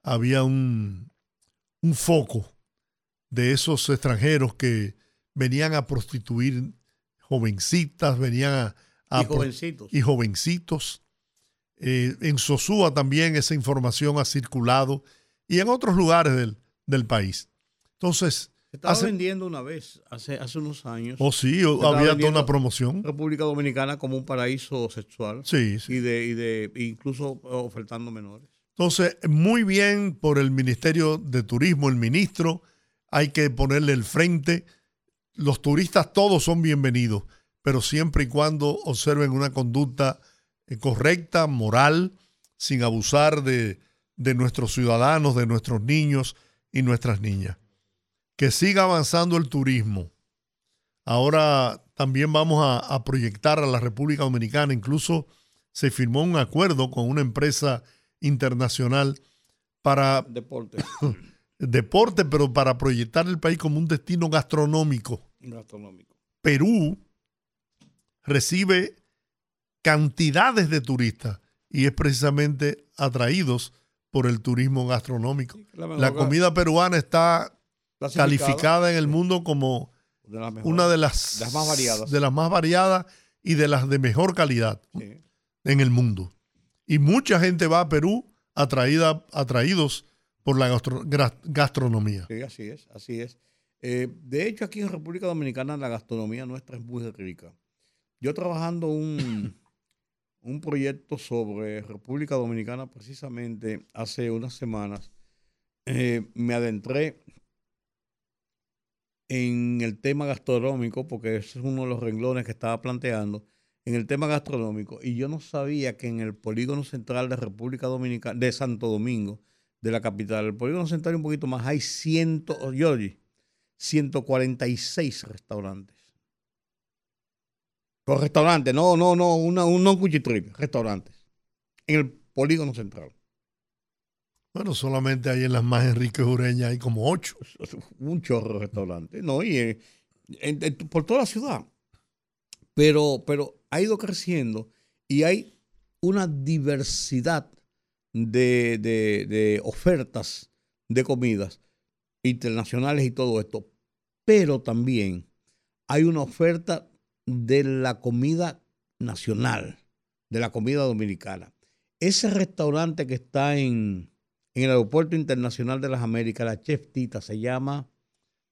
había un, un foco de esos extranjeros que venían a prostituir jovencitas, venían a... a y jovencitos. Y jovencitos. Eh, en Sosúa también esa información ha circulado y en otros lugares del, del país. Entonces... Se estaba vendiendo una vez, hace, hace unos años. Oh, sí, había toda una promoción. República Dominicana como un paraíso sexual. Sí, sí. Y de, y de incluso ofertando menores. Entonces, muy bien por el Ministerio de Turismo, el ministro, hay que ponerle el frente. Los turistas todos son bienvenidos, pero siempre y cuando observen una conducta eh, correcta, moral, sin abusar de, de nuestros ciudadanos, de nuestros niños y nuestras niñas. Que siga avanzando el turismo. Ahora también vamos a, a, proyectar a la República Dominicana. Incluso se firmó un acuerdo con una empresa internacional para deporte. deporte, pero para proyectar el país como un destino gastronómico. Gastronómico. Perú recibe cantidades de turistas y es precisamente atraídos por el turismo gastronómico. La, la, comida peruana está calificada en el mundo como de una de las, más variadas. de las más variadas y de las de mejor calidad sí. en el mundo. Y mucha gente va a Perú atraída, atraídos por la gastro, gastronomía. Sí, así es, así es. Eh, de hecho, aquí en República Dominicana la gastronomía nuestra es muy rica. Yo trabajando un, un proyecto sobre República Dominicana precisamente hace unas semanas, eh, me adentré en el tema gastronómico, porque ese es uno de los renglones que estaba planteando, en el tema gastronómico, y yo no sabía que en el polígono central de República Dominicana, de Santo Domingo, de la capital, el polígono central un poquito más, hay ciento, Georgie, 146 restaurantes. Con restaurantes, no, no, no, una, un no cuchitril, restaurantes. En el polígono central. Bueno, solamente ahí en las más Enrique Ureña hay como ocho. Un chorro de restaurantes. No, y en, en, en, por toda la ciudad. Pero, pero ha ido creciendo y hay una diversidad de, de, de ofertas de comidas internacionales y todo esto. Pero también hay una oferta de la comida nacional, de la comida dominicana. Ese restaurante que está en, en el Aeropuerto Internacional de las Américas, la Chef Tita, se llama.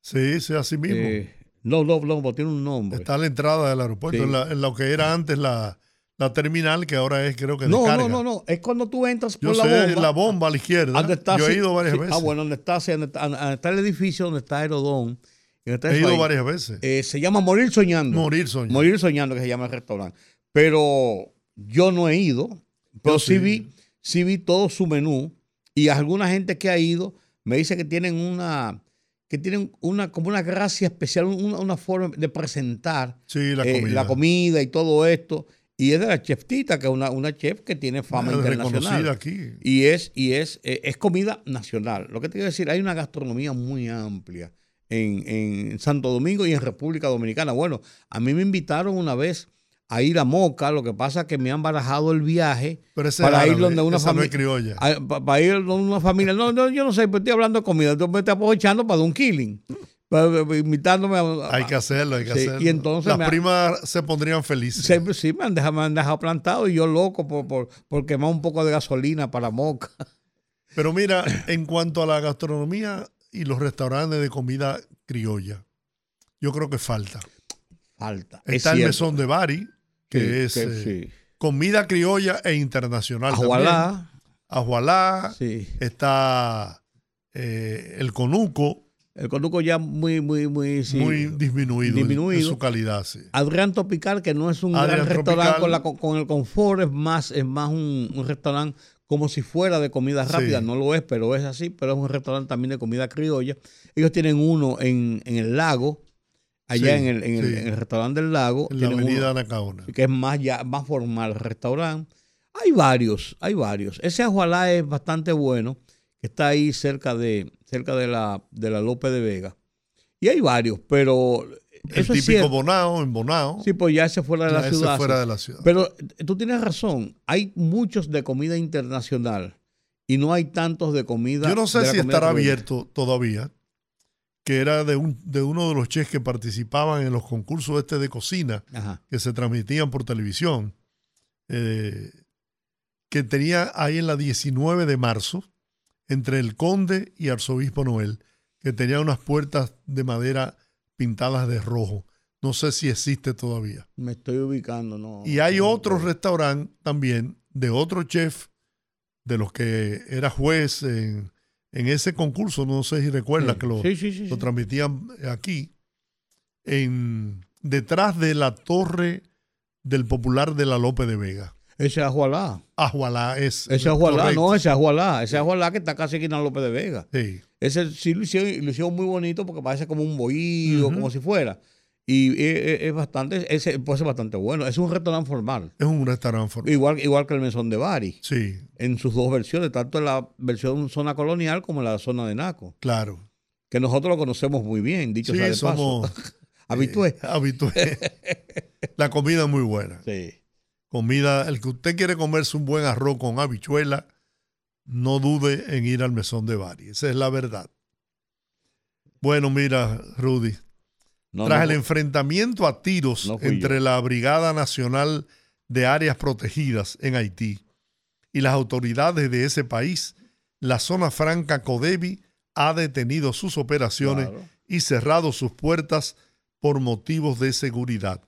Sí, sí, así mismo. Eh, no, no, no, tiene un nombre. Está a la entrada del aeropuerto, sí. en, la, en, lo que era antes la, la, terminal, que ahora es, creo que. No, descarga. no, no, no. Es cuando tú entras Yo por sé, la bomba. la bomba a la izquierda. Yo he ido varias sí. veces. Ah, bueno, donde está, donde está, donde está el edificio, donde está Aerodón. Está he ido varias veces. Eh, se llama Morir Soñando. Morir Soñando. Morir Soñando, que se llama el restaurante. Pero yo no he ido, pero sí, sí vi, sí vi todo su menú. Y alguna gente que ha ido me dice que tienen una que tienen una como una gracia especial, una, una forma de presentar sí, la, eh, comida. la, comida. y todo esto. Y es de la chef Tita, que es una, una chef que tiene fama es internacional. Aquí. Y es, y es, eh, es comida nacional. Lo que te quiero decir, hay una gastronomía muy amplia en, en Santo Domingo y en República Dominicana. Bueno, a mí me invitaron una vez a ir a Moca, lo que pasa es que me han barajado el viaje para árabe, ir donde una familia. No criolla. para, ir donde una familia. No, no, yo no sé, pero estoy hablando de comida, tú me estás aprovechando para un killing. Pero, Imitándome a- Hay que hacerlo, hay que Sí, hacerlo. y entonces Las me primas se pondrían felices. Siempre sí me han dejado, me han dejado plantado y yo loco por, por, por quemar un poco de gasolina para moca. Pero mira, en cuanto a la gastronomía y los restaurantes de comida criolla, yo creo que falta. Falta. Es Está el mesón de Bari, que Sí, es que eh, sí. comida criolla e internacional. Ajualá. Ajualá. Sí. Está eh, el conuco, El conuco ya muy, muy, muy, sí. muy disminuido, disminuido. En, su calidad. sí. Adrián Tropical, que no es un Adrián gran restaurante con, la- con- el confort, es más, es más un, un restaurante como si fuera de comida Sí. rápida. No lo es, pero es así. Pero es un restaurante también de comida criolla. Ellos tienen uno en, en el lago, allá Sí, en, el, en, el, sí. en el restaurante del lago. En la avenida Anacaona. que es más, ya, más formal restaurante. Hay varios, hay varios. Ese ajualá es bastante bueno, que está ahí cerca de, cerca de la, de la López de Vega. Y hay varios, pero El eso es típico cierto. Bonao, en Bonao. Sí, pues ya ese fuera de Ya la ese ciudad. fuera de la ciudad. Pero eh, tú tienes razón, hay muchos de comida internacional y no hay tantos de comida. Yo no sé si estará abierto todavía, que era de, un, de uno de los chefs que participaban en los concursos este de cocina Ajá. que se transmitían por televisión, eh, que tenía ahí en la 19 de marzo, entre el conde y arzobispo Noel, que tenía unas puertas de madera pintadas de rojo. No sé si existe todavía. Me estoy ubicando, ¿no? Y hay no, otro no. restaurante también de otro chef, de los que era juez en, en ese concurso, no sé si recuerdas Sí. que lo, Sí, sí, sí, lo transmitían aquí, en, detrás de la torre del popular de la Lope de Vega. Ese ajualá. Ajualá es. Ese ajualá, no, ese ajualá. Ese ajualá que está casi aquí en López de Vega. Sí. Ese sí lo hicieron, lo hicieron muy bonito porque parece como un bohío, Ujú. como si fuera. Y es, es- es bastante, ese puede ser bastante bueno. Es un restaurante formal. Es un restaurante formal. Igual, igual que el mesón de Bari. Sí, En sus dos versiones, tanto en la versión zona colonial como en la zona de Naco. claro. Que nosotros lo conocemos muy bien, dicho Sí, sea de somos paso. Habitué. eh, habitué. La comida es muy buena. Sí. Comida, el que usted quiere comerse un buen arroz con habichuela, no dude en ir al mesón de Bari. Esa es la verdad. Bueno, mira, Rudy, No, tras no, el enfrentamiento a tiros entre yo. la Brigada Nacional de Áreas Protegidas en Haití y las autoridades de ese país, la zona franca Codevi ha detenido sus operaciones Claro. y cerrado sus puertas por motivos de seguridad.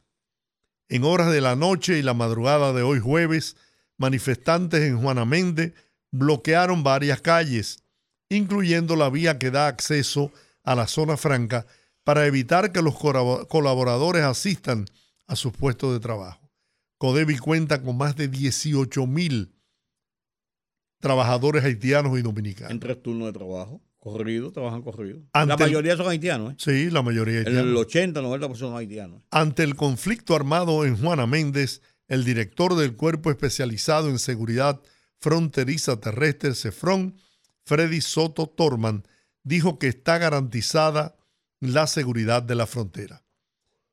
En horas de la noche y la madrugada de hoy jueves, manifestantes en Juana Méndez bloquearon varias calles, incluyendo la vía que da acceso a la zona franca, para evitar que los colaboradores asistan a sus puestos de trabajo. Codevi cuenta con más de 18 mil trabajadores haitianos y dominicanos. En tres turnos de trabajo. Corrido, trabajan corrido. Ante la el- mayoría son haitianos, ¿eh? Sí, la mayoría El, haitianos. 80, 90% son haitianos. Ante el conflicto armado en Juana Méndez, el director del Cuerpo Especializado en Seguridad Fronteriza Terrestre, CEFRON, Freddy Soto Torman, dijo que está garantizada la seguridad de la frontera.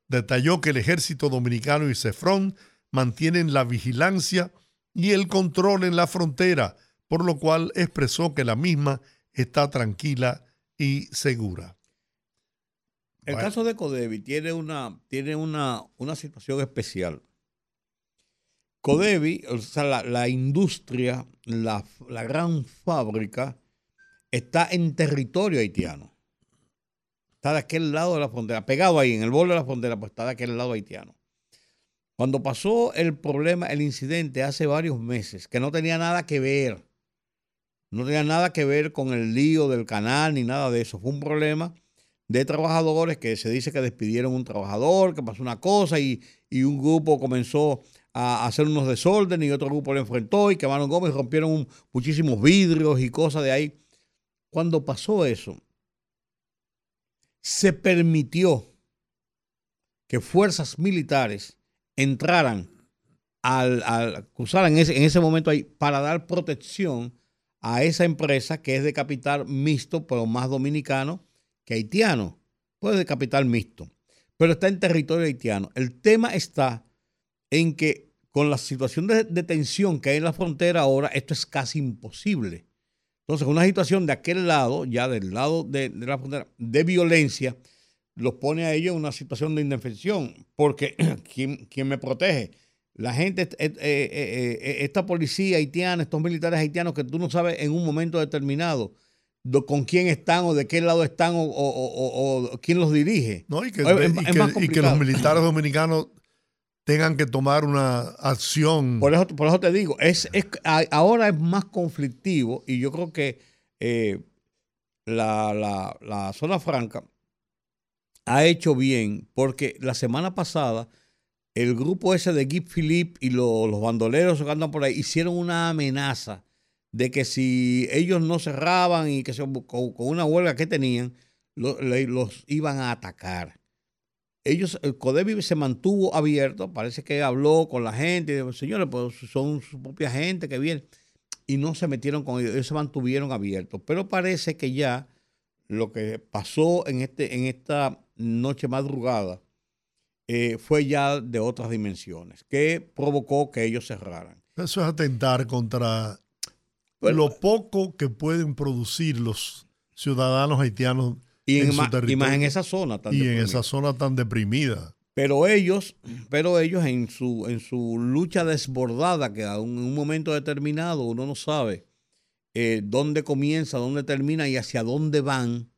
Detalló que el ejército dominicano y CEFRON mantienen la vigilancia y el control en la frontera, por lo cual expresó que la misma está tranquila y segura. El Bueno. caso de Codevi tiene una, tiene una, una situación especial. Codevi, o sea, la, la industria, la, la gran fábrica, está en territorio haitiano. Está de aquel lado de la frontera, pegado ahí, en el borde de la frontera, pues está de aquel lado haitiano. Cuando pasó el problema, el incidente hace varios meses, que no tenía nada que ver, no tenía nada que ver con el lío del canal ni nada de eso. Fue un problema de trabajadores que se dice que despidieron un trabajador, que pasó una cosa y, y un grupo comenzó a hacer unos desórdenes y otro grupo lo enfrentó y quemaron gomas y rompieron muchísimos vidrios y cosas de ahí. Cuando pasó eso, se permitió que fuerzas militares entraran al, cruzaran ese, en ese momento ahí para dar protección a esa empresa que es de capital mixto, pero más dominicano que haitiano. Pues de capital mixto, pero está en territorio haitiano. El tema está en que con la situación de, tensión que hay en la frontera ahora, esto es casi imposible. Entonces, una situación de aquel lado, ya del lado de, de la frontera, de violencia, los pone a ellos en una situación de indefensión, porque ¿quién, quién me protege? La gente, eh, eh, eh, eh, esta policía haitiana, estos militares haitianos que tú no sabes en un momento determinado do- con quién están o de qué lado están o, o- o- o- o quién los dirige. No, y que, Es- y es que- más y que los militares dominicanos tengan que tomar una acción. Por eso, por eso te digo, es, es- ahora es más conflictivo y yo creo que eh, la, la- la zona franca ha hecho bien porque la semana pasada el grupo ese de Guy Philippe y lo- los bandoleros que andan por ahí hicieron una amenaza de que si ellos no cerraban y que se, con, con una huelga que tenían, lo- los iban a atacar ellos, el Codevi se mantuvo abierto, parece que habló con la gente, señores, pues son su propia gente que viene, y no se metieron con ellos, ellos se mantuvieron abiertos. Pero parece que ya lo que pasó en, este, en esta noche madrugada eh, fue ya de otras dimensiones, que provocó que ellos cerraran. Eso es atentar contra Bueno, lo poco que pueden producir los ciudadanos haitianos y, en en su ma- y territorio. más en esa zona. tan y en deprimida. esa zona tan deprimida. Pero ellos, pero ellos en su, en su lucha desbordada, que en un momento determinado uno no sabe eh, dónde comienza, dónde termina y hacia dónde van,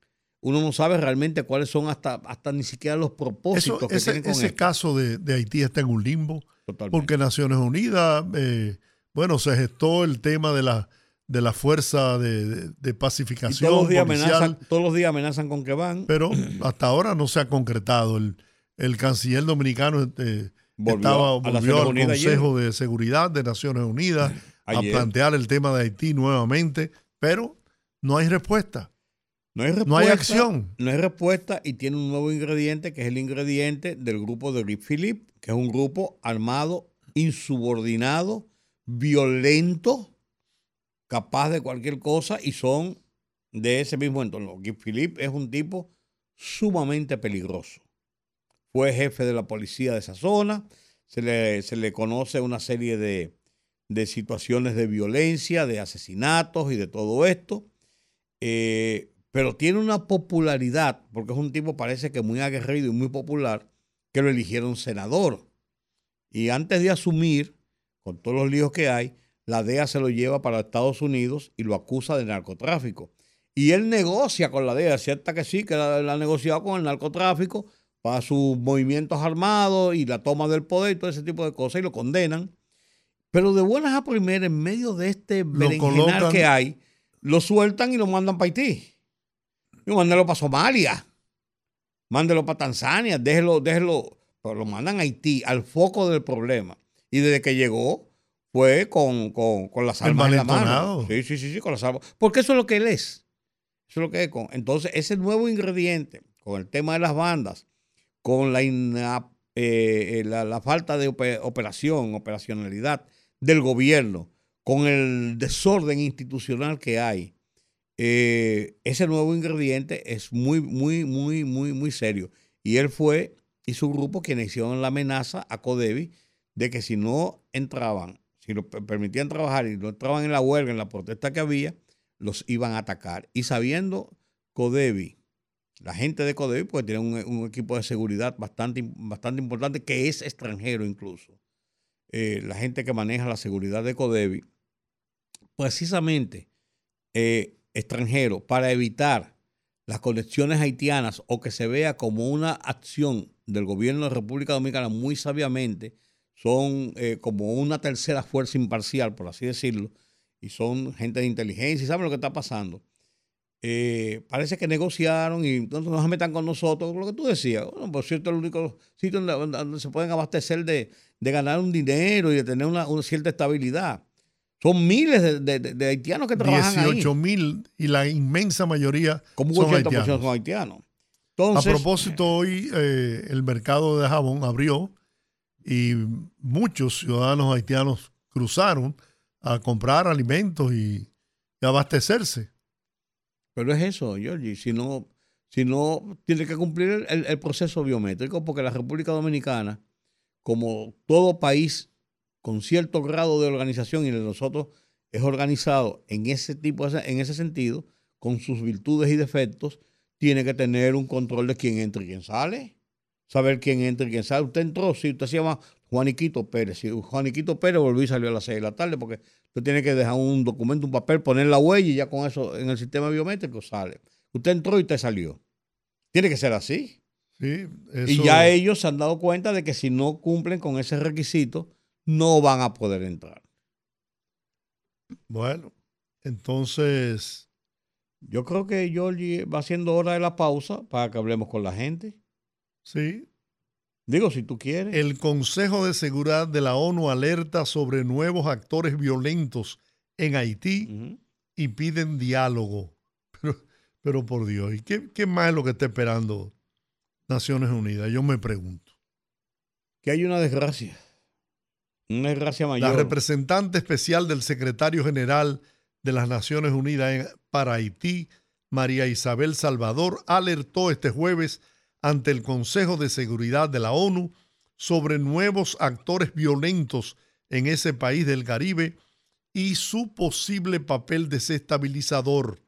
uno no sabe realmente cuáles son hasta, hasta ni siquiera los propósitos Eso, que ese tienen con ese esto. caso de, de Haití está en un limbo, Totalmente. porque Naciones Unidas, eh, bueno, se gestó el tema de la, de la fuerza de, de- de Y pacificación todos los, días policial, amenazan, todos los días amenazan con que van. pero hasta ahora no se ha concretado. El, el canciller dominicano eh, Volvió estaba, volvió al Unidas Consejo de Seguridad de Naciones Unidas a plantear el tema de Haití nuevamente, pero no hay respuesta. No hay, No hay respuesta, acción. No hay respuesta y tiene un nuevo ingrediente que es el ingrediente del grupo de Rick Philip, que es un grupo armado, insubordinado, violento, capaz de cualquier cosa y son de ese mismo entorno. Guy Philip es un tipo sumamente peligroso. Fue jefe de la policía de esa zona, se le, se le conoce una serie de, de situaciones de violencia, de asesinatos y de todo esto. Eh, pero tiene una popularidad, porque es un tipo parece que muy aguerrido y muy popular, que lo eligieron senador. Y antes de asumir, con todos los líos que hay, la DEA se lo lleva para Estados Unidos y lo acusa de narcotráfico. Y él negocia con la DEA, cierta que sí, que la, la ha negociado con el narcotráfico para sus movimientos armados y la toma del poder y todo ese tipo de cosas, y lo condenan. Pero de buenas a primeras, en medio de este berenjenal colocan- que hay, lo sueltan y lo mandan para Haití. Y mándelo para Somalia. Mándelo para Tanzania. Déjelo, déjelo. Pero lo mandan a Haití, al foco del problema. Y desde que llegó, fue con, con, con las armas en la mano. Sí, sí, sí, sí, con las armas. Porque eso es lo que él es. Eso es lo que es. Con, entonces, ese nuevo ingrediente, con el tema de las bandas, con la, ina- eh, la, la falta de ope- operación, operacionalidad del gobierno, con el desorden institucional que hay, eh, ese nuevo ingrediente es muy, muy, muy, muy, muy serio. Y él fue y su grupo quienes hicieron la amenaza a Codevi de que si no entraban, si lo per- permitían trabajar y no entraban en la huelga, en la protesta que había, los iban a atacar. Y sabiendo Codevi, la gente de Codevi, pues tiene un, un equipo de seguridad bastante, bastante importante, que es extranjero incluso. Eh, la gente que maneja la seguridad de Codevi, precisamente eh, extranjero, para evitar las conexiones haitianas o que se vea como una acción del gobierno de República Dominicana muy sabiamente, son eh, como una tercera fuerza imparcial, por así decirlo, y son gente de inteligencia y saben lo que está pasando. Eh, parece que negociaron y entonces no se metan con nosotros, lo que tú decías. Bueno, por cierto, el único sitio donde, se pueden abastecer de, ganar un dinero y de tener una cierta estabilidad. Son miles de, de- de- de haitianos que trabajan ahí. 18 mil y la inmensa mayoría Como son 80% haitianos. son haitianos. A propósito, hoy eh, el mercado de jabón abrió y muchos ciudadanos haitianos cruzaron a comprar alimentos y, y abastecerse. Pero es eso, Georgie. Si no, si no tiene que cumplir el, el proceso biométrico, porque la República Dominicana, como todo país con cierto grado de organización, y el de nosotros es organizado en ese tipo, en ese sentido, con sus virtudes y defectos, tiene que tener un control de quién entra y quién sale. Saber quién entra y quién sale. Usted entró, si usted se llama Juaniquito Pérez. Si Juaniquito Pérez volvió y salió a las 6 de la tarde porque usted tiene que dejar un documento, un papel, poner la huella y ya con eso en el sistema biométrico sale. Usted entró y usted salió. Tiene que ser así. Sí, Y ya ellos se han dado cuenta de que si no cumplen con ese requisito, no van a poder entrar. Bueno, entonces, Yo creo que Georgie va haciendo hora de la pausa para que hablemos con la gente. sí, Digo, si tú quieres. el Consejo de Seguridad de la ONU alerta sobre nuevos actores violentos en Haití y piden diálogo. Pero, pero por Dios, ¿y qué, qué más es lo que está esperando Naciones Unidas? Yo me pregunto. Que hay una desgracia. Una desgracia La representante especial del secretario general de las Naciones Unidas para Haití, María Isabel Salvador, alertó este jueves ante el Consejo de Seguridad de la ONU sobre nuevos actores violentos en ese país del Caribe y su posible papel desestabilizador.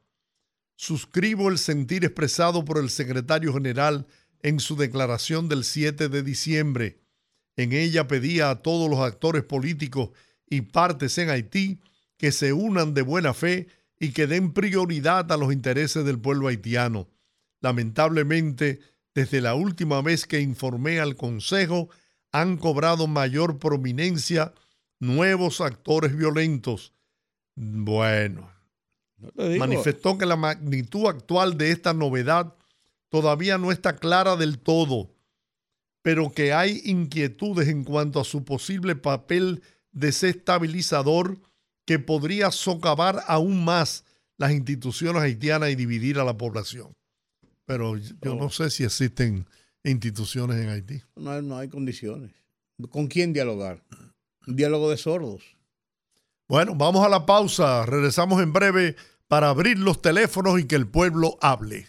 Suscribo el sentir expresado por el secretario general en su declaración del 7 de diciembre. En ella pedía a todos los actores políticos y partes en Haití que se unan de buena fe y que den prioridad a los intereses del pueblo haitiano. Lamentablemente, desde la última vez que informé al Consejo, han cobrado mayor prominencia nuevos actores violentos. Bueno, No manifestó que la magnitud actual de esta novedad todavía no está clara del todo, pero que hay inquietudes en cuanto a su posible papel desestabilizador que podría socavar aún más las instituciones haitianas y dividir a la población. Pero yo no sé si existen instituciones en Haití. No, hay- no hay condiciones. ¿Con quién dialogar? Un diálogo de sordos. Bueno, vamos a la pausa. Regresamos en breve para abrir los teléfonos y que el pueblo hable.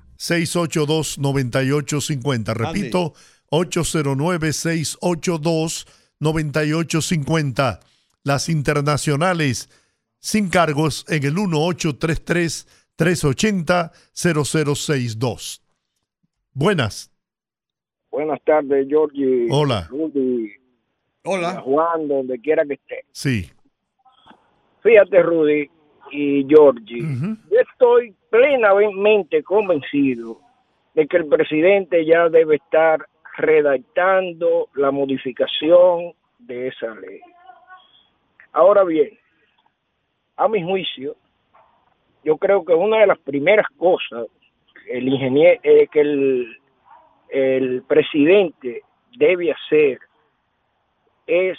682-9850. Repito, 809-682-9850. Las internacionales sin cargos en el 1833-380-0062. Buenas. Buenas tardes, Georgie. Hola. Rudy. Hola. Juan, donde quiera que esté. Sí. Fíjate, Rudy y Georgie. Yo estoy plenamente convencido de que el presidente ya debe estar redactando la modificación de esa ley. Ahora bien, a mi juicio, yo creo que una de las primeras cosas el ingeniero, eh, que el presidente debe hacer es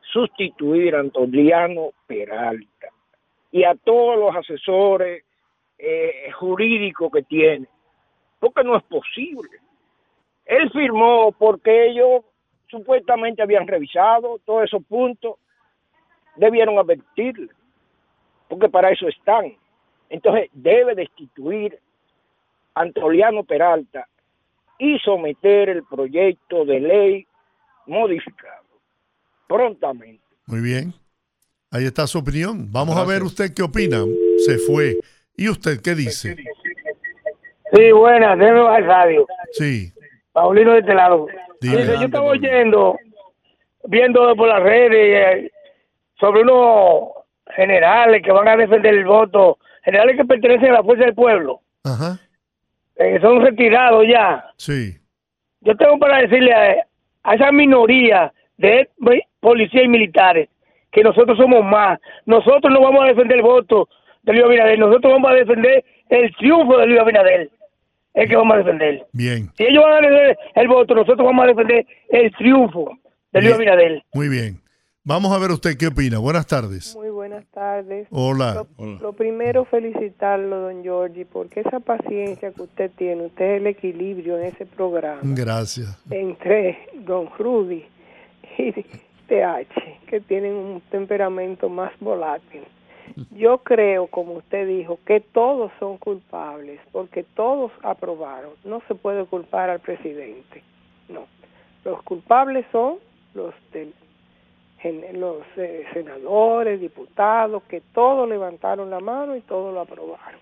sustituir a Antoliano Peralta y a todos los asesores eh, jurídicos que tiene, porque no es posible. Él firmó porque ellos supuestamente habían revisado todos esos puntos, debieron advertirle, porque para eso están. Entonces debe destituir a Antoliano Peralta y someter el proyecto de ley modificado prontamente. Muy bien. Ahí está su opinión. Vamos a ver usted qué opina. Se fue. ¿Y usted qué dice? Sí, buenas, déjeme bajar el radio. Sí. Paulino de este lado. Dime. Dice, yo estaba oyendo, viendo por las redes eh, sobre unos generales que van a defender el voto, generales que pertenecen a la fuerza del pueblo, Ajá. eh, son retirados ya. Sí. Yo tengo para decirle a, a esa minoría de policías y militares que nosotros somos más. Nosotros no vamos a defender el voto de Luis Abinader, nosotros vamos a defender el triunfo de Luis Abinader. Es que vamos a defender. Bien. Si ellos van a defender el voto, nosotros vamos a defender el triunfo de Luis Bien. Abinader. Muy bien. Vamos a ver usted qué opina. Buenas tardes. Muy buenas tardes. Hola. Lo, lo primero, felicitarlo, don Giorgi, porque esa paciencia que usted tiene, usted es el equilibrio en ese programa Gracias. entre don Rudy y TH, que tienen un temperamento más volátil. Yo creo, como usted dijo, que todos son culpables, porque todos aprobaron. No se puede culpar al presidente, no. Los culpables son los del los eh, senadores, diputados, que todos levantaron la mano y todos lo aprobaron.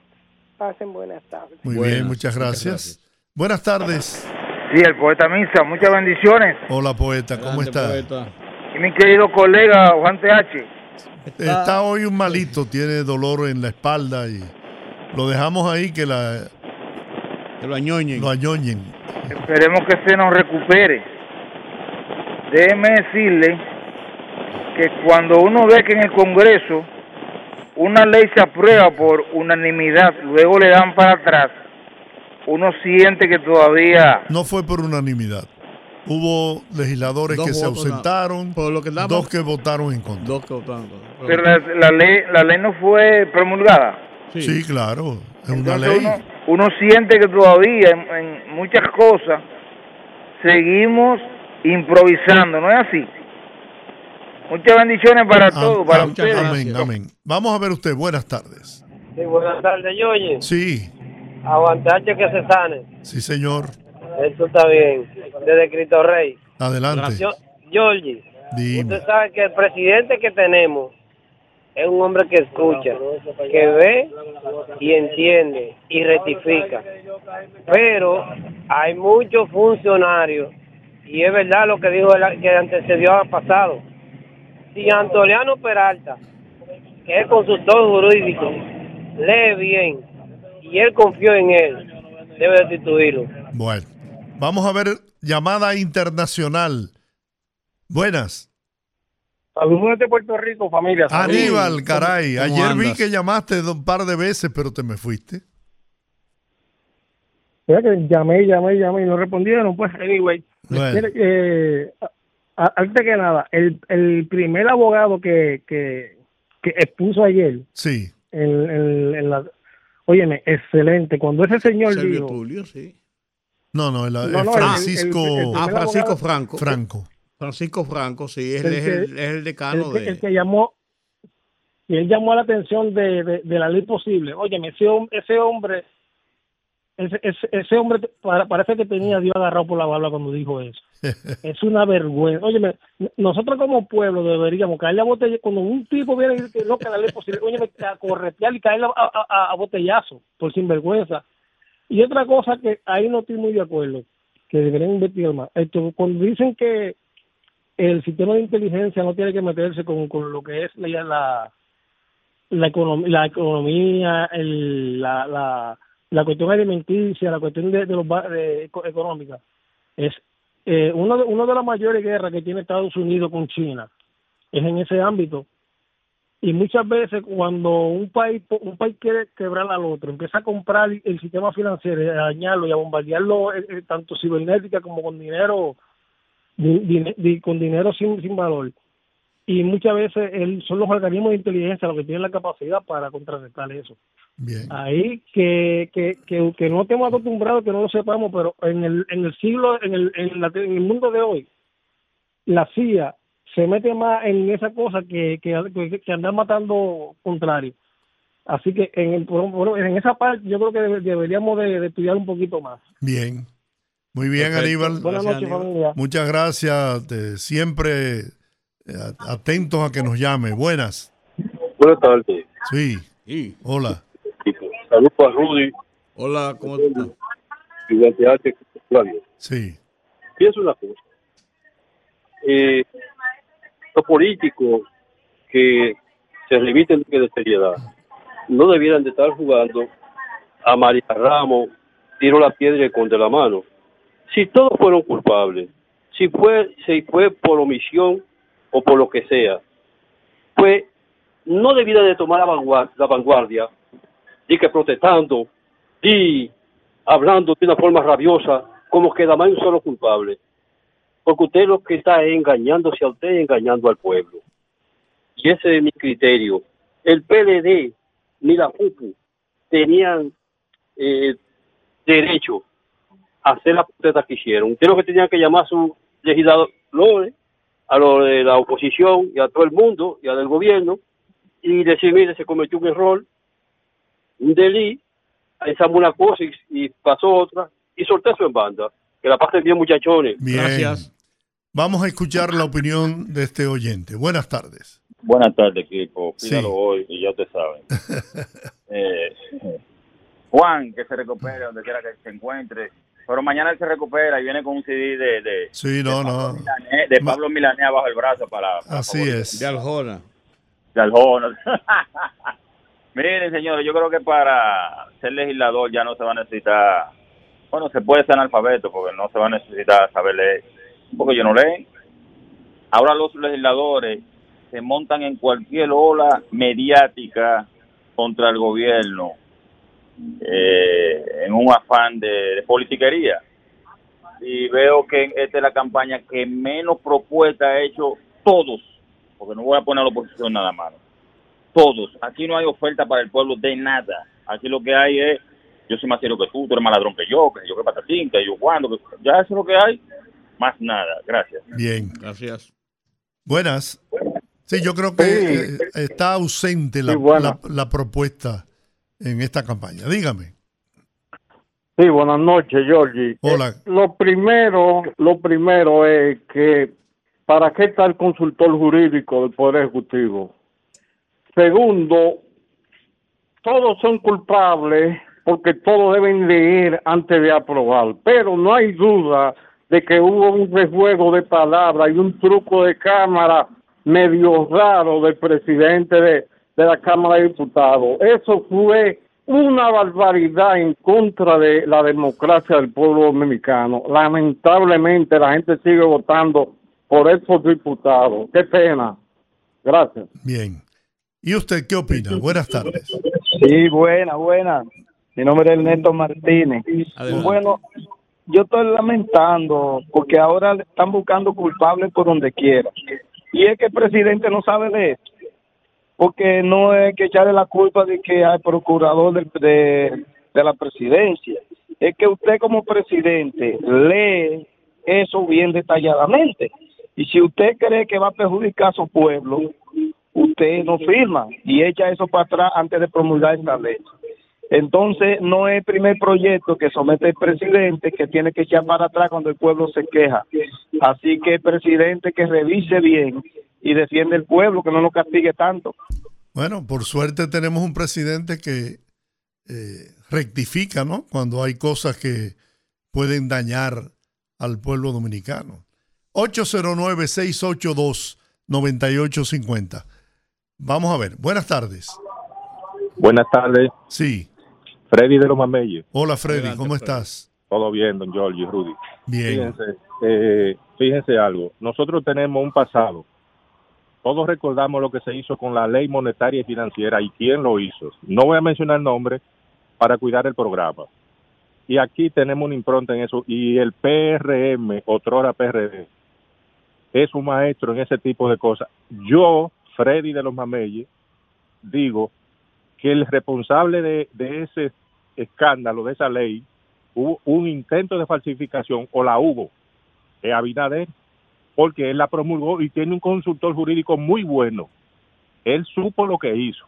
Pasen buenas tardes. Muy bien, muchas gracias. Buenas tardes. Sí, el poeta Misa, muchas bendiciones. Hola, poeta, ¿cómo está? Y mi querido colega Juan TH. Está hoy un malito, tiene dolor en la espalda y lo dejamos ahí que la lo añoñen. Lo añoñen. Esperemos que se nos recupere. Déjeme decirle que cuando uno ve que en el Congreso una ley se aprueba por unanimidad, luego le dan para atrás, uno siente que todavía No fue por unanimidad. Hubo legisladores Dos que se votos, no. ausentaron, dos que votaron en contra. Dos que votaron. pero la, la ley la ley no fue promulgada. Sí, claro, es una Entonces ley. uno, uno siente que todavía en, en muchas cosas seguimos improvisando, ¿no es así? Muchas bendiciones para todos, para Am- ustedes. Amén, amén. Vamos a ver usted, buenas tardes. Sí, buenas tardes, Yoye. Sí, Aguantache que se sane. sí, señor. Eso está bien. Desde Cristo Rey. Adelante. Georgie, Dime. usted sabe que el presidente que tenemos es un hombre que escucha, que ve y entiende y rectifica. Pero hay muchos funcionarios, y es verdad lo que dijo el que antecedió al pasado. Si Antoliano Peralta, que es consultor jurídico, lee bien y él confió en él, debe destituirlo. Bueno, vamos a ver llamada internacional. Buenas. Saludos de Puerto Rico, familia. Aníbal, caray. ¿Cómo Ayer vi que llamaste un par de veces, pero te me fuiste. Mira que llamé, llamé, llamé y no respondieron, pues, anyway. Bueno. Eh, antes que nada, el, el primer abogado que, que, que expuso ayer Sí. en, en- en la... Óyeme, excelente. Cuando ese señor Servio dijo... Tulio, sí. No, no, el, No, el no, el- Francisco. el- el- el Ah, Francisco abogado- Franco. Franco. Francisco Franco, sí, él El es, que- el, es el decano de... el que llamó y él llamó la atención de, de, de la ley posible. Óyeme, ese, ese hombre, ese, ese, ese hombre pa- parece que tenía a Dios agarrado por la barba cuando dijo eso. es una vergüenza. Óyeme, nosotros como pueblo deberíamos caerle a botella cuando un tipo viene y dice que no, que la ley posible, óyeme, a corretear y caerle a, a, a- a botellazo por sinvergüenza. Y otra cosa que ahí no estoy muy de acuerdo, que deberían investigar más. Esto, cuando dicen que el sistema de inteligencia no tiene que meterse con, con lo que es la la, la, la economía, el, la, la, la cuestión alimenticia, la cuestión de, de los de eco- económica. Es eh, uno de, una de las mayores guerras que tiene Estados Unidos con China es en ese ámbito. Y muchas veces cuando un país un país quiere quebrar al otro, empieza a comprar el sistema financiero, y a dañarlo y a bombardearlo eh, eh, tanto cibernética como con dinero di- di- di- con dinero sin, sin valor. Y muchas veces el, son los organismos de inteligencia los que tienen la capacidad para contrarrestar eso. Bien. Ahí que, que, que, que no estemos acostumbrados, que no lo sepamos, pero en el, en el siglo, en el, en, la- en el mundo de hoy, la CIA se mete más en esa cosa que, que, que, que andar matando contrarios. Así que en, el, por- en esa parte yo creo que debe- deberíamos de, de estudiar un poquito más. Bien. Muy bien, Perfecto. Aníbal. Buenas noches, familia. Muchas gracias. te- siempre eh, atentos a que nos llame. Buenas. Buenas tardes. Sí. Hola. Saludos a Rudy. Hola, ¿cómo estás? Sí. Pienso una cosa. Eh, políticos que se remiten de seriedad no debieran de estar jugando a María Ramos, tiro la piedra y de la mano. Si todos fueron culpables, si fue, si fue por omisión o por lo que sea, pues no debiera de tomar la vanguardia, la y que protestando y hablando de una forma rabiosa como que más hay un solo culpable. Porque usted lo que está es engañándose a usted y engañando al pueblo. Y ese es mi criterio. El PLD ni la FUPU tenían eh, derecho a hacer la protesta que hicieron. Usted lo que tenía que llamar a sus legisladores, a los de la oposición y a todo el mundo y a del gobierno y decir, mire, se cometió un error, un delito, pensamos una cosa y, y pasó otra y solté eso en banda. Que la pasen bien, muchachones. Bien. Vamos a escuchar la opinión de este oyente. Buenas tardes. Buenas tardes, equipo. Sí. Pídalo hoy y ya te saben. Eh, Juan, que se recupere donde quiera que se encuentre. Pero mañana él se recupera y viene con un CD de, de, Sí, no, no. Milané- de Pablo Milanea bajo el brazo para... para Así es. De Aljona. De Aljona. Miren, señores, yo creo que para ser legislador ya no se va a necesitar... Bueno, se puede ser analfabeto porque no se va a necesitar saber leer. Porque yo no leen. Ahora los legisladores se montan en cualquier ola mediática contra el gobierno eh, en un afán de, de politiquería. Y veo que esta es la campaña que menos propuesta ha hecho todos, porque no voy a poner a la oposición nada más. Todos. Aquí no hay oferta para el pueblo de nada. Aquí lo que hay es, yo soy más serio que tú, tú eres más ladrón que yo, que yo que patatín, que yo cuando, que ya eso es lo que hay. Más nada. Gracias. Bien. Gracias. Buenas. Sí, yo creo que eh, está ausente la, Sí, la- la propuesta en esta campaña. Dígame. Sí, buenas noches, Georgie. Hola. Eh, lo primero, lo primero es que ¿para qué está el consultor jurídico del Poder Ejecutivo? Segundo, todos son culpables porque todos deben leer antes de aprobar, pero no hay duda de que hubo un rejuego de palabras y un truco de cámara medio raro del presidente de, de la Cámara de Diputados. Eso fue una barbaridad en contra de la democracia del pueblo dominicano. Lamentablemente la gente sigue votando por esos diputados. Qué pena. Gracias. Bien. ¿Y usted qué opina? Buenas tardes. Sí, buena, buena. Mi nombre es Ernesto Martínez. Adelante. Bueno, yo estoy lamentando porque ahora están buscando culpables por donde quiera. Y es que el presidente no sabe de esto. Porque no es que echarle la culpa de que hay procurador de, de la presidencia. Es que usted como presidente lee eso bien detalladamente. Y si usted cree que va a perjudicar a su pueblo, usted no firma y echa eso para atrás antes de promulgar esta ley. Entonces, no es el primer proyecto que somete el presidente que tiene que echar para atrás cuando el pueblo se queja. Así que el presidente que revise bien y defiende el pueblo, que no nos castigue tanto. Bueno, por suerte tenemos un presidente que eh, rectifica, ¿no? Cuando hay cosas que pueden dañar al pueblo dominicano. 809-682-9850. Vamos a ver. Buenas tardes. Buenas tardes. Sí. Freddy de los Mameyes. Hola, Freddy. ¿Cómo estás? Todo bien, don George y Rudy. Bien. Fíjense, eh, fíjense algo. Nosotros tenemos un pasado. Todos recordamos lo que se hizo con la ley monetaria y financiera y quién lo hizo. No voy a mencionar nombre para cuidar el programa. Y aquí tenemos una impronta en eso. Y el PRM, otrora PRD, es un maestro en ese tipo de cosas. Yo, Freddy de los Mameyes, digo que el responsable de, de ese escándalo, de esa ley, hubo un intento de falsificación o la hubo, es Abinader, porque él la promulgó y tiene un consultor jurídico muy bueno. Él supo lo que hizo.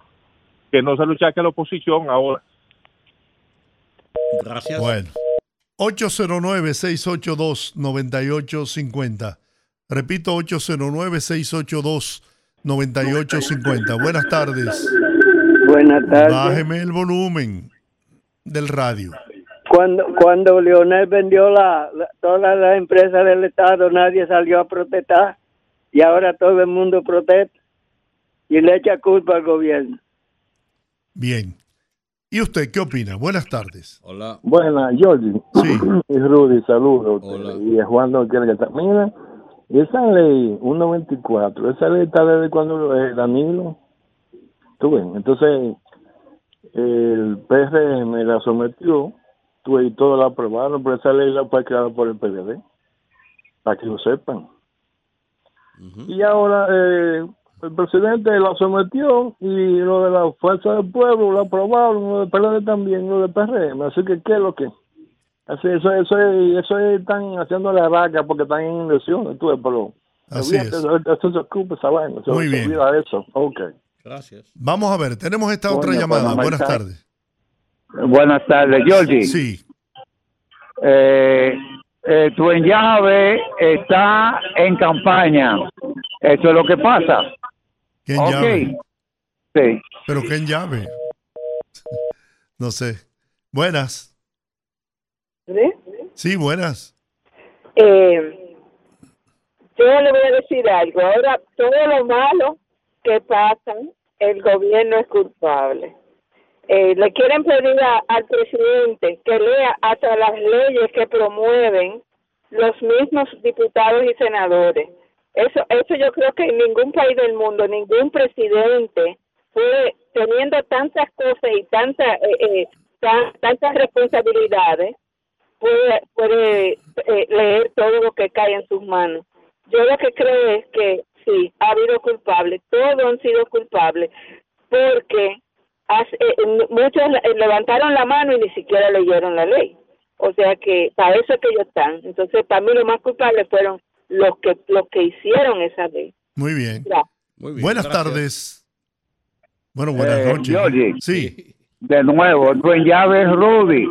Que no se lo echaque a la oposición ahora. Gracias. Bueno. 809-682-9850. Repito, 9850. Buenas tardes. Buenas tardes. Bájeme el volumen del radio. Cuando, cuando Leonel vendió la, la- todas las empresas del Estado, nadie salió a protestar y ahora todo el mundo protesta y le echa culpa al gobierno. Bien. ¿Y usted qué opina? Buenas tardes. Hola. Buenas, Jordi. Y Rudy, saludos. Y a Juan no quiere que está. Mira, esa ley 194, esa ley está desde cuando eh, Danilo. Tú ves, entonces el PRM la sometió, tú y todos la aprobaron, pero esa ley la fue creada por el PDD, para que lo sepan. Y ahora eh, el presidente la sometió y lo de la fuerza del pueblo lo aprobaron, lo del PLD también, lo del PRM. Así que, ¿qué es lo que? Así, eso, eso, es- eso es- están haciendo la raca porque están en elecciones, tú pero. Así es. Eso, eso se ocupa esa vaina. se- Muy bien. eso. Ok. Gracias. Vamos a ver, tenemos esta otra llamada. pues, Buenas tardes. Buenas tardes, Georgie. Sí. Eh, eh, tu llave está en campaña. Eso es lo que pasa. ¿Quién Ok. llave? Sí. ¿Pero quién llave? No sé. Buenas. Sí, buenas. Eh, yo le voy a decir algo. Ahora, todo lo malo que pasa, el gobierno es culpable. Eh, le quieren pedir a- al presidente que lea hasta las leyes que promueven los mismos diputados y senadores. Eso, eso yo creo que en ningún país del mundo, ningún presidente puede, teniendo tantas cosas y tanta, eh, eh, tan- tantas responsabilidades, puede, puede eh, leer todo lo que cae en sus manos. Yo lo que creo es que sí, ha habido culpables, todos han sido culpables, porque hace- eh, eh, muchos le- levantaron la mano y ni siquiera leyeron la ley. O sea que para eso es que ellos están. Entonces, para mí los más culpables fueron los que los que hicieron esa ley. Muy bien. Buenas tardes. Bueno, buenas Eh, noches. Georgie. Sí. De nuevo, tu llave es Rudy,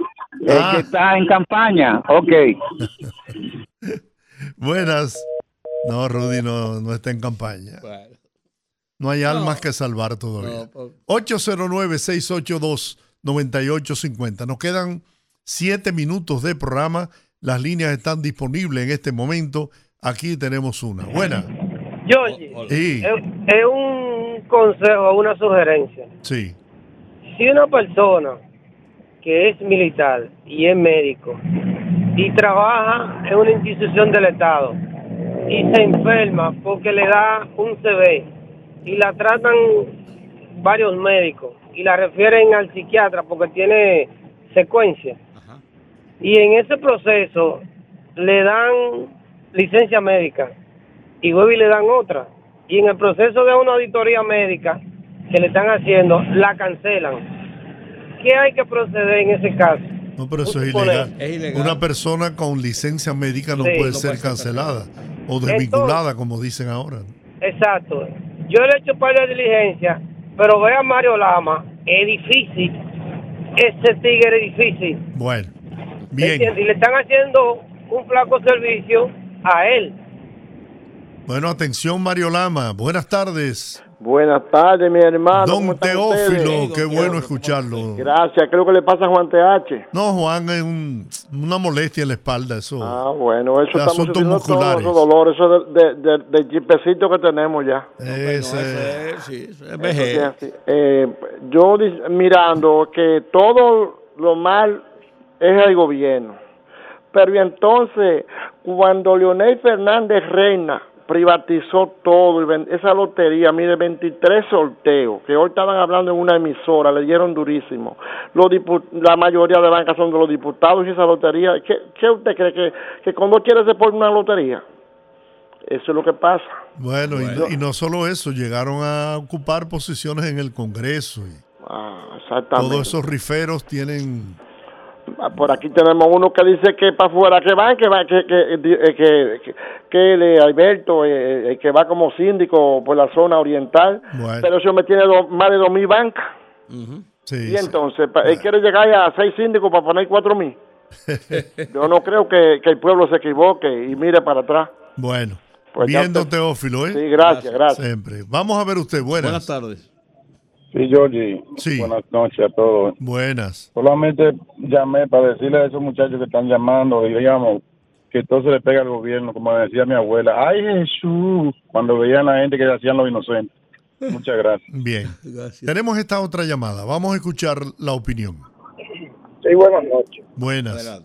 el Ah. que está en campaña. Ok. Buenas. No, Rudy no, no está en campaña. No hay almas que salvar todavía. 809-682-9850. Nos quedan siete minutos de programa. Las líneas están disponibles en este momento. Aquí tenemos una. Buena. Georgie, Sí. es, es un consejo, una sugerencia. Sí. Si una persona que es militar y es médico y trabaja en una institución del Estado y se enferma porque le da un CV y la tratan varios médicos y la refieren al psiquiatra porque tiene secuencia y en ese proceso le dan licencia médica y vuelve y le dan otra. Y en el proceso de una auditoría médica que le están haciendo, la cancelan. ¿Qué hay que proceder en ese caso? No, pero eso es ilegal. Es ilegal. Una persona con licencia médica no Sí, puede no ser puede ser cancelada o desvinculada, como dicen ahora. Exacto. Yo le he hecho par de diligencia, pero ve a Mario Lama, es difícil. Ese tigre es difícil. Bueno, bien. ¿entiendes? Y le están haciendo un flaco servicio a él. Bueno, atención Mario Lama. Buenas tardes. Buenas tardes, mi hermano. Don ¿Cómo están Teófilo, ustedes? qué bueno escucharlo. Gracias. Creo que le pasa a Juan TH. No, Juan, es un- una molestia en la espalda, eso. Ah, bueno, eso estamos asuntos musculares. esos dolores, eso de, de, de- del chipecito que tenemos ya. Ese- Eso sí es. Eh, yo mirando que todo lo mal es el gobierno. Pero entonces, cuando Leonel Fernández Reina privatizó todo, y esa lotería, mire, 23 sorteos, que hoy estaban hablando en una emisora, le dieron durísimo. Los dipu- la mayoría de bancas son de los diputados y esa lotería, ¿qué, qué usted cree que, que cuando quiere se pone una lotería? Eso es lo que pasa. Bueno, y no- Y, no solo eso, llegaron a ocupar posiciones en el Congreso. Y Ah, exactamente. todos esos riferos tienen... Por aquí tenemos uno que dice que para afuera que va, que va, que que que, que, que, que eh, Alberto, eh, eh, que va como síndico por la zona oriental, Bueno. pero eso me tiene do- más de dos mil bancas. Sí, y entonces, pa- él quiere llegar a seis síndicos para poner cuatro mil. Yo no creo que, que el pueblo se equivoque y mire para atrás. Bueno, Pues Viendo Teófilo, ¿eh? Sí, gracias, gracias. Siempre. Vamos a ver usted. Buenas. Buenas tardes. Sí, Georgie. Sí. Buenas noches a todos. Buenas. Solamente llamé para decirle a esos muchachos que están llamando, digamos, que todo se le pega al gobierno, como decía mi abuela. ¡Ay, Jesús! Cuando veían a la gente que hacían los inocentes. Muchas gracias. Bien. Tenemos esta otra llamada. Vamos a escuchar la opinión. Sí, buenas noches. Buenas.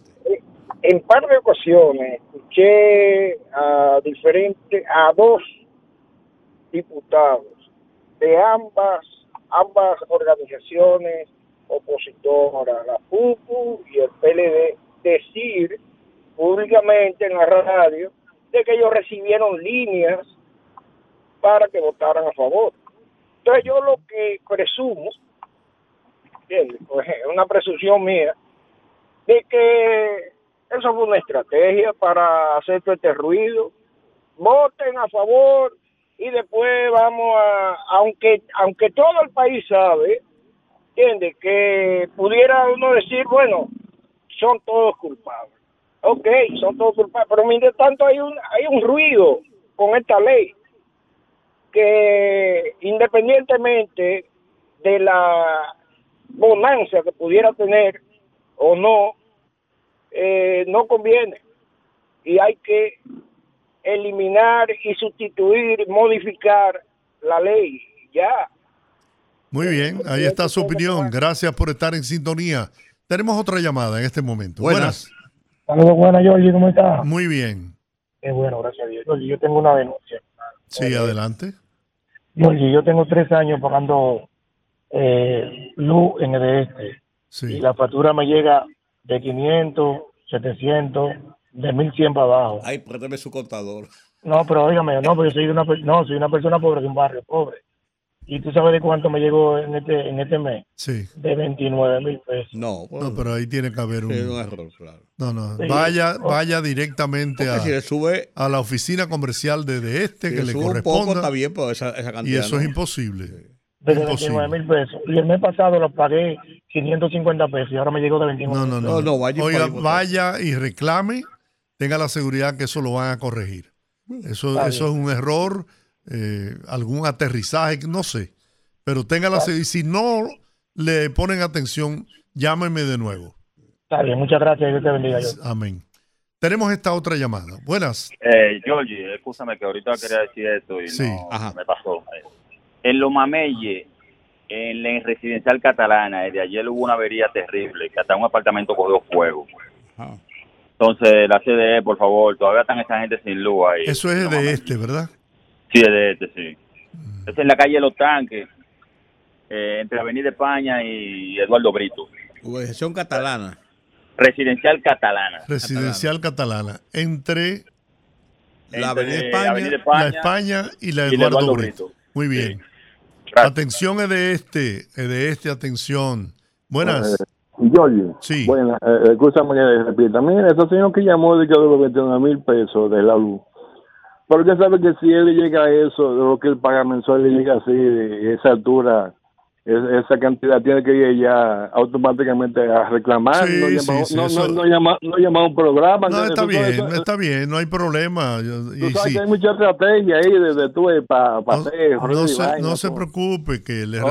En par de ocasiones escuché a diferentes, a dos diputados de ambas, ambas organizaciones opositoras, la PUPU y el PLD, decir públicamente en la radio de que ellos recibieron líneas para que votaran a favor. Entonces yo lo que presumo. Pues, es una presunción mía, de que eso fue una estrategia para hacer todo este ruido. Voten a favor y después vamos a, aunque aunque todo el país sabe, entiende que pudiera uno decir, bueno, son todos culpables. Ok, son todos culpables, pero mientras tanto hay un hay un ruido con esta ley que independientemente de la bonanza que pudiera tener o no, eh, no conviene. Y hay que eliminar y sustituir, modificar la ley. Ya. Muy bien, ahí está su opinión. Gracias por estar en sintonía. Tenemos otra llamada en este momento. Buenas. Saludos, buenas, Jorge, ¿cómo estás? Muy bien. Qué bueno, gracias a Dios. Jorge, yo tengo una denuncia. Sí, adelante. Jorge, yo tengo tres años pagando eh, luz en el de este. Sí. Y la factura me llega de 500, 700, de 1100 para abajo. Ay, préstame su contador. No, pero óigame, no, porque soy una, no, soy una persona pobre de un barrio pobre. ¿Y tú sabes de cuánto me llegó en este, en este mes? Sí. De 29 mil pesos. No, No, pero ahí tiene que haber un, error, claro. No, no. Sí. Vaya, Oh. vaya directamente a, si le sube- a la oficina comercial de, de este Si que le le un corresponda. poco, está bien, pero esa, esa y cantidad eso no. es imposible. De Imposible. 29 mil pesos. Y el mes pasado lo pagué 550 pesos y ahora me llegó de 29 No, no, no. No, no, vaya y Oiga, vaya y reclame, tenga la seguridad que eso lo van a corregir. Eso, eso es un error, eh, algún aterrizaje, no sé. Pero tenga la seguridad. Si no le ponen atención, llámeme de nuevo. Está bien, muchas gracias. Dios te bendiga. Amén. Tenemos esta otra llamada. Buenas. Eh, Georgie, escúchame que ahorita quería decir esto y Sí. no me pasó. En Los Mameyes, en la residencial catalana, de ayer hubo una avería terrible, que hasta un apartamento cogió fuego. Entonces, la CDE, por favor, todavía están esa gente sin luz ahí. Eso es de este, ¿verdad? Sí, es de este, sí. Es en la calle Los Tanques, eh, entre Avenida España y Eduardo Brito. Urbanización catalana. Residencial catalana. Residencial catalana. Entre La Avenida España, Avenida España, la España y la y Eduardo, Brito. Brito. Muy bien. Gracias. Atención es de este, es de este, atención. Buenas. Eh, Giorgio, Sí. bueno, eh, escúchame que repita. Mira, ese señor que llamó de que los 21 mil pesos de la luz. Porque sabe que si él le llega a eso, de lo que él paga mensual, le llega así, de esa altura, es- esa cantidad, tiene que ir ya automáticamente a reclamar. Sí, no, sí, llama, sí, no, eso- no, no llama, no llama a un programa. No, está eso- bien, eso- está bien, no hay problema. Tú Y sabes sí, que hay mucha estrategia ahí desde tú para pa hacer no ruido y se, no se todo. preocupe que le, Ay.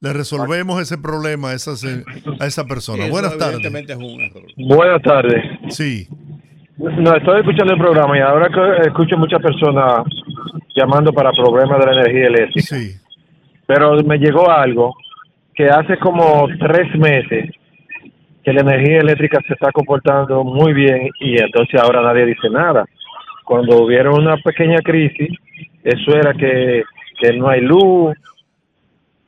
Le resolvemos ese problema a esa, se- a esa persona. Sí, Buenas tardes. Evidentemente es un error. Buenas tardes. Sí. No, estoy escuchando el programa y ahora que escucho muchas personas llamando para problemas de la energía eléctrica. Sí. Pero me llegó algo que hace como tres meses que la energía eléctrica se está comportando muy bien y entonces ahora nadie dice nada. Cuando hubieron una pequeña crisis, eso era que, que no hay luz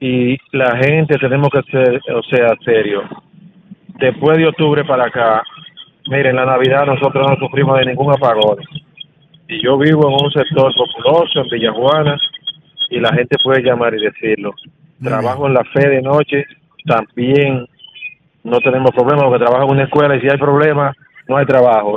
y la gente tenemos que ser, o sea, serio. Después de octubre para acá, miren, la Navidad nosotros no sufrimos de ningún apagón. Y yo vivo en un sector populoso, en Villajuana, y la gente puede llamar y decirlo. Trabajo en la fe de noche, también no tenemos problemas porque trabajo en una escuela y si hay problemas, no hay trabajo.